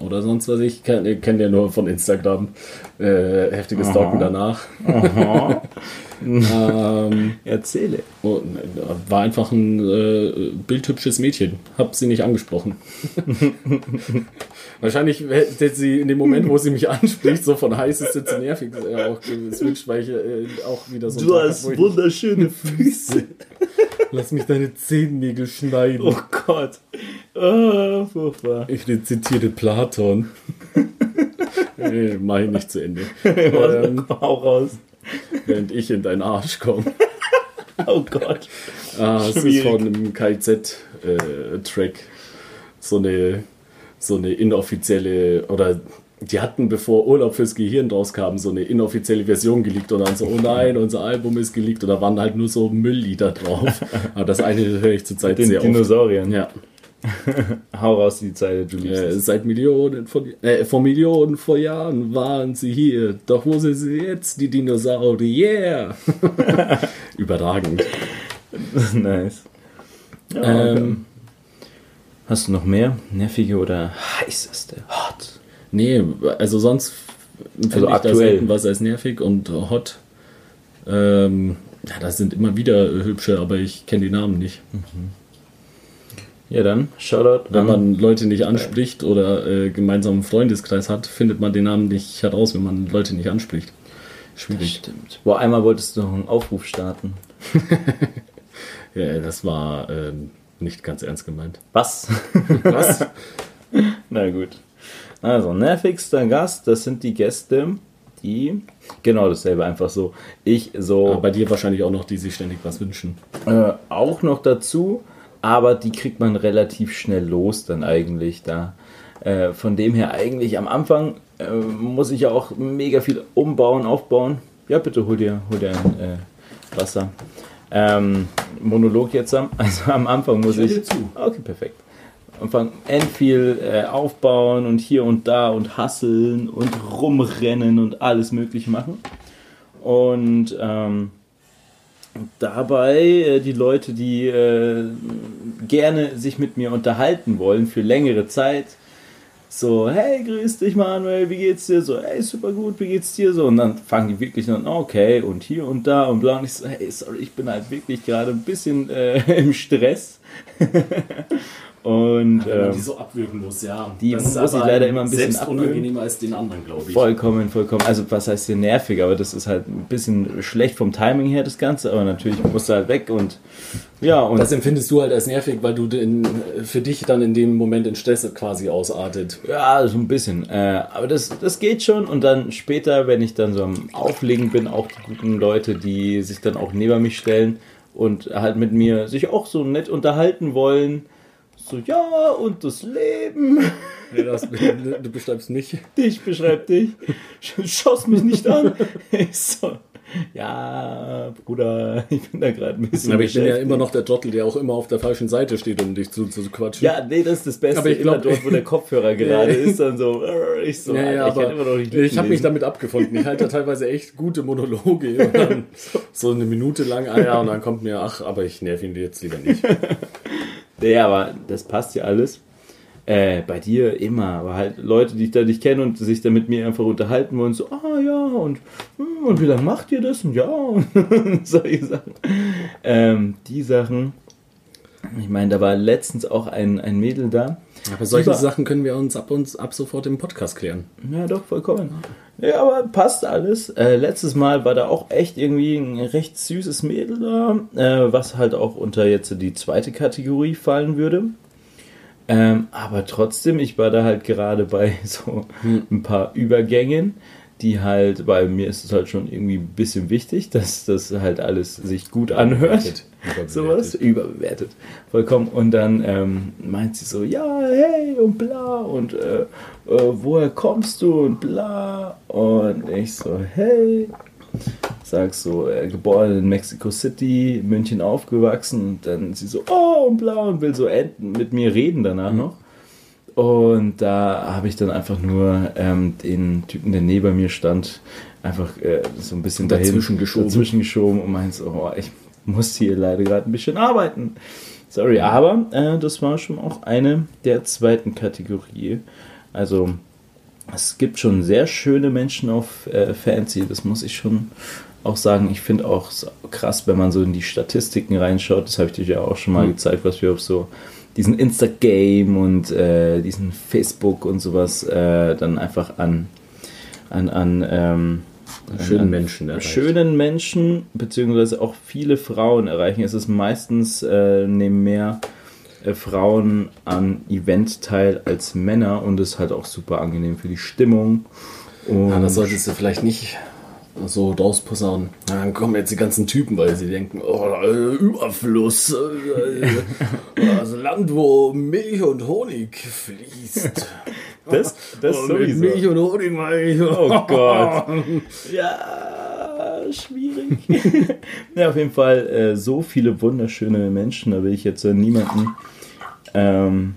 oder sonst was, ich kenne kenn ja nur von Instagram. Äh, heftiges Aha. Stalken danach. Aha. ähm, Erzähle. äh, war einfach ein äh, bildhübsches Mädchen. Hab sie nicht angesprochen. Wahrscheinlich hätte sie in dem Moment, wo sie mich anspricht, so von heiß ist zu nervig auch geswitcht, weil ich äh, auch wieder so einen Tag hab, wo ich- wunderschöne Füße. Lass mich deine Zehennägel schneiden. Oh Gott. Oh, furchtbar. Ich rezitiere Platon. nee, mach ich nicht zu Ende. ähm, Hau raus. Während ich in deinen Arsch komme. Oh Gott. Ah, es ist von einem KZ-Track. so eine so eine inoffizielle oder die hatten, bevor Urlaub fürs Gehirn rauskam, so eine inoffizielle Version geleakt und dann so, oh nein, unser Album ist geleakt und da waren halt nur so Mülllieder drauf. Aber das eine höre ich zurzeit Den sehr oft. Dinosauriern. Ja. Hau raus die Zeile, du liebst Äh, seit Millionen von, äh, vor Millionen von Jahren waren sie hier. Doch wo sind sie jetzt, die Dinosaurier? Yeah! Überragend. nice. Ja. Ähm, Hast du noch mehr? Nervige oder heißeste? Hot. nee, also sonst finde Also aktuell. selten was als nervig und hot. Ähm, ja, das sind immer wieder hübsche, aber ich kenne die Namen nicht. Ja, dann, Shoutout. Wenn an- man Leute nicht anspricht oder äh, gemeinsamen Freundeskreis hat, findet man den Namen nicht heraus, wenn man Leute nicht anspricht. Das Schwierig. stimmt. Boah, einmal wolltest du noch einen Aufruf starten. Ja, das war ähm, nicht ganz ernst gemeint. Was? Was? Na gut. Also, nervigster Gast, das sind die Gäste, die. Genau dasselbe, einfach so. Ich so. Aber bei dir wahrscheinlich auch noch, die sich ständig was wünschen. Äh, auch noch dazu, aber die kriegt man relativ schnell los dann eigentlich da. Äh, von dem her eigentlich am Anfang äh, muss ich ja auch mega viel umbauen, aufbauen. Ja, bitte hol dir, hol dir ein äh, Wasser. Ähm, Monolog jetzt am, also am Anfang muss Ich ich. zu. Okay, perfekt. Am Anfang end viel äh, aufbauen und hier und da und hasseln und rumrennen und alles mögliche machen. Und ähm, dabei äh, die Leute, die äh, gerne sich mit mir unterhalten wollen für längere Zeit, so, hey, grüß dich Manuel, wie geht's dir? So, hey, super gut, wie geht's dir? So, und dann fangen die wirklich an, okay, und hier und da und bla. Und ich so, hey, sorry, ich bin halt wirklich gerade ein bisschen äh, im Stress. Und Wenn man ähm, die so abwürgen muss, ja. die Das muss ist ich leider immer ein bisschen Selbst abwürgen. unangenehmer als den anderen, glaube ich. Vollkommen, vollkommen. Also was heißt hier nervig, aber das ist halt ein bisschen schlecht vom Timing her, das Ganze, aber natürlich musst du halt weg und ja, und Das empfindest du halt als nervig, weil du den, für dich dann in dem Moment in Stress quasi ausartet. ja, so ein bisschen. Äh, aber das, das geht schon und dann später, wenn ich dann so am Auflegen bin, auch die guten Leute, die sich dann auch neben mich stellen und halt mit mir sich auch so nett unterhalten wollen. So, ja, und das Leben. Nee, das, du beschreibst mich. dich beschreibt dich. Schaust mich nicht an. Ich so, ja, Bruder, ich bin da gerade ein bisschen. Aber ich bin ja immer noch der Trottel, der auch immer auf der falschen Seite steht, um dich zu, zu quatschen. Ja, nee, das ist das Beste. Aber ich glaub- immer dort, wo der Kopfhörer gerade ist, dann so, äh, ich so, Ja, ja, ich kann immer noch nicht ich habe mich damit abgefunden. Ich halte da teilweise echt gute Monologe so eine Minute lang, ah ja, und dann kommt mir, ach, aber ich nerv ihn jetzt lieber nicht. Nee, aber das passt ja alles. Äh, bei dir immer, aber halt Leute, die ich da nicht kenne und sich da mit mir einfach unterhalten wollen, so, ah ja, und, hm, und wie lange macht ihr das? Und ja, und solche Sachen. Ähm, die Sachen, ich meine, da war letztens auch ein, ein Mädel da. Aber solche Über- Sachen können wir uns ab uns ab sofort im Podcast klären. Ja, doch, vollkommen. Ja, aber passt alles. Äh, letztes Mal war da auch echt irgendwie ein recht süßes Mädel da, äh, was halt auch unter jetzt die zweite Kategorie fallen würde. Ähm, aber trotzdem, ich war da halt gerade bei so ein paar Übergängen, die halt, bei mir ist es halt schon irgendwie ein bisschen wichtig, dass das halt alles sich gut anhört. Überbewertet. Sowas überbewertet. Vollkommen. Und dann ähm, meint sie so, ja, hey und bla und äh, äh, woher kommst du und bla. Und ich so, hey. Sag so, äh, geboren in Mexico City, München aufgewachsen. Und dann sie so, oh und bla und will so enden, mit mir reden danach Mhm. noch. Und da habe ich dann einfach nur ähm, den Typen, der neben mir stand, einfach äh, so ein bisschen dahin, Dazwischen geschoben. dazwischen geschoben und meinte so, oh, ich muss hier leider gerade ein bisschen arbeiten. Sorry, aber äh, das war schon auch eine der zweiten Kategorie. Also es gibt schon sehr schöne Menschen auf äh, Fancy, das muss ich schon auch sagen. Ich finde auch krass, wenn man so in die Statistiken reinschaut, das habe ich dir ja auch schon mal gezeigt, was wir auf so diesen Instagram und äh, diesen Facebook und sowas äh, dann einfach an, an, an ähm, Schönen an Menschen erreicht. schönen Menschen, beziehungsweise auch viele Frauen erreichen. Es ist meistens, äh, nehmen mehr äh, Frauen an Event teil als Männer und ist halt auch super angenehm für die Stimmung. Und Ja, das solltest du vielleicht nicht so rausposaunen. Dann kommen jetzt die ganzen Typen, weil sie denken, oh, Überfluss. Äh, äh, das Land, wo Milch und Honig fließt. das, das Oh, mit. Milch und Honig meine ich. Oh Gott. Ja, schwierig. ja, auf jeden Fall äh, so viele wunderschöne Menschen. Da will ich jetzt niemanden ähm,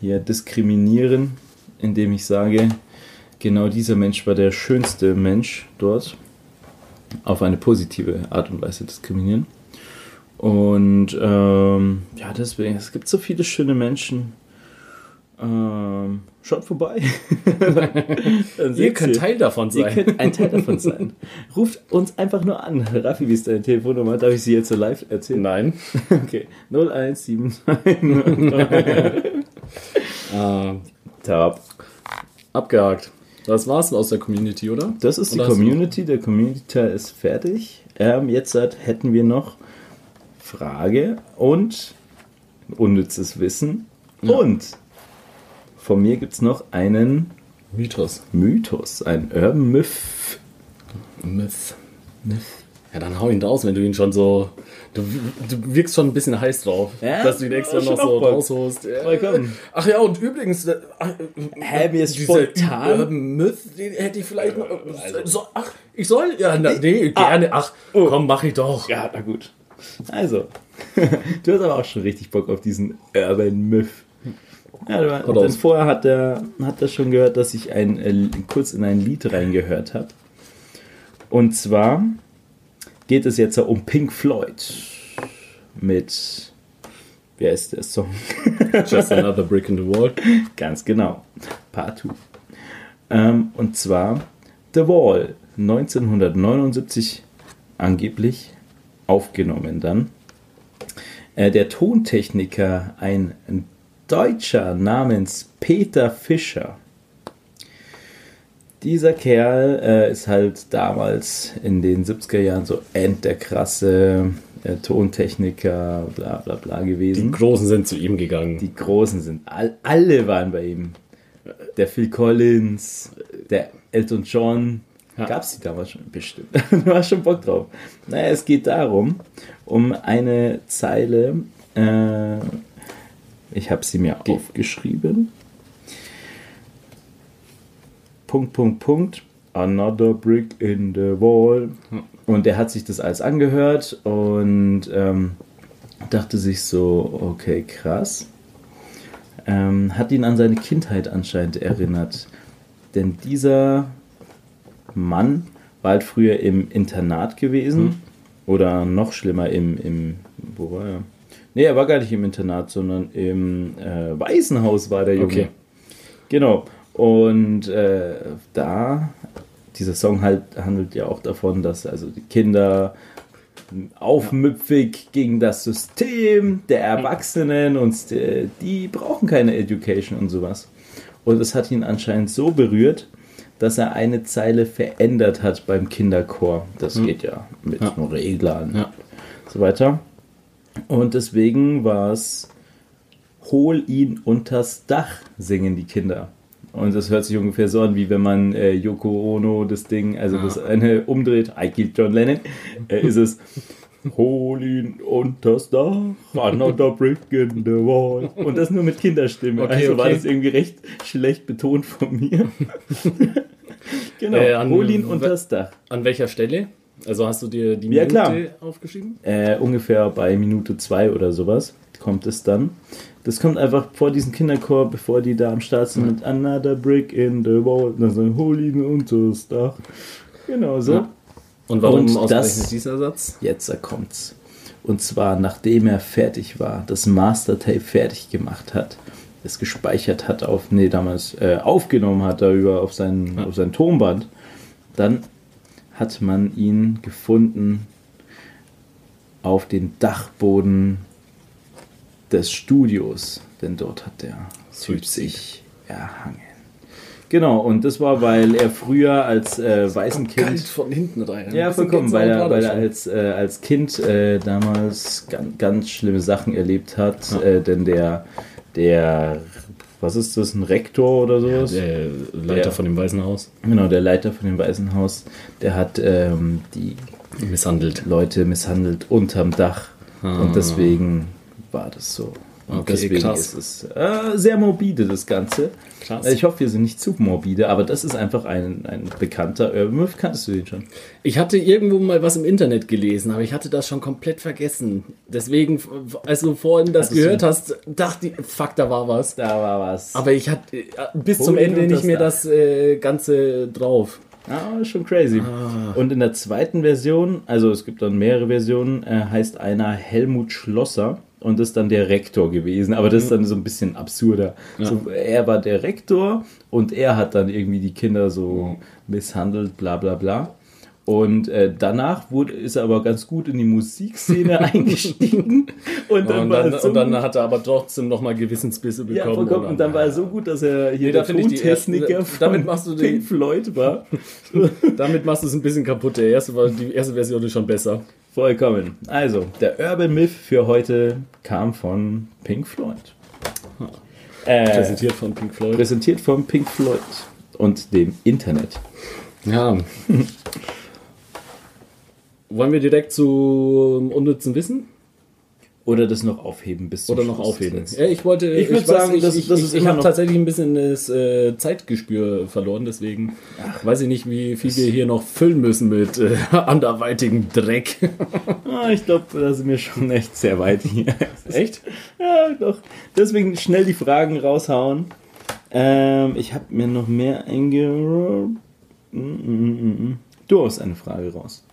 hier diskriminieren, indem ich sage, genau dieser Mensch war der schönste Mensch dort. Auf eine positive Art und Weise diskriminieren. Und ähm, ja, deswegen, es gibt so viele schöne Menschen. Ähm, schaut vorbei. Dann Ihr könnt Teil davon Ihr sein. könnt ein Teil davon sein. Ruft uns einfach nur an. Raffi, wie ist deine Telefonnummer? Darf ich sie jetzt so live erzählen? Nein. Okay. 0179. Äh, Top. abgehakt. Das war's aus der Community, oder? Das ist die Oder du Community. Der Community-Teil ist fertig. Ähm, jetzt halt hätten wir noch Frage und unnützes Wissen. Und von mir gibt es noch einen Mythos. Mythos, ein Urban Myth. Myth. Ja, dann hau ihn raus, wenn du ihn schon so. Du, du wirkst schon ein bisschen heiß drauf, Ja? dass du ihn extra noch so rausholst. Ja. Ach ja, und übrigens, äh, ach, Hä, mir ist spontan- Urban Myth, den hätte ich vielleicht noch. So, ach, ich soll? Ja, na, nee, Ah. gerne. Ach, Oh. komm, mach ich doch. Ja, na gut. Also, du hast aber auch schon richtig Bock auf diesen Urban Myth. Ja, du, vorher hat er, hat er schon gehört, dass ich ein, äh, kurz in ein Lied reingehört habe. Und zwar geht es jetzt um Pink Floyd mit, wie heißt der Song? Just another brick in the wall. Ganz genau, Part 2. Ähm, und zwar The Wall, 1979 angeblich aufgenommen dann. Äh, der Tontechniker, ein Deutscher namens Peter Fischer. Dieser Kerl äh, ist halt damals in den 70er Jahren so end der krasse äh, Tontechniker, bla bla bla Die gewesen. Großen sind zu ihm gegangen. Die Großen sind, all, alle waren bei ihm. Der Phil Collins, der Elton John. Ja. Gab es die damals schon? Bestimmt. du hast schon Bock drauf. Naja, es geht darum, um eine Zeile. Äh, ich habe sie mir aufgeschrieben. Punkt, Punkt, Punkt. Another brick in the wall. Und er hat sich das alles angehört und ähm, dachte sich so, okay, krass. Ähm, hat ihn an seine Kindheit anscheinend erinnert. Denn dieser Mann war halt früher im Internat gewesen. Oder noch schlimmer im, im. Wo war er? Nee, er war gar nicht im Internat, sondern im äh, Waisenhaus war der Junge. Okay. Genau. Und äh, da, dieser Song halt handelt ja auch davon, dass also die Kinder aufmüpfig gegen das System der Erwachsenen und äh, die brauchen keine Education und sowas. Und es hat ihn anscheinend so berührt, dass er eine Zeile verändert hat beim Kinderchor. Das geht ja mit Ja. Reglern Ja. und so weiter. Und deswegen war es Hol ihn unters Dach, singen die Kinder. Und das hört sich ungefähr so an, wie wenn man äh, Yoko Ono das Ding, also das eine umdreht, I killed John Lennon, äh, ist es Hol ihn unters Dach, another brick in the wall. Und das nur mit Kinderstimme. Okay, also war okay. das irgendwie recht schlecht betont von mir. genau, Äh, an- hol ihn unters Dach. An welcher Stelle? Also hast du dir die Ja, Minute klar. aufgeschrieben? äh, ungefähr bei Minute zwei oder sowas kommt es dann. Das kommt einfach vor diesen Kinderchor, bevor die da am Start sind mit Another Brick in the Wall. Dann so, hol ihn unters Dach. Genau so. Ja. Und warum Und ausgerechnet das- dieser Satz? Jetzt kommt's. Und zwar, nachdem er fertig war, das Master-Tape fertig gemacht hat, es gespeichert hat auf, nee, damals äh, aufgenommen hat darüber auf sein, auf sein Tonband, dann hat man ihn gefunden auf den Dachboden des Studios, denn dort hat der Typ sich erhangen. Genau, und das war, weil er früher als äh, Waisenkind von hinten rein. ja, vollkommen, weil er, weil er als, äh, als Kind äh, damals ganz, ganz schlimme Sachen erlebt hat. Äh, denn der, der, was ist das, ein Rektor oder sowas? schon. Der Leiter Der- von dem Weißen Haus. Genau, der Leiter von dem Waisenhaus, der hat ähm, die Misshandelt. Leute misshandelt unterm Dach. Ah. Und deswegen war das so. Und Okay, deswegen krass. ist es äh, sehr morbide, das Ganze. Krass. Äh, Ich hoffe, wir sind nicht zu morbide, aber das ist einfach ein, ein bekannter Urban Myth. Kanntest du den schon? Ich hatte irgendwo mal was im Internet gelesen, aber ich hatte das schon komplett vergessen. Deswegen, als du vorhin das Hattest gehört du- hast, dachte ich, fuck, da war was. Da war was. Aber ich hatte äh, bis Hol zum Ende nicht mehr Dach. das äh, Ganze drauf. Ah, schon crazy. Ah. Und in der zweiten Version, also es gibt dann mehrere Versionen, äh, heißt einer Helmut Schlosser und ist dann der Rektor gewesen. Aber das ist dann so ein bisschen absurder. So, er war der Rektor und er hat dann irgendwie die Kinder so misshandelt, bla bla bla. Und äh, danach wurde, ist er aber ganz gut in die Musikszene eingestiegen. Und dann, Und war dann, er so und dann gut- hat er aber trotzdem nochmal Gewissensbisse ja, bekommen. vollkommen. oder? Und dann war er so gut, dass er hier Nee, der Tontechniker ersten- von damit machst du die- Pink Floyd war. Damit machst du es ein bisschen kaputt. Der erste war, die erste Version ist schon besser. Vollkommen. Also, der Urban Myth für heute kam von Pink Floyd. Äh, Präsentiert von Pink Floyd. präsentiert von Pink Floyd und dem Internet. Ja. Wollen wir direkt zum unnützen Wissen? Oder das noch aufheben bis zum Oder noch Schluss aufheben? jetzt. Ja, ich wollte. Ich würd weiß sagen, das- ich, das ich, ist ich immer habe noch- tatsächlich ein bisschen das äh, Zeitgespür verloren, deswegen weiß ich nicht, wie viel wir hier noch füllen müssen mit äh, anderweitigem Dreck. Ah, ich glaube, da sind wir schon echt sehr weit hier. Echt? Ja, doch. Deswegen schnell die Fragen raushauen. Ähm, ich habe mir noch mehr einge... Mm, mm, mm. Du hast eine Frage raus.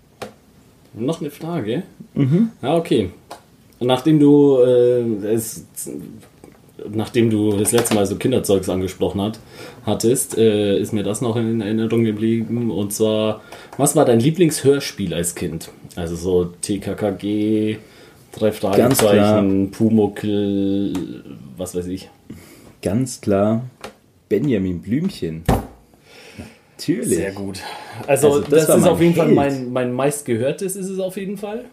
Noch eine Frage? Ja, okay. Nachdem du äh, es, nachdem du das letzte Mal so Kinderzeugs angesprochen hat, hattest, äh, ist mir das noch in Erinnerung geblieben. Und zwar, was war dein Lieblingshörspiel als Kind? Also so TKKG, drei Fragezeichen, Pumuckel, was weiß ich. Ganz klar Benjamin Blümchen. Natürlich. Sehr gut. Also, Also, das das, ist auf jeden Fall Held. mein, mein meistgehörtes ist es auf jeden Fall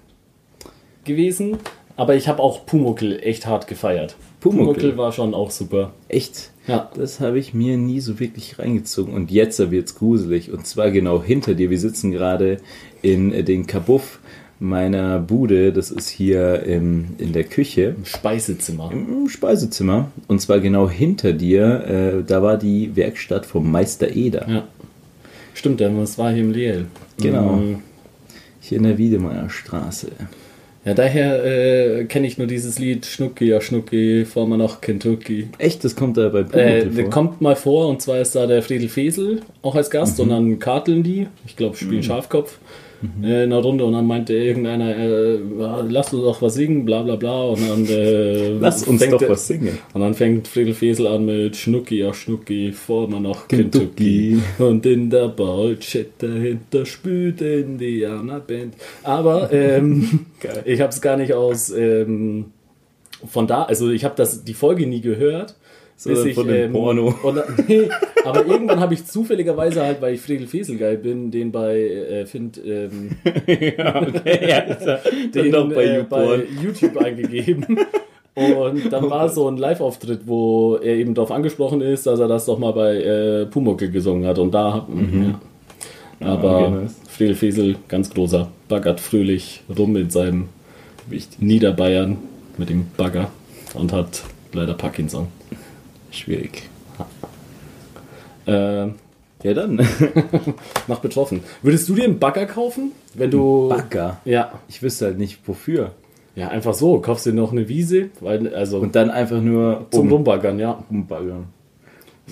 gewesen. Aber ich habe auch Pumuckel echt hart gefeiert. Pumuckl. war schon auch super. Echt? Ja. Das habe ich mir nie so wirklich reingezogen. Und jetzt wird's gruselig. Und zwar genau hinter dir. Wir sitzen gerade in den Kabuff meiner Bude. Das ist hier im, in der Küche. Speisezimmer. im Speisezimmer. Und zwar genau hinter dir. Äh, da war die Werkstatt vom Meister Eder. Ja. Stimmt, das war hier im Leel. Genau. Mhm. Hier in der Wiedemeyer Straße. Ja, daher äh, kenne ich nur dieses Lied Schnucki, ja Schnucki, fahren wir nach Kentucky. Echt, das kommt da bei Äh, Pumuckl der vor? kommt mal vor und zwar ist da der Friedel Fesel auch als Gast und dann karteln die, ich glaube spielen Schafkopf äh, in einer Runde und dann meinte irgendeiner, äh, lass uns doch was singen, bla bla bla und dann äh, Lass uns fängt doch der- was singen. Und dann fängt Friedel Fesel an mit Schnucki, ja Schnucki, fahren wir nach Kentucky. Kentucky. Und in der Ballchat dahinter spült Indianerband. Aber ähm, ich habe es gar nicht aus ähm, von da, also ich habe das die Folge nie gehört. Sondern von dem Porno. Und, nee, aber irgendwann habe ich zufälligerweise halt, weil ich Friedel Fesel geil bin, den bei äh, Find, ähm, ja, okay, ja, den dann doch bei äh, bei YouTube eingegeben. Und dann war so ein Live-Auftritt, wo er eben darauf angesprochen ist, dass er das doch mal bei äh, Pumuckl gesungen hat. Und da, ja. Aber okay, nice. Friedel Fesel, ganz großer, baggert fröhlich rum in seinem Niederbayern mit dem Bagger und hat leider Parkinson. Schwierig. Äh, Ja, dann. noch betroffen. Würdest du dir einen Bagger kaufen, wenn du. Bagger. Ja. Ich wüsste halt nicht wofür. Ja, einfach so. Kaufst dir noch eine Wiese, weil, also Und dann einfach nur zum um, Rumbaggern, ja. umbaggern.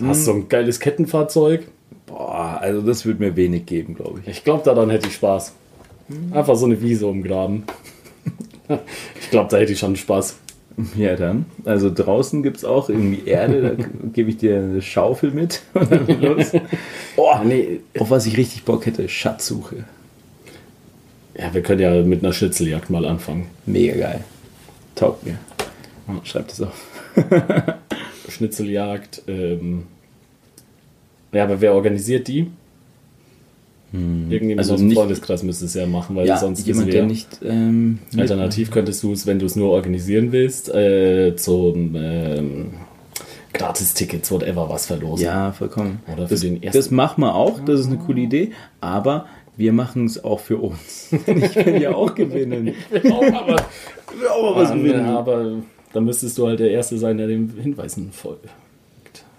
Hast so ein geiles Kettenfahrzeug. Boah, also das würde mir wenig geben, glaube ich. Ich glaube, daran hätte ich Spaß. Einfach so eine Wiese umgraben. Ich glaube, da hätte ich schon Spaß. Ja, dann. Also draußen gibt es auch irgendwie Erde, da gebe ich dir eine Schaufel mit. Und dann los. Oh, Nee, auf was ich richtig Bock hätte, Schatzsuche. ja, wir können ja mit einer Schnitzeljagd mal anfangen. Mega geil. Taugt mir. Schreibt es auf. Schnitzeljagd. Ähm, ja, aber wer organisiert die? Irgendjemand Also aus dem Freundeskreis müsste es ja machen, weil Ja, sonst jemand, der nicht. Ähm, Alternativ könntest du es, wenn du es nur organisieren willst, äh, zum ähm, Gratis-Tickets, whatever, was verlosen. Ja, vollkommen. Oder für das, den ersten- das machen wir auch, das ist eine coole Idee, aber wir machen es auch für uns. Ich will ja auch gewinnen. Oh, aber, auch mal was gewinnen. aber dann müsstest du halt der Erste sein, der den Hinweisen folgt.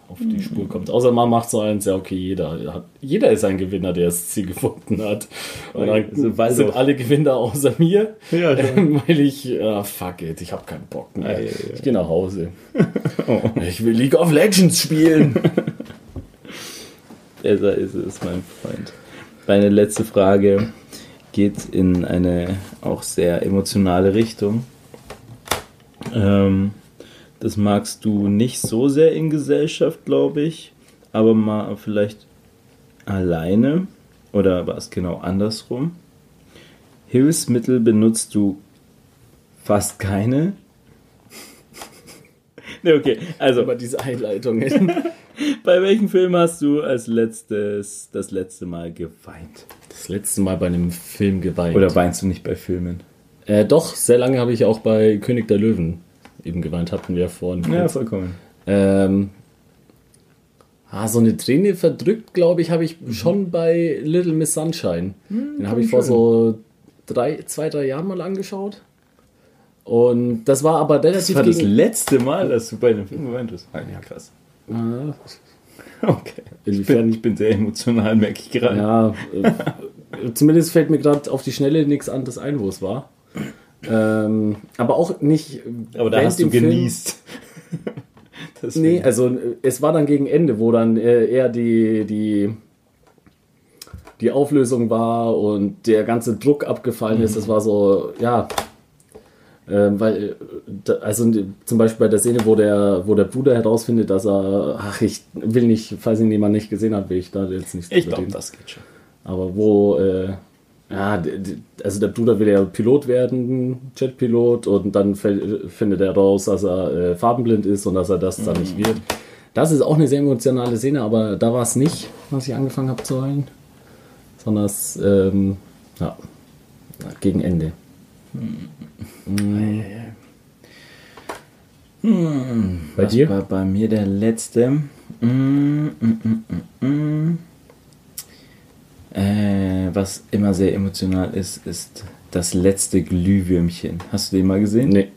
Auf die Spur kommt. Außer man macht so eins, ja, okay, jeder hat, jeder ist ein Gewinner, der das Ziel gefunden hat. Und dann Also sind alle Gewinner außer mir. Ja, ähm, weil ich, ah, fuck it, ich habe keinen Bock mehr. Ja, ja. Ich gehe nach Hause. Ich will League of Legends spielen. Besser ist es, mein Freund. Meine letzte Frage geht in eine auch sehr emotionale Richtung. Ähm, das magst du nicht so sehr in Gesellschaft, glaube ich, aber mal vielleicht alleine oder war es genau andersrum? Hilfsmittel benutzt du fast keine? ne, okay, also Aber diese Einleitungen. bei welchem Film hast du als letztes das letzte Mal geweint? Das letzte Mal bei einem Film geweint. Oder weinst du nicht bei Filmen? Äh, doch, sehr lange habe ich auch bei König der Löwen eben geweint, hatten wir vorhin. kurz. vollkommen. Ähm, ah, so eine Träne verdrückt, glaube ich, habe ich schon bei Little Miss Sunshine. Den habe ich vor schön. so drei, zwei, drei Jahren mal angeschaut. Und das war aber Das relativ war das letzte Mal, dass du bei einem Film geweint hast. Ah, ja, krass. Ah, Okay. Ich Inwiefern? bin, ich bin sehr emotional, merke ich gerade. Ja, äh, zumindest fällt mir gerade auf die Schnelle nichts anderes ein, wo es war. Ähm, aber auch nicht. Aber da hast du genießt. Nee, also äh, es war dann gegen Ende, wo dann äh, eher die, die, die Auflösung war und der ganze Druck abgefallen ist. Das war so, ja. Ähm, weil, äh, da, also äh, zum Beispiel bei der Szene, wo der, wo der Bruder herausfindet, dass er, ach, ich will nicht, falls ihn jemand nicht gesehen hat, will ich da jetzt nicht ich glaube, das geht schon. Aber wo, äh, ja, also der Bruder will ja Pilot werden, Jetpilot, und dann findet er raus, dass er äh, farbenblind ist und dass er das dann nicht wird. Das ist auch eine sehr emotionale Szene, aber da war es nicht, was ich angefangen habe zu heulen, sondern es, ähm, ja, gegen Ende. Bei Was dir? war bei mir der letzte? Mm, mm, mm. Äh, was immer sehr emotional ist, ist das letzte Glühwürmchen. Hast du den mal gesehen? Nee,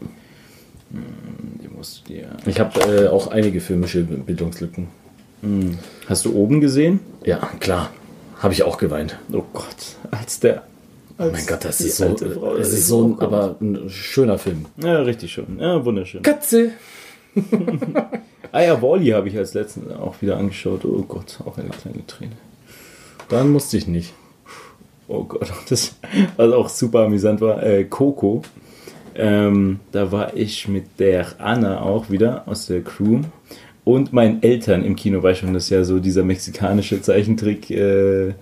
Den musst du dir. ich habe äh, auch einige filmische Bildungslücken. Hast du oben gesehen? Ja, klar, habe ich auch geweint. Oh Gott, als der. Oh mein Gott, das ist so, Frau, es ist so ein, aber ein schöner Film. Ja, richtig schon. Ja, wunderschön. Katze! Ah ja, Wally habe ich als letzten auch wieder angeschaut. Oh Gott, auch eine kleine Träne. Dann musste ich nicht. Oh Gott, das, was auch super amüsant war, äh, Coco. Ähm, da war ich mit der Anna auch wieder aus der Crew und meinen Eltern im Kino, weil schon das ja so dieser mexikanische Zeichentrick äh,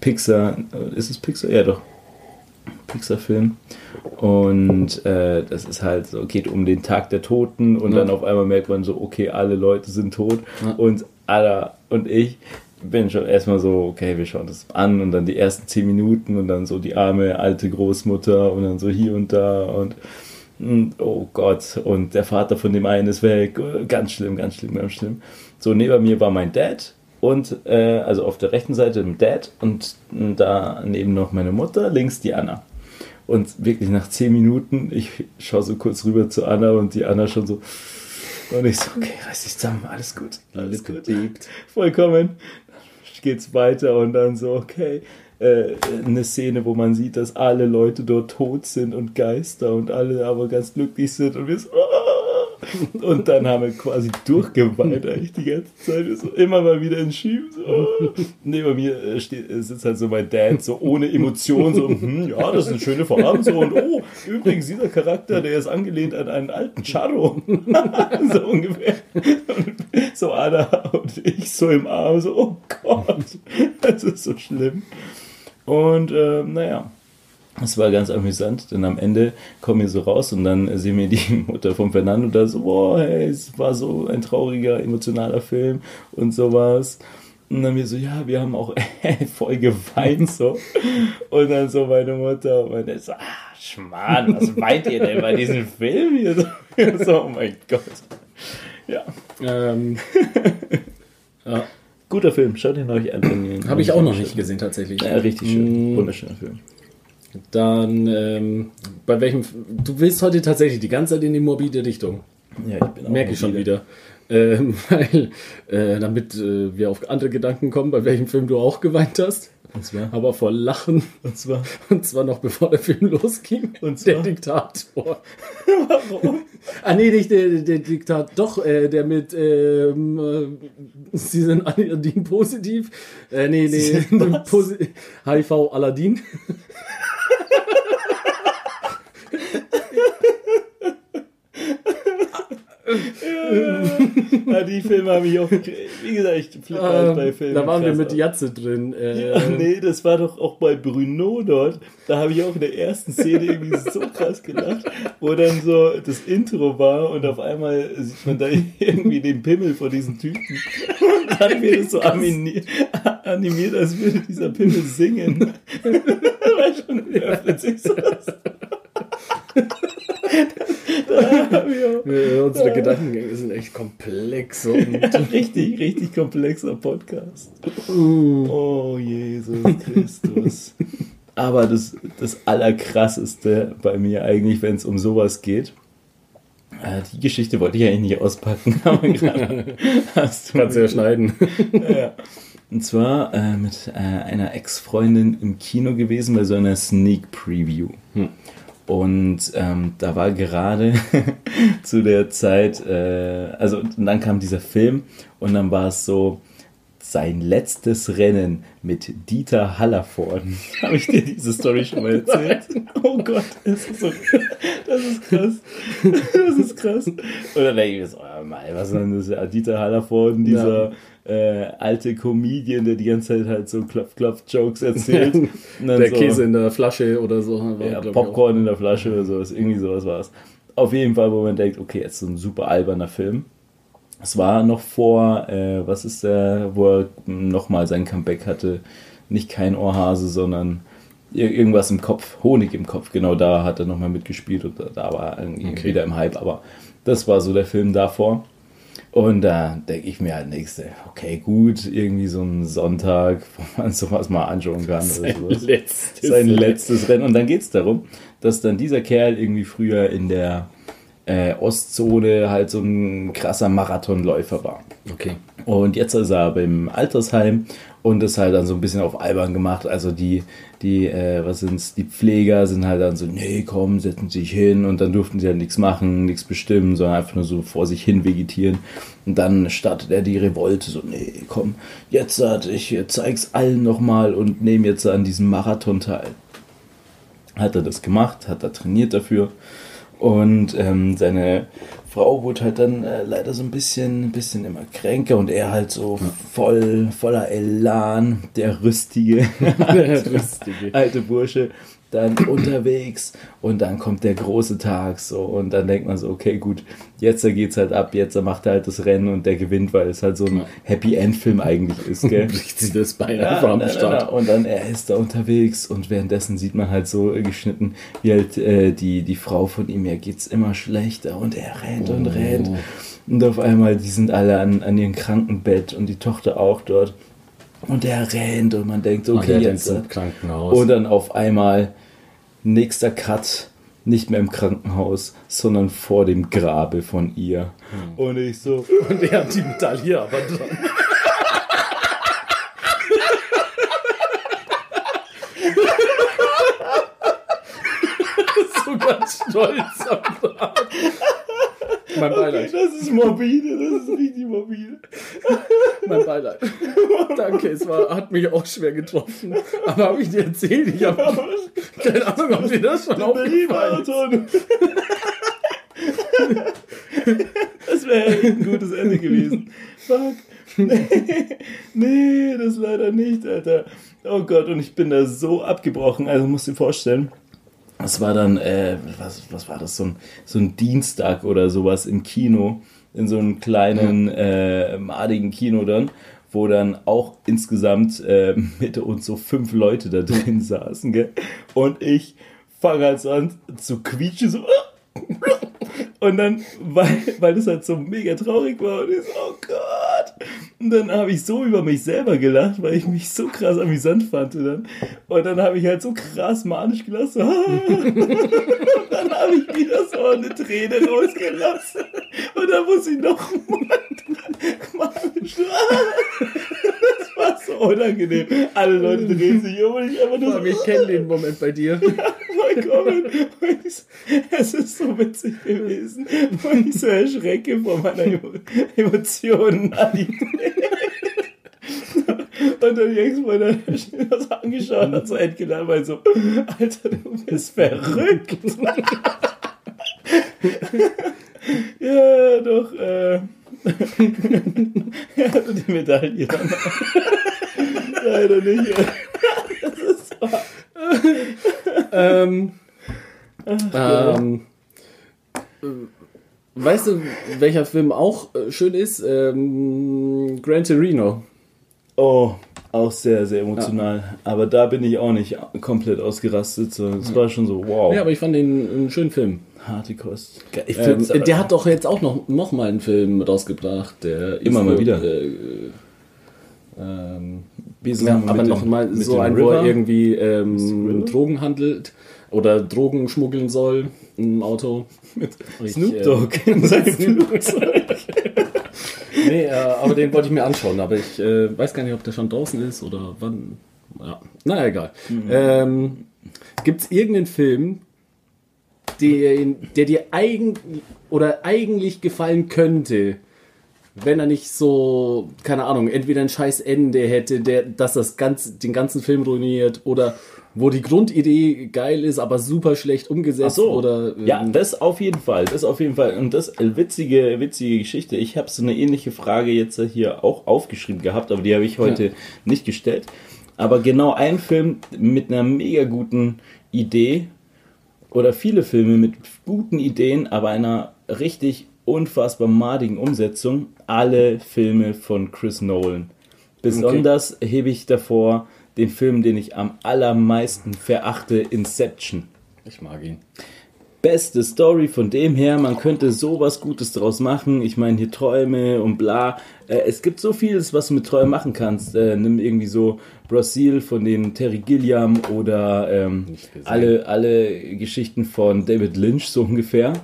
Pixar, ist es Pixar? Ja doch, Pixar-Film. Und äh, das ist halt so, geht um den Tag der Toten und Ja. dann auf einmal merkt man so, okay, alle Leute sind tot und Anna und ich bin schon erstmal so, okay, wir schauen das an und dann die ersten zehn Minuten und dann so die arme alte Großmutter und dann so hier und da und, und oh Gott, und der Vater von dem einen ist weg, ganz schlimm, ganz schlimm, ganz schlimm. So, neben mir war mein Dad und, äh, also auf der rechten Seite mein Dad und daneben noch meine Mutter, links die Anna. Und wirklich nach zehn Minuten, ich schaue so kurz rüber zu Anna und die Anna schon so. Und ich so, okay, reiß dich zusammen, alles gut, alles Lippe gut. bebt. Vollkommen. Geht's weiter und dann so, okay, äh, eine Szene, wo man sieht, dass alle Leute dort tot sind und Geister und alle aber ganz glücklich sind und wir so, ah! und dann haben wir quasi durchgeweint eigentlich die ganze Zeit. So immer mal wieder in Schieben. So, ah! Neben mir äh, steht, äh, sitzt halt so mein Dad, so ohne Emotion, so, hm, ja, das ist eine schöne Farbe. So, und oh, übrigens, dieser Charakter, der ist angelehnt an einen alten Charro. so ungefähr. So Anna und ich so im Arm, so, oh Gott, das ist so schlimm. Und ähm, naja, es war ganz amüsant, denn am Ende kommen wir so raus und dann sehen wir die Mutter von Fernando da so, boah, hey, es war so ein trauriger, emotionaler Film und sowas. Und dann wir so, ja, wir haben auch voll geweint so. Und dann so meine Mutter und meine so, ah, Schmarrn, was weint ihr denn bei diesem Film hier? So, so oh mein Gott. Ja, Ähm, ja, guter Film, schaut ihn euch an. habe ich auch noch nicht gesehen tatsächlich. Ja, richtig schön, Mm, wunderschöner Film. Dann, ähm, bei welchem, du willst heute tatsächlich die ganze Zeit in die morbide Richtung. Ja, ich bin auch Merke ich schon wieder. Ähm, weil, äh, damit äh, wir auf andere Gedanken kommen, bei welchem Film du auch geweint hast. Und zwar, Aber vor Lachen. und zwar, Und zwar noch bevor der Film losging. Und der zwar? Diktator. warum? Ah, nee, nicht der, der Diktator. Doch, äh, der mit, ähm, äh, Sie sind Aladdin positiv. Äh, nee, nee? Posi HIV Aladdin. Ja, die Filme habe ich auch, wie gesagt, ich flippe halt bei Ähm, Filmen. da waren wir mit. Jatze drin. Äh, Ja, nee, das war doch auch bei Bruno dort. Da habe ich auch in der ersten Szene irgendwie so krass gelacht, wo dann so das Intro war und auf einmal sieht man da irgendwie den Pimmel von diesen Typen. Und dann wird es so animiert, animiert, als würde dieser Pimmel singen. Das war schon öffnet sich so das. Äh, unsere Gedankengänge sind echt komplex. Und, Richtig, richtig komplexer Podcast. Oh, Jesus Christus. Aber das, das Allerkrasseste bei mir eigentlich, wenn es um sowas geht, äh, die Geschichte wollte ich eigentlich nicht auspacken, aber gerade hast du Kannst du ja schneiden. ja. Und zwar äh, mit äh, einer Ex-Freundin im Kino gewesen bei so einer Sneak Preview. Und ähm, da war gerade zu der Zeit, äh, also dann kam dieser Film und dann war es so sein letztes Rennen mit Dieter Hallervorden. Habe ich dir diese Story schon mal erzählt? Oh Gott, das ist so, das ist krass. Das ist krass. Und dann denke ich mir so, oh Mann, was ist denn das? Ja, Dieter Hallervorden, dieser äh, alte Comedian, der die ganze Zeit halt so Klopf-Klopf-Jokes erzählt. Der so, Käse in der Flasche oder so. war, ja, Popcorn in der Flasche oder sowas, irgendwie sowas war es. Auf jeden Fall, wo man denkt, okay, jetzt so ein super alberner Film. Es war noch vor, äh, was ist der, wo er nochmal sein Comeback hatte. Nicht kein Ohrhase, sondern ir- irgendwas im Kopf, Honig im Kopf. Genau da hat er nochmal mitgespielt und da, war er irgendwie Okay. wieder im Hype. Aber das war so der Film davor. Und da denke ich mir halt nächste, okay, gut, irgendwie so ein Sonntag, wo man sowas mal anschauen kann. Oder sowas Letztes sein letztes Rennen. Und dann geht es darum, dass dann dieser Kerl irgendwie früher in der äh, Ostzone halt so ein krasser Marathonläufer war. Okay. Und jetzt ist er aber im Altersheim und ist halt dann so ein bisschen auf albern gemacht. Also die, die, äh, was sind's, die Pfleger sind halt dann so, nee, komm, setzen sich hin und dann durften sie halt nichts machen, nichts bestimmen, sondern einfach nur so vor sich hin vegetieren. Und dann startet er die Revolte, so, nee, komm, jetzt hat ich zeig's allen nochmal und nehme jetzt an diesem Marathon teil. Hat er das gemacht, hat er trainiert dafür. Und ähm, seine Frau wurde halt dann äh, leider so ein bisschen, bisschen immer kränker und er halt so voll, voller Elan, der rüstige, Rüstige. alte Bursche, dann unterwegs und dann kommt der große Tag so und dann denkt man so, okay, gut, jetzt geht's halt ab, jetzt macht er halt das Rennen und der gewinnt, weil es halt so ein Happy End Film eigentlich ist, gell? Bricht sie das Bein Ja, einfach am na, na, Start. na. Und dann er ist da unterwegs und währenddessen sieht man halt so geschnitten, wie halt äh, die, die Frau von ihm, ja geht's immer schlechter und er rennt und Oh. rennt. Und auf einmal, die sind alle an, an ihrem Krankenbett und die Tochter auch dort. Und er rennt und man denkt, Und okay, der jetzt. jetzt äh, im Krankenhaus. Und dann auf einmal nächster Cut, nicht mehr im Krankenhaus, sondern vor dem Grabe von ihr. Hm. Und ich so, Und er hat die Medaille aber dran. so ganz stolz am Rad. Mein Beileid. das ist morbide, das ist richtig morbide. Mein Beileid. Danke, es war, hat mich auch schwer getroffen. Aber habe ich dir erzählt? Ich habe keine Ahnung, ob dir das schon aufgefallen ist. Das wäre ein gutes Ende gewesen. Fuck. Nee, nee, das leider nicht, Alter. Oh Gott, und ich bin da so abgebrochen. Also musst du dir vorstellen, es war dann, äh, was, was war das, so ein, so ein Dienstag oder sowas im Kino, in so einem kleinen, äh, madigen Kino dann, wo dann auch insgesamt äh, mit uns so fünf Leute da drin saßen, gell? Und ich fange halt an zu quietschen, so. Und dann, weil, weil das halt so mega traurig war, und ich so, oh Gott. Und dann habe ich so über mich selber gelacht, weil ich mich so krass amüsant fand. Und dann, und dann habe ich halt so krass manisch gelacht. So, und dann habe ich wieder so eine Träne rausgelassen. Und dann muss ich noch machen. Das war so unangenehm. Alle Leute drehen sich um und ich einfach nur so, Ich kenne den Moment bei dir. vollkommen. Ich so, es ist so witzig gewesen, weil ich so erschrecke vor meiner Emo Emotionalität. Und dann die Ex-Freundin hat das angeschaut und hat so entgeladen, weil so, Alter, du bist verrückt. ja, doch, äh, er hatte die Medaille dann. Leider nicht. Das ist wahr. ähm, ähm, äh, weißt du, welcher Film auch äh, schön ist? Ähm, Gran Torino. Oh, auch sehr, sehr emotional. Aber da bin ich auch nicht komplett ausgerastet. So, es war schon so, wow, Ja, aber ich fand den einen schönen Film. harte Kost. Ähm, der hat doch jetzt auch noch, noch mal einen Film rausgebracht. Der Immer mal wieder. Äh, ähm, Ja, nochmal aber mit noch dem- mal mit so ein, wo er irgendwie ähm? Drogen handelt oder Drogen schmuggeln soll im Auto. Ich, Snoop äh, Dogg in seinem Flugzeug. Nee, äh, aber den wollte ich mir anschauen, aber ich äh, weiß gar nicht, ob der schon draußen ist oder wann. Ja, naja, egal. Ähm, Gibt es irgendeinen Film, der, der dir eigen, oder eigentlich gefallen könnte, wenn er nicht so, keine Ahnung, entweder ein scheiß Ende hätte, der, dass das ganz, den ganzen Film ruiniert oder wo die Grundidee geil ist, aber super schlecht umgesetzt so. oder ähm, ja, das auf jeden Fall, das auf jeden Fall. Und das äh, witzige, witzige Geschichte. Ich habe so eine ähnliche Frage jetzt hier auch aufgeschrieben gehabt, aber die habe ich heute Ja. nicht gestellt. Aber genau ein Film mit einer mega guten Idee oder viele Filme mit guten Ideen, aber einer richtig unfassbar madigen Umsetzung. Alle Filme von Chris Nolan. Besonders hebe ich davor den Film, den ich am allermeisten verachte, Inception ich mag ihn. beste Story von dem her. Man könnte sowas Gutes draus machen. Ich meine, hier Träume und bla. Äh, es gibt so vieles, was du mit Träumen machen kannst. Äh, nimm irgendwie so Brasil von den Terry Gilliam oder ähm, alle, alle Geschichten von David Lynch so ungefähr.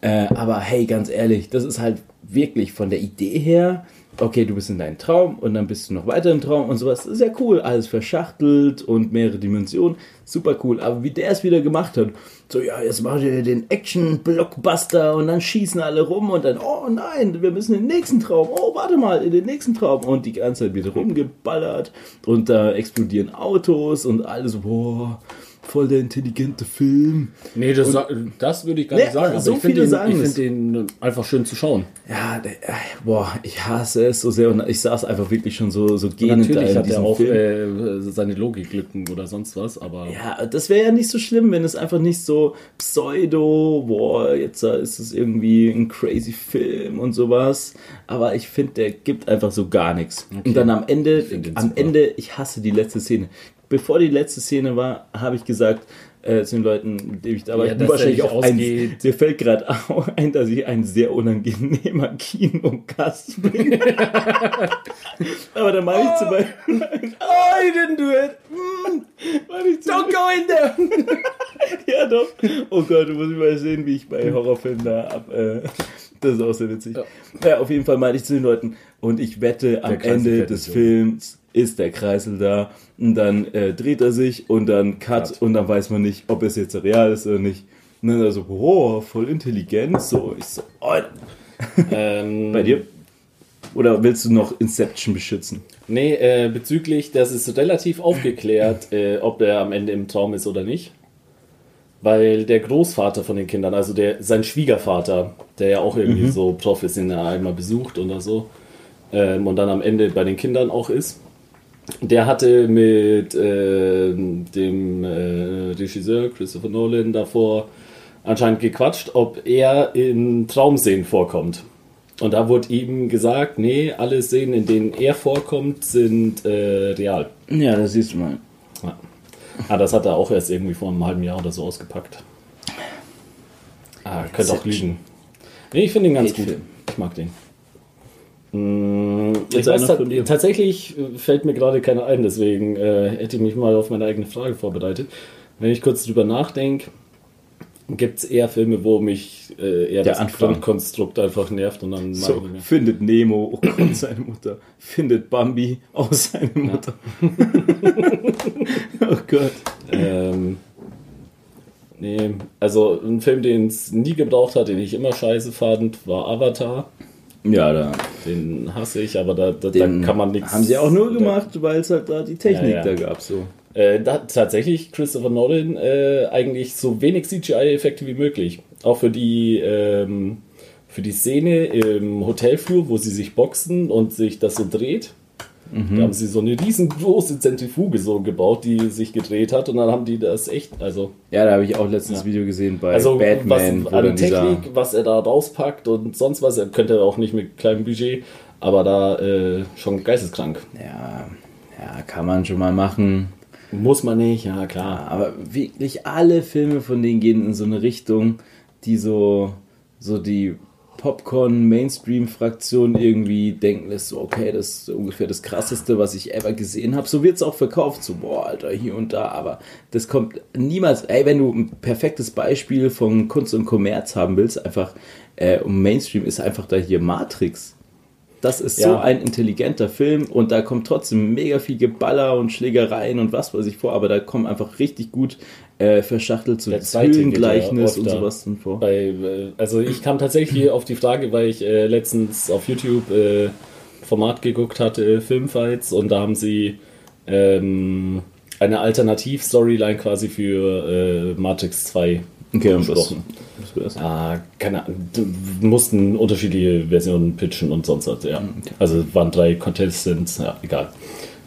Äh, aber hey, ganz ehrlich, das ist halt wirklich von der Idee her. Okay, du bist in deinem Traum und dann bist du noch weiter im Traum und sowas. Ja cool. Alles verschachtelt und mehrere Dimensionen. Super cool. Aber wie der es wieder gemacht hat, so ja, jetzt machen wir den Action-Blockbuster und dann schießen alle rum und dann, oh nein, wir müssen in den nächsten Traum. Oh, warte mal, in den nächsten Traum. Und die ganze Zeit wird rumgeballert und da explodieren Autos und alles, boah, voll der intelligente Film. Nee, das, das würde ich gar Nee, nicht sagen. Aber so ich finde viele den, sagen ich finde den einfach schön zu schauen. Ja, der, äh, boah, ich hasse es so sehr und ich saß einfach wirklich schon so, so gähnend da Natürlich in hat er auch äh, seine Logiklücken oder sonst was, aber Ja, das wäre ja nicht so schlimm, wenn es einfach nicht so pseudo, boah, jetzt ist es irgendwie ein crazy Film und sowas. Aber ich finde, der gibt einfach so gar nichts. Und dann am Ende, am super. Ende, ich hasse die letzte Szene. Bevor die letzte Szene war, habe ich gesagt, äh, zu den Leuten, die ich aber Ja, wahrscheinlich auch ein, ausgeht. mir fällt gerade ein, dass ich ein sehr unangenehmer Kinogast bin. aber da mache ich zum Beispiel, oh, I didn't do it. Mm, Don't go in there! ja, doch. Oh Gott, du musst mal sehen, wie ich bei Horrorfilmen da ab. Äh, das ist auch sehr witzig. Ja. auf jeden Fall meinte ich zu den Leuten, und ich wette, am Ende des. Films ist der Kreisel da und dann äh, dreht er sich und dann cut, Cut. und dann weiß man nicht, ob es jetzt real ist oder nicht. Und dann so, oh, voll intelligent. So, ich so, oh. ähm, Bei dir? Oder willst du noch Inception beschützen? Nee, äh, bezüglich, das ist relativ aufgeklärt, äh, ob er am Ende im Traum ist oder nicht. Weil der Großvater von den Kindern, also der, sein Schwiegervater, der ja auch irgendwie so Prof ist, den er einmal besucht oder so, ähm, und dann am Ende bei den Kindern auch ist, der hatte mit äh, dem äh, Regisseur Christopher Nolan davor anscheinend gequatscht, ob er in Traumszenen vorkommt. Und da wurde ihm gesagt, nee, alle Szenen, in denen er vorkommt, sind äh, real. Ja, das siehst du mal. Ja. Ah, das hat er auch erst irgendwie vor einem halben Jahr oder so ausgepackt. Ah, könnte auch lügen. Nee, ich finde ihn ganz gut. Hate-Film. Ich mag den. Mm, Jetzt weiß, tatsächlich äh, fällt mir gerade keiner ein, deswegen äh, hätte ich mich mal auf meine eigene Frage vorbereitet. Wenn ich kurz drüber nachdenke, gibt es eher Filme, wo mich äh, eher Der das Anfang. Grundkonstrukt einfach nervt und dann ich So, findet Nemo, oh Gott, seine Mutter. Findet Bambi, auch seine Mutter. oh Gott. Ähm, nee, also ein Film, den es nie gebraucht hat, den ich immer scheiße fand, war Avatar. Ja, da, Den hasse ich, aber da, da, da kann man nichts. Haben sie auch nur gemacht, weil es halt da die Technik Ja, ja. da gab. So. Äh, da, tatsächlich Christopher Nolan äh, eigentlich so wenig CGI-Effekte wie möglich. Auch für die, ähm, für die Szene im Hotelflur, wo sie sich boxen und sich das so dreht. Mhm. Da haben sie so eine riesengroße Zentrifuge so gebaut, die sich gedreht hat und dann haben die das echt, also Ja, da habe ich auch letztens Ja. Video gesehen bei Also Batman, was, wo an. Technik, was er da rauspackt und sonst was, er könnte auch nicht mit kleinem Budget, aber da äh, schon geisteskrank. Ja, ja, kann man schon mal machen. Muss man nicht, ja klar. Aber wirklich alle Filme von denen gehen in so eine Richtung, die so, so die Popcorn-Mainstream-Fraktion irgendwie denken lässt, so, okay, das ist ungefähr das krasseste, was ich ever gesehen habe. So wird es auch verkauft, so, boah, Alter, hier und da, aber das kommt niemals, ey, wenn du ein perfektes Beispiel von Kunst und Kommerz haben willst, einfach, äh, um Mainstream ist einfach da hier Matrix. Das ist so Ja. ein intelligenter Film und da kommt trotzdem mega viel Geballer und Schlägereien und was weiß ich vor, aber da kommen einfach richtig gut äh, verschachtelt so geht ja Höhlengleichnis und sowas dann vor. Bei, äh, also ich kam tatsächlich auf die Frage, weil ich äh, letztens auf YouTube äh, Format geguckt hatte, Filmfights, und da haben sie ähm, eine Alternativ-Storyline quasi für äh, Matrix 2 Okay, und was, was? Ah, keine Ahnung. mussten unterschiedliche Versionen pitchen und sonst was, ja. Also es waren drei Contestants, ja, egal.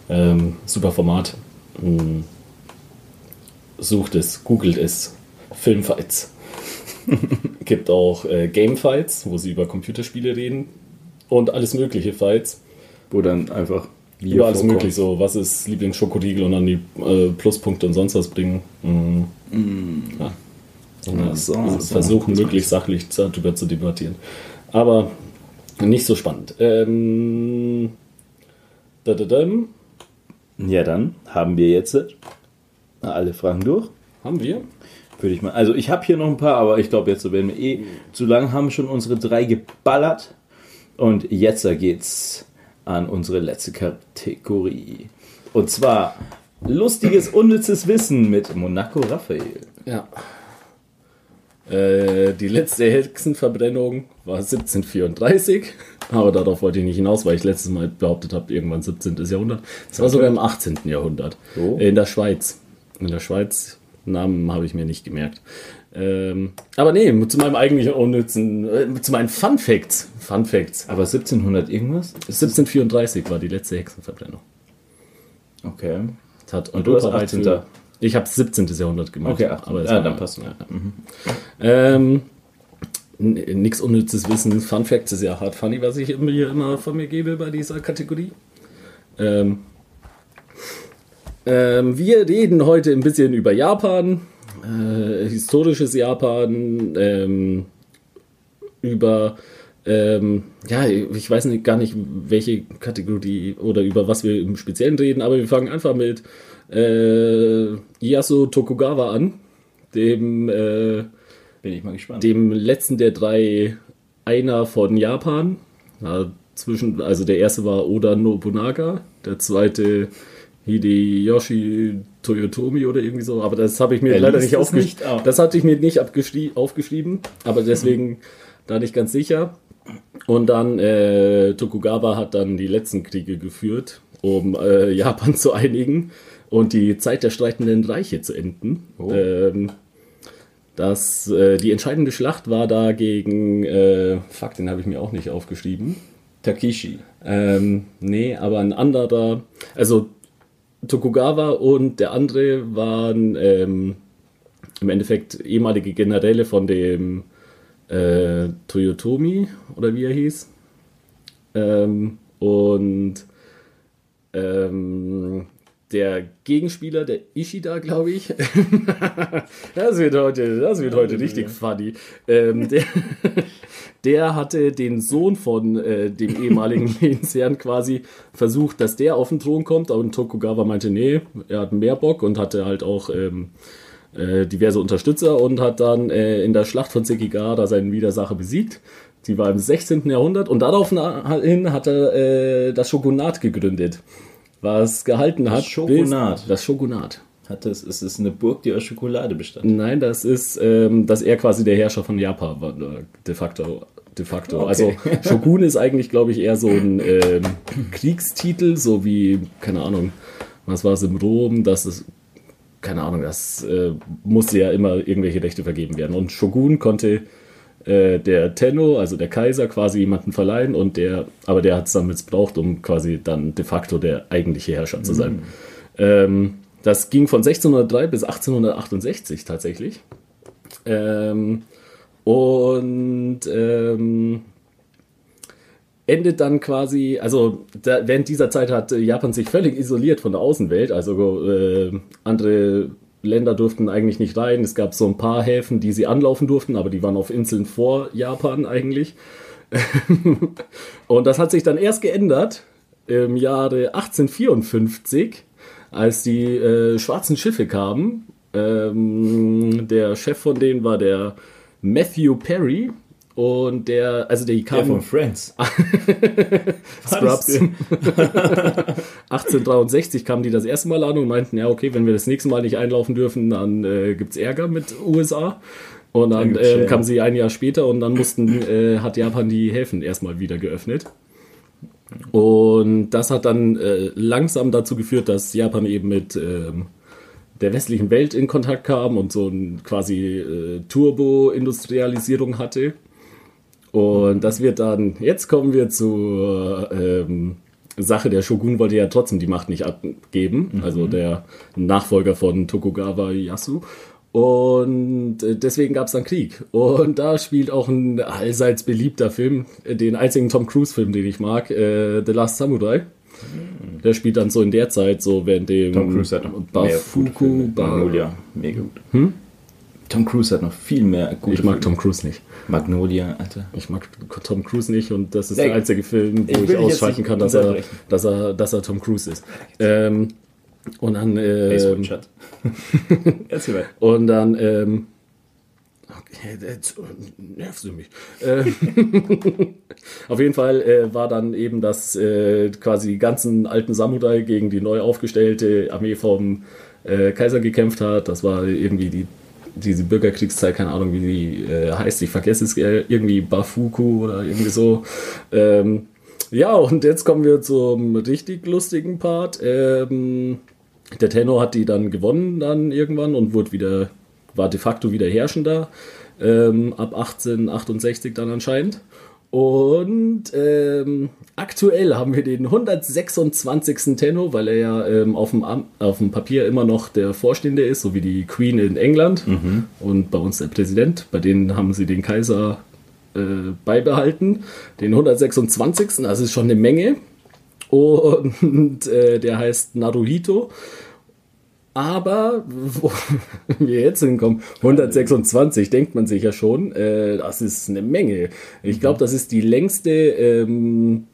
Ähm, super Format. Hm. Sucht es, googelt es. Filmfights. Gibt auch äh, Gamefights, wo sie über Computerspiele reden. Und alles mögliche Fights. Wo dann einfach Bier Über alles vorkommt. möglich, so was ist Lieblingsschokoriegel und dann die äh, Pluspunkte und sonst was bringen. Mhm. Ja. Ach so, also so. versuchen, möglichst sachlich darüber zu debattieren. Aber nicht so spannend. Ähm, da, da, da, Ja, dann haben wir jetzt äh, alle Fragen durch. haben wir? Würde ich mal. Also ich habe hier noch ein paar, aber ich glaube, jetzt werden wir eh zu lang, haben schon unsere drei geballert. Und jetzt geht's an unsere letzte Kategorie. Und zwar lustiges, unnützes Wissen mit Monaco Raphael. Ja. Äh, die letzte Hexenverbrennung war 1734, aber darauf wollte ich nicht hinaus, weil ich letztes Mal behauptet habe, irgendwann 17. Jahrhundert. Es war sogar im 18. Jahrhundert. Oh. In der Schweiz. In der Schweiz, Namen habe ich mir nicht gemerkt. Ähm, aber nee, zu meinem eigentlichen unnützen, äh, zu meinen Fun Facts. Fun Facts. Aber 1700 irgendwas? 1734 war die letzte Hexenverbrennung. Okay. Das hat Und du hast europaweit 18. für- Ich habe 17. Jahrhundert gemacht. Okay, 18. aber es Ah, dann passt. ja. Ähm, Nichts unnützes Wissen. Fun Facts ist ja hart funny, was ich immer, hier immer von mir gebe bei dieser Kategorie. Ähm, ähm, wir reden heute ein bisschen über Japan, äh, historisches Japan, ähm, über, ähm, ja, ich weiß nicht, gar nicht, welche Kategorie oder über was wir im Speziellen reden, aber wir fangen einfach mit äh, Ieyasu Tokugawa an, dem äh, Bin ich mal gespannt. dem letzten der drei einer von Japan. Ja, zwischen, also der erste war Oda Nobunaga, der zweite Hideyoshi Toyotomi oder irgendwie so, aber das habe ich mir Er leider nicht es aufgeschrieben. auf. Das hatte ich mir nicht aufgeschrieben, aber deswegen da nicht ganz sicher. Und dann äh, Tokugawa hat dann die letzten Kriege geführt, um äh, Japan zu einigen und die Zeit der streitenden Reiche zu enden. Oh. Ähm, das, äh, die entscheidende Schlacht war da gegen, äh, fuck, den habe ich mir auch nicht aufgeschrieben. Takishi. Ähm, nee, aber ein anderer, also Tokugawa und der andere waren ähm, im Endeffekt ehemalige Generäle von dem äh, Toyotomi oder wie er hieß. Ähm, und ähm, der Gegenspieler, der Ishida, glaube ich. das wird heute, das wird heute richtig funny. Ähm, der, der hatte den Sohn von äh, dem ehemaligen Lehnsherrn quasi versucht, dass der auf den Thron kommt, und Tokugawa meinte, nee, er hat mehr Bock und hatte halt auch ähm, äh, diverse Unterstützer und hat dann äh, in der Schlacht von Sekigahara seinen Widersacher besiegt. Die war im 16. Jahrhundert und daraufhin hat er äh, das Shogunat gegründet, was gehalten hat. Shogunat? Bis, das Shogunat. Hat es, es ist eine Burg, die aus Schokolade bestand. Nein, das ist, ähm, dass er quasi der Herrscher von Japan war, äh, de facto. De facto. Okay. Also Shogun ist eigentlich, glaube ich, eher so ein ähm, Kriegstitel, so wie, keine Ahnung, was war es in Rom, das ist, keine Ahnung, das äh, musste ja immer irgendwelche Rechte vergeben werden. Und Shogun konnte äh, der Tenno, also der Kaiser, quasi jemanden verleihen und der, aber der hat es dann missbraucht, um quasi dann de facto der eigentliche Herrscher zu sein. Ähm, das ging von 1603 bis 1868 tatsächlich. Ähm, und ähm, endet dann quasi, also da, während dieser Zeit hat Japan sich völlig isoliert von der Außenwelt, also äh, andere Länder durften eigentlich nicht rein. Es gab so ein paar Häfen, die sie anlaufen durften, aber die waren auf Inseln vor Japan eigentlich. und das hat sich dann erst geändert im Jahre 1854, als die äh, schwarzen Schiffe kamen. Ähm, der Chef von denen war der Matthew Perry. Und der, also Der kamen. von Friends. Scrubs. 1863 kamen die das erste Mal an und meinten, ja, okay, wenn wir das nächste Mal nicht einlaufen dürfen, dann äh, gibt es Ärger mit USA. Und dann Schäden. kamen sie ein Jahr später und dann mussten, äh, hat Japan die Häfen erstmal wieder geöffnet. Und das hat dann äh, langsam dazu geführt, dass Japan eben mit ähm, der westlichen Welt in Kontakt kam und so ein quasi äh, Turbo-Industrialisierung hatte. Und das wird dann, jetzt kommen wir zur ähm, Sache, der Shogun wollte ja trotzdem die Macht nicht abgeben, also der Nachfolger von Tokugawa Ieyasu. Und äh, deswegen gab es dann Krieg. Und da spielt auch ein allseits beliebter Film, äh, den einzigen Tom Cruise-Film, den ich mag, äh, The Last Samurai. Der spielt dann so in der Zeit, so während dem Tom Cruise hat noch Bafuku, Filme. Ba- Magnolia, mega gut. Tom Cruise hat noch viel mehr gute Ich mag Filme. Tom Cruise nicht. Magnolia, Alter. Ich mag Tom Cruise nicht und das ist Nee, der einzige Film, ich wo ich, jetzt ausschalten kann, dass er, dass, er, dass er Tom Cruise ist. Ähm, und dann, ähm, weiter. und dann, ähm, okay, jetzt nervst du mich. Ähm, Auf jeden Fall äh, war dann eben, dass äh, quasi die ganzen alten Samurai gegen die neu aufgestellte Armee vom äh, Kaiser gekämpft hat. Das war irgendwie die diese Bürgerkriegszeit, keine Ahnung, wie die äh, heißt, ich vergesse es, äh, irgendwie Bafuku oder irgendwie so. Ähm, ja, und jetzt kommen wir zum richtig lustigen Part. Ähm, der Tenno hat die dann gewonnen dann irgendwann und wurde wieder, war de facto wieder herrschender. Ähm, ab 1868 dann anscheinend. Und ähm, aktuell haben wir den 126. Tenno, weil er ja ähm, auf, dem auf dem Papier immer noch der Vorstehende ist, so wie die Queen in England und bei uns der Präsident. Bei denen haben sie den Kaiser äh, beibehalten. Den 126. Das ist schon eine Menge. Und äh, der heißt Naruhito. Aber wo wir jetzt hinkommen, 126, denkt man sich ja schon, äh, das ist eine Menge. Ich glaube, das ist die längste ähm,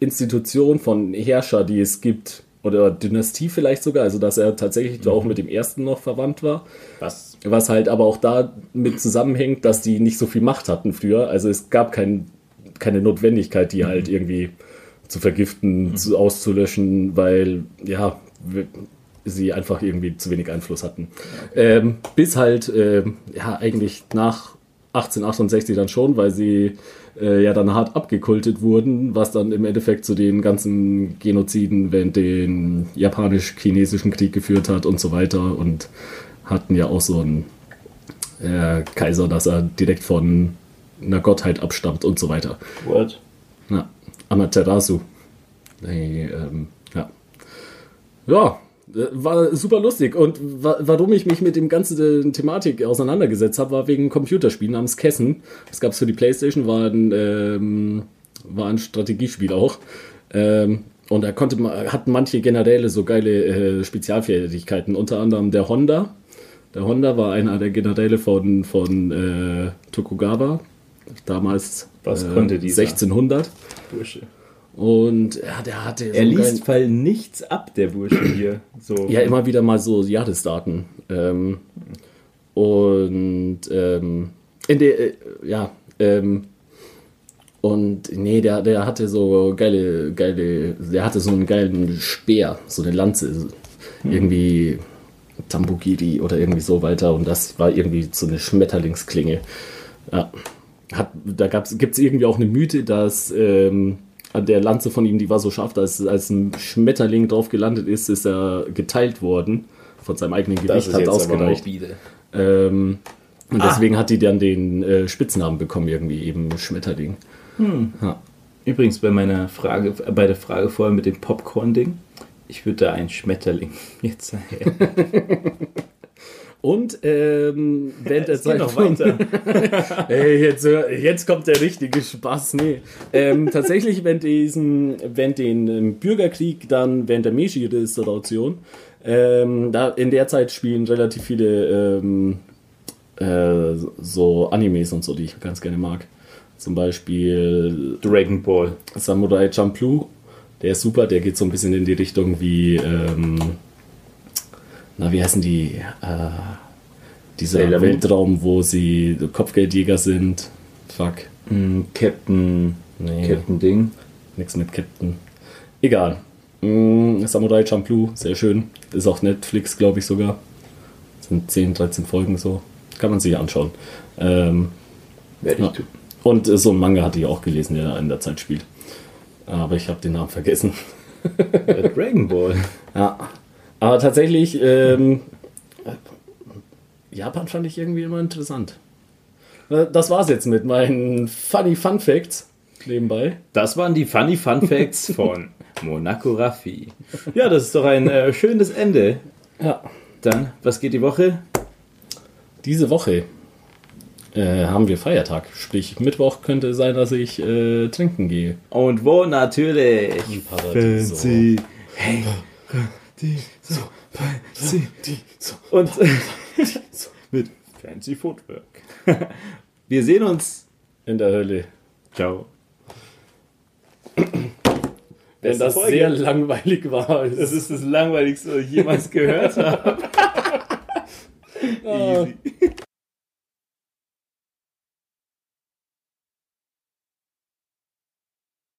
Institution von Herrscher, die es gibt. Oder Dynastie vielleicht sogar, also dass er tatsächlich auch mit dem ersten noch verwandt war. Was? Was halt aber auch damit zusammenhängt, dass die nicht so viel Macht hatten früher. Also es gab kein, keine Notwendigkeit, die halt irgendwie zu vergiften, zu, auszulöschen, weil ja, sie einfach irgendwie zu wenig Einfluss hatten. Ähm, bis halt, ähm, ja, eigentlich nach 1868 dann schon, weil sie äh, ja dann hart abgekultet wurden, was dann im Endeffekt zu den ganzen Genoziden während den japanisch-chinesischen Krieg geführt hat und so weiter und hatten ja auch so einen äh, Kaiser, dass er direkt von einer Gottheit abstammt und so weiter. What? Ja, Amaterasu. Nee, ähm, ja. Ja, äh, war super lustig. Und wa warum ich mich mit dem ganzen Thematik auseinandergesetzt habe, war wegen einem Computerspiel namens Kessen. Das gab es für die Playstation, war ein, ähm, war ein Strategiespiel auch. Ähm, und da konnte man, hatten manche Generäle so geile äh, Spezialfähigkeiten, unter anderem der Honda. Der Honda war einer der Generäle von, von äh, Tokugawa, damals äh, konnte dieser? 1600. Bursche. Und ja, der hatte so Er liest Fall nichts ab, der Bursche hier. So. ja immer wieder mal so Jahresdaten. Ähm, und ähm, in der, äh, ja, ähm, und nee, der, der hatte so geile, geile, der hatte so einen geilen Speer, so eine Lanze, irgendwie Tambugiri oder irgendwie so weiter. Und das war irgendwie so eine Schmetterlingsklinge. Ja. Hat, da gibt es irgendwie auch eine Mythe, dass ähm, an der Lanze von ihm, die war so scharf, dass als ein Schmetterling drauf gelandet ist, ist er geteilt worden. Von seinem eigenen das Gewicht ist hat ausgereicht. Ähm, und deswegen hat die dann den äh, Spitznamen bekommen, irgendwie eben Schmetterling. Ja. Übrigens bei meiner Frage, äh, bei der Frage vorher mit dem Popcorn-Ding, ich würde da ein Schmetterling jetzt sagen. Und ähm, während der Zeit noch weiter. Ey, jetzt, hör- jetzt kommt der richtige Spaß. Nee. Ähm, tatsächlich, während, diesen, während den ähm, Bürgerkrieg, dann während der Meiji-Restauration, Ähm, da, in der Zeit spielen relativ viele ähm, äh, so Animes und so, die ich ganz gerne mag. Zum Beispiel Dragon Ball. Samurai Champloo. Der ist super, der geht so ein bisschen in die Richtung wie, ähm, na, wie heißen die? Äh, dieser Sailor. Weltraum, wo sie Kopfgeldjäger sind. Fuck. Mm, Captain. Nee. Captain Ding. Nix mit Captain. Egal. Mm, Samurai Champloo, sehr schön. Ist auf Netflix, glaube ich sogar. Sind 10, 13 Folgen so. Kann man sich anschauen. Ähm, Werde ich ja. tun. Und äh, so ein Manga hatte ich auch gelesen, der in der Zeit spielt. Aber ich habe den Namen vergessen. Äh, Dragon Ball. Ja. Aber tatsächlich, ähm, äh, Japan fand ich irgendwie immer interessant. Äh, Das war's jetzt mit meinen Funny Fun Facts nebenbei. Das waren die Funny Fun Facts von Monaco Raffi. Ja, das ist doch ein äh, schönes Ende. Ja. Dann, was geht die Woche? Diese Woche äh, haben wir Feiertag. Sprich, Mittwoch könnte sein, dass ich äh, trinken gehe. Und wo natürlich? Paradiso. Hey. Die, so, fancy. Und mit Fancy Footwork. Wir sehen uns. In der Hölle. Ciao. Wenn das Folge. sehr langweilig war. Das ist das langweiligste, was ich jemals gehört habe. Easy.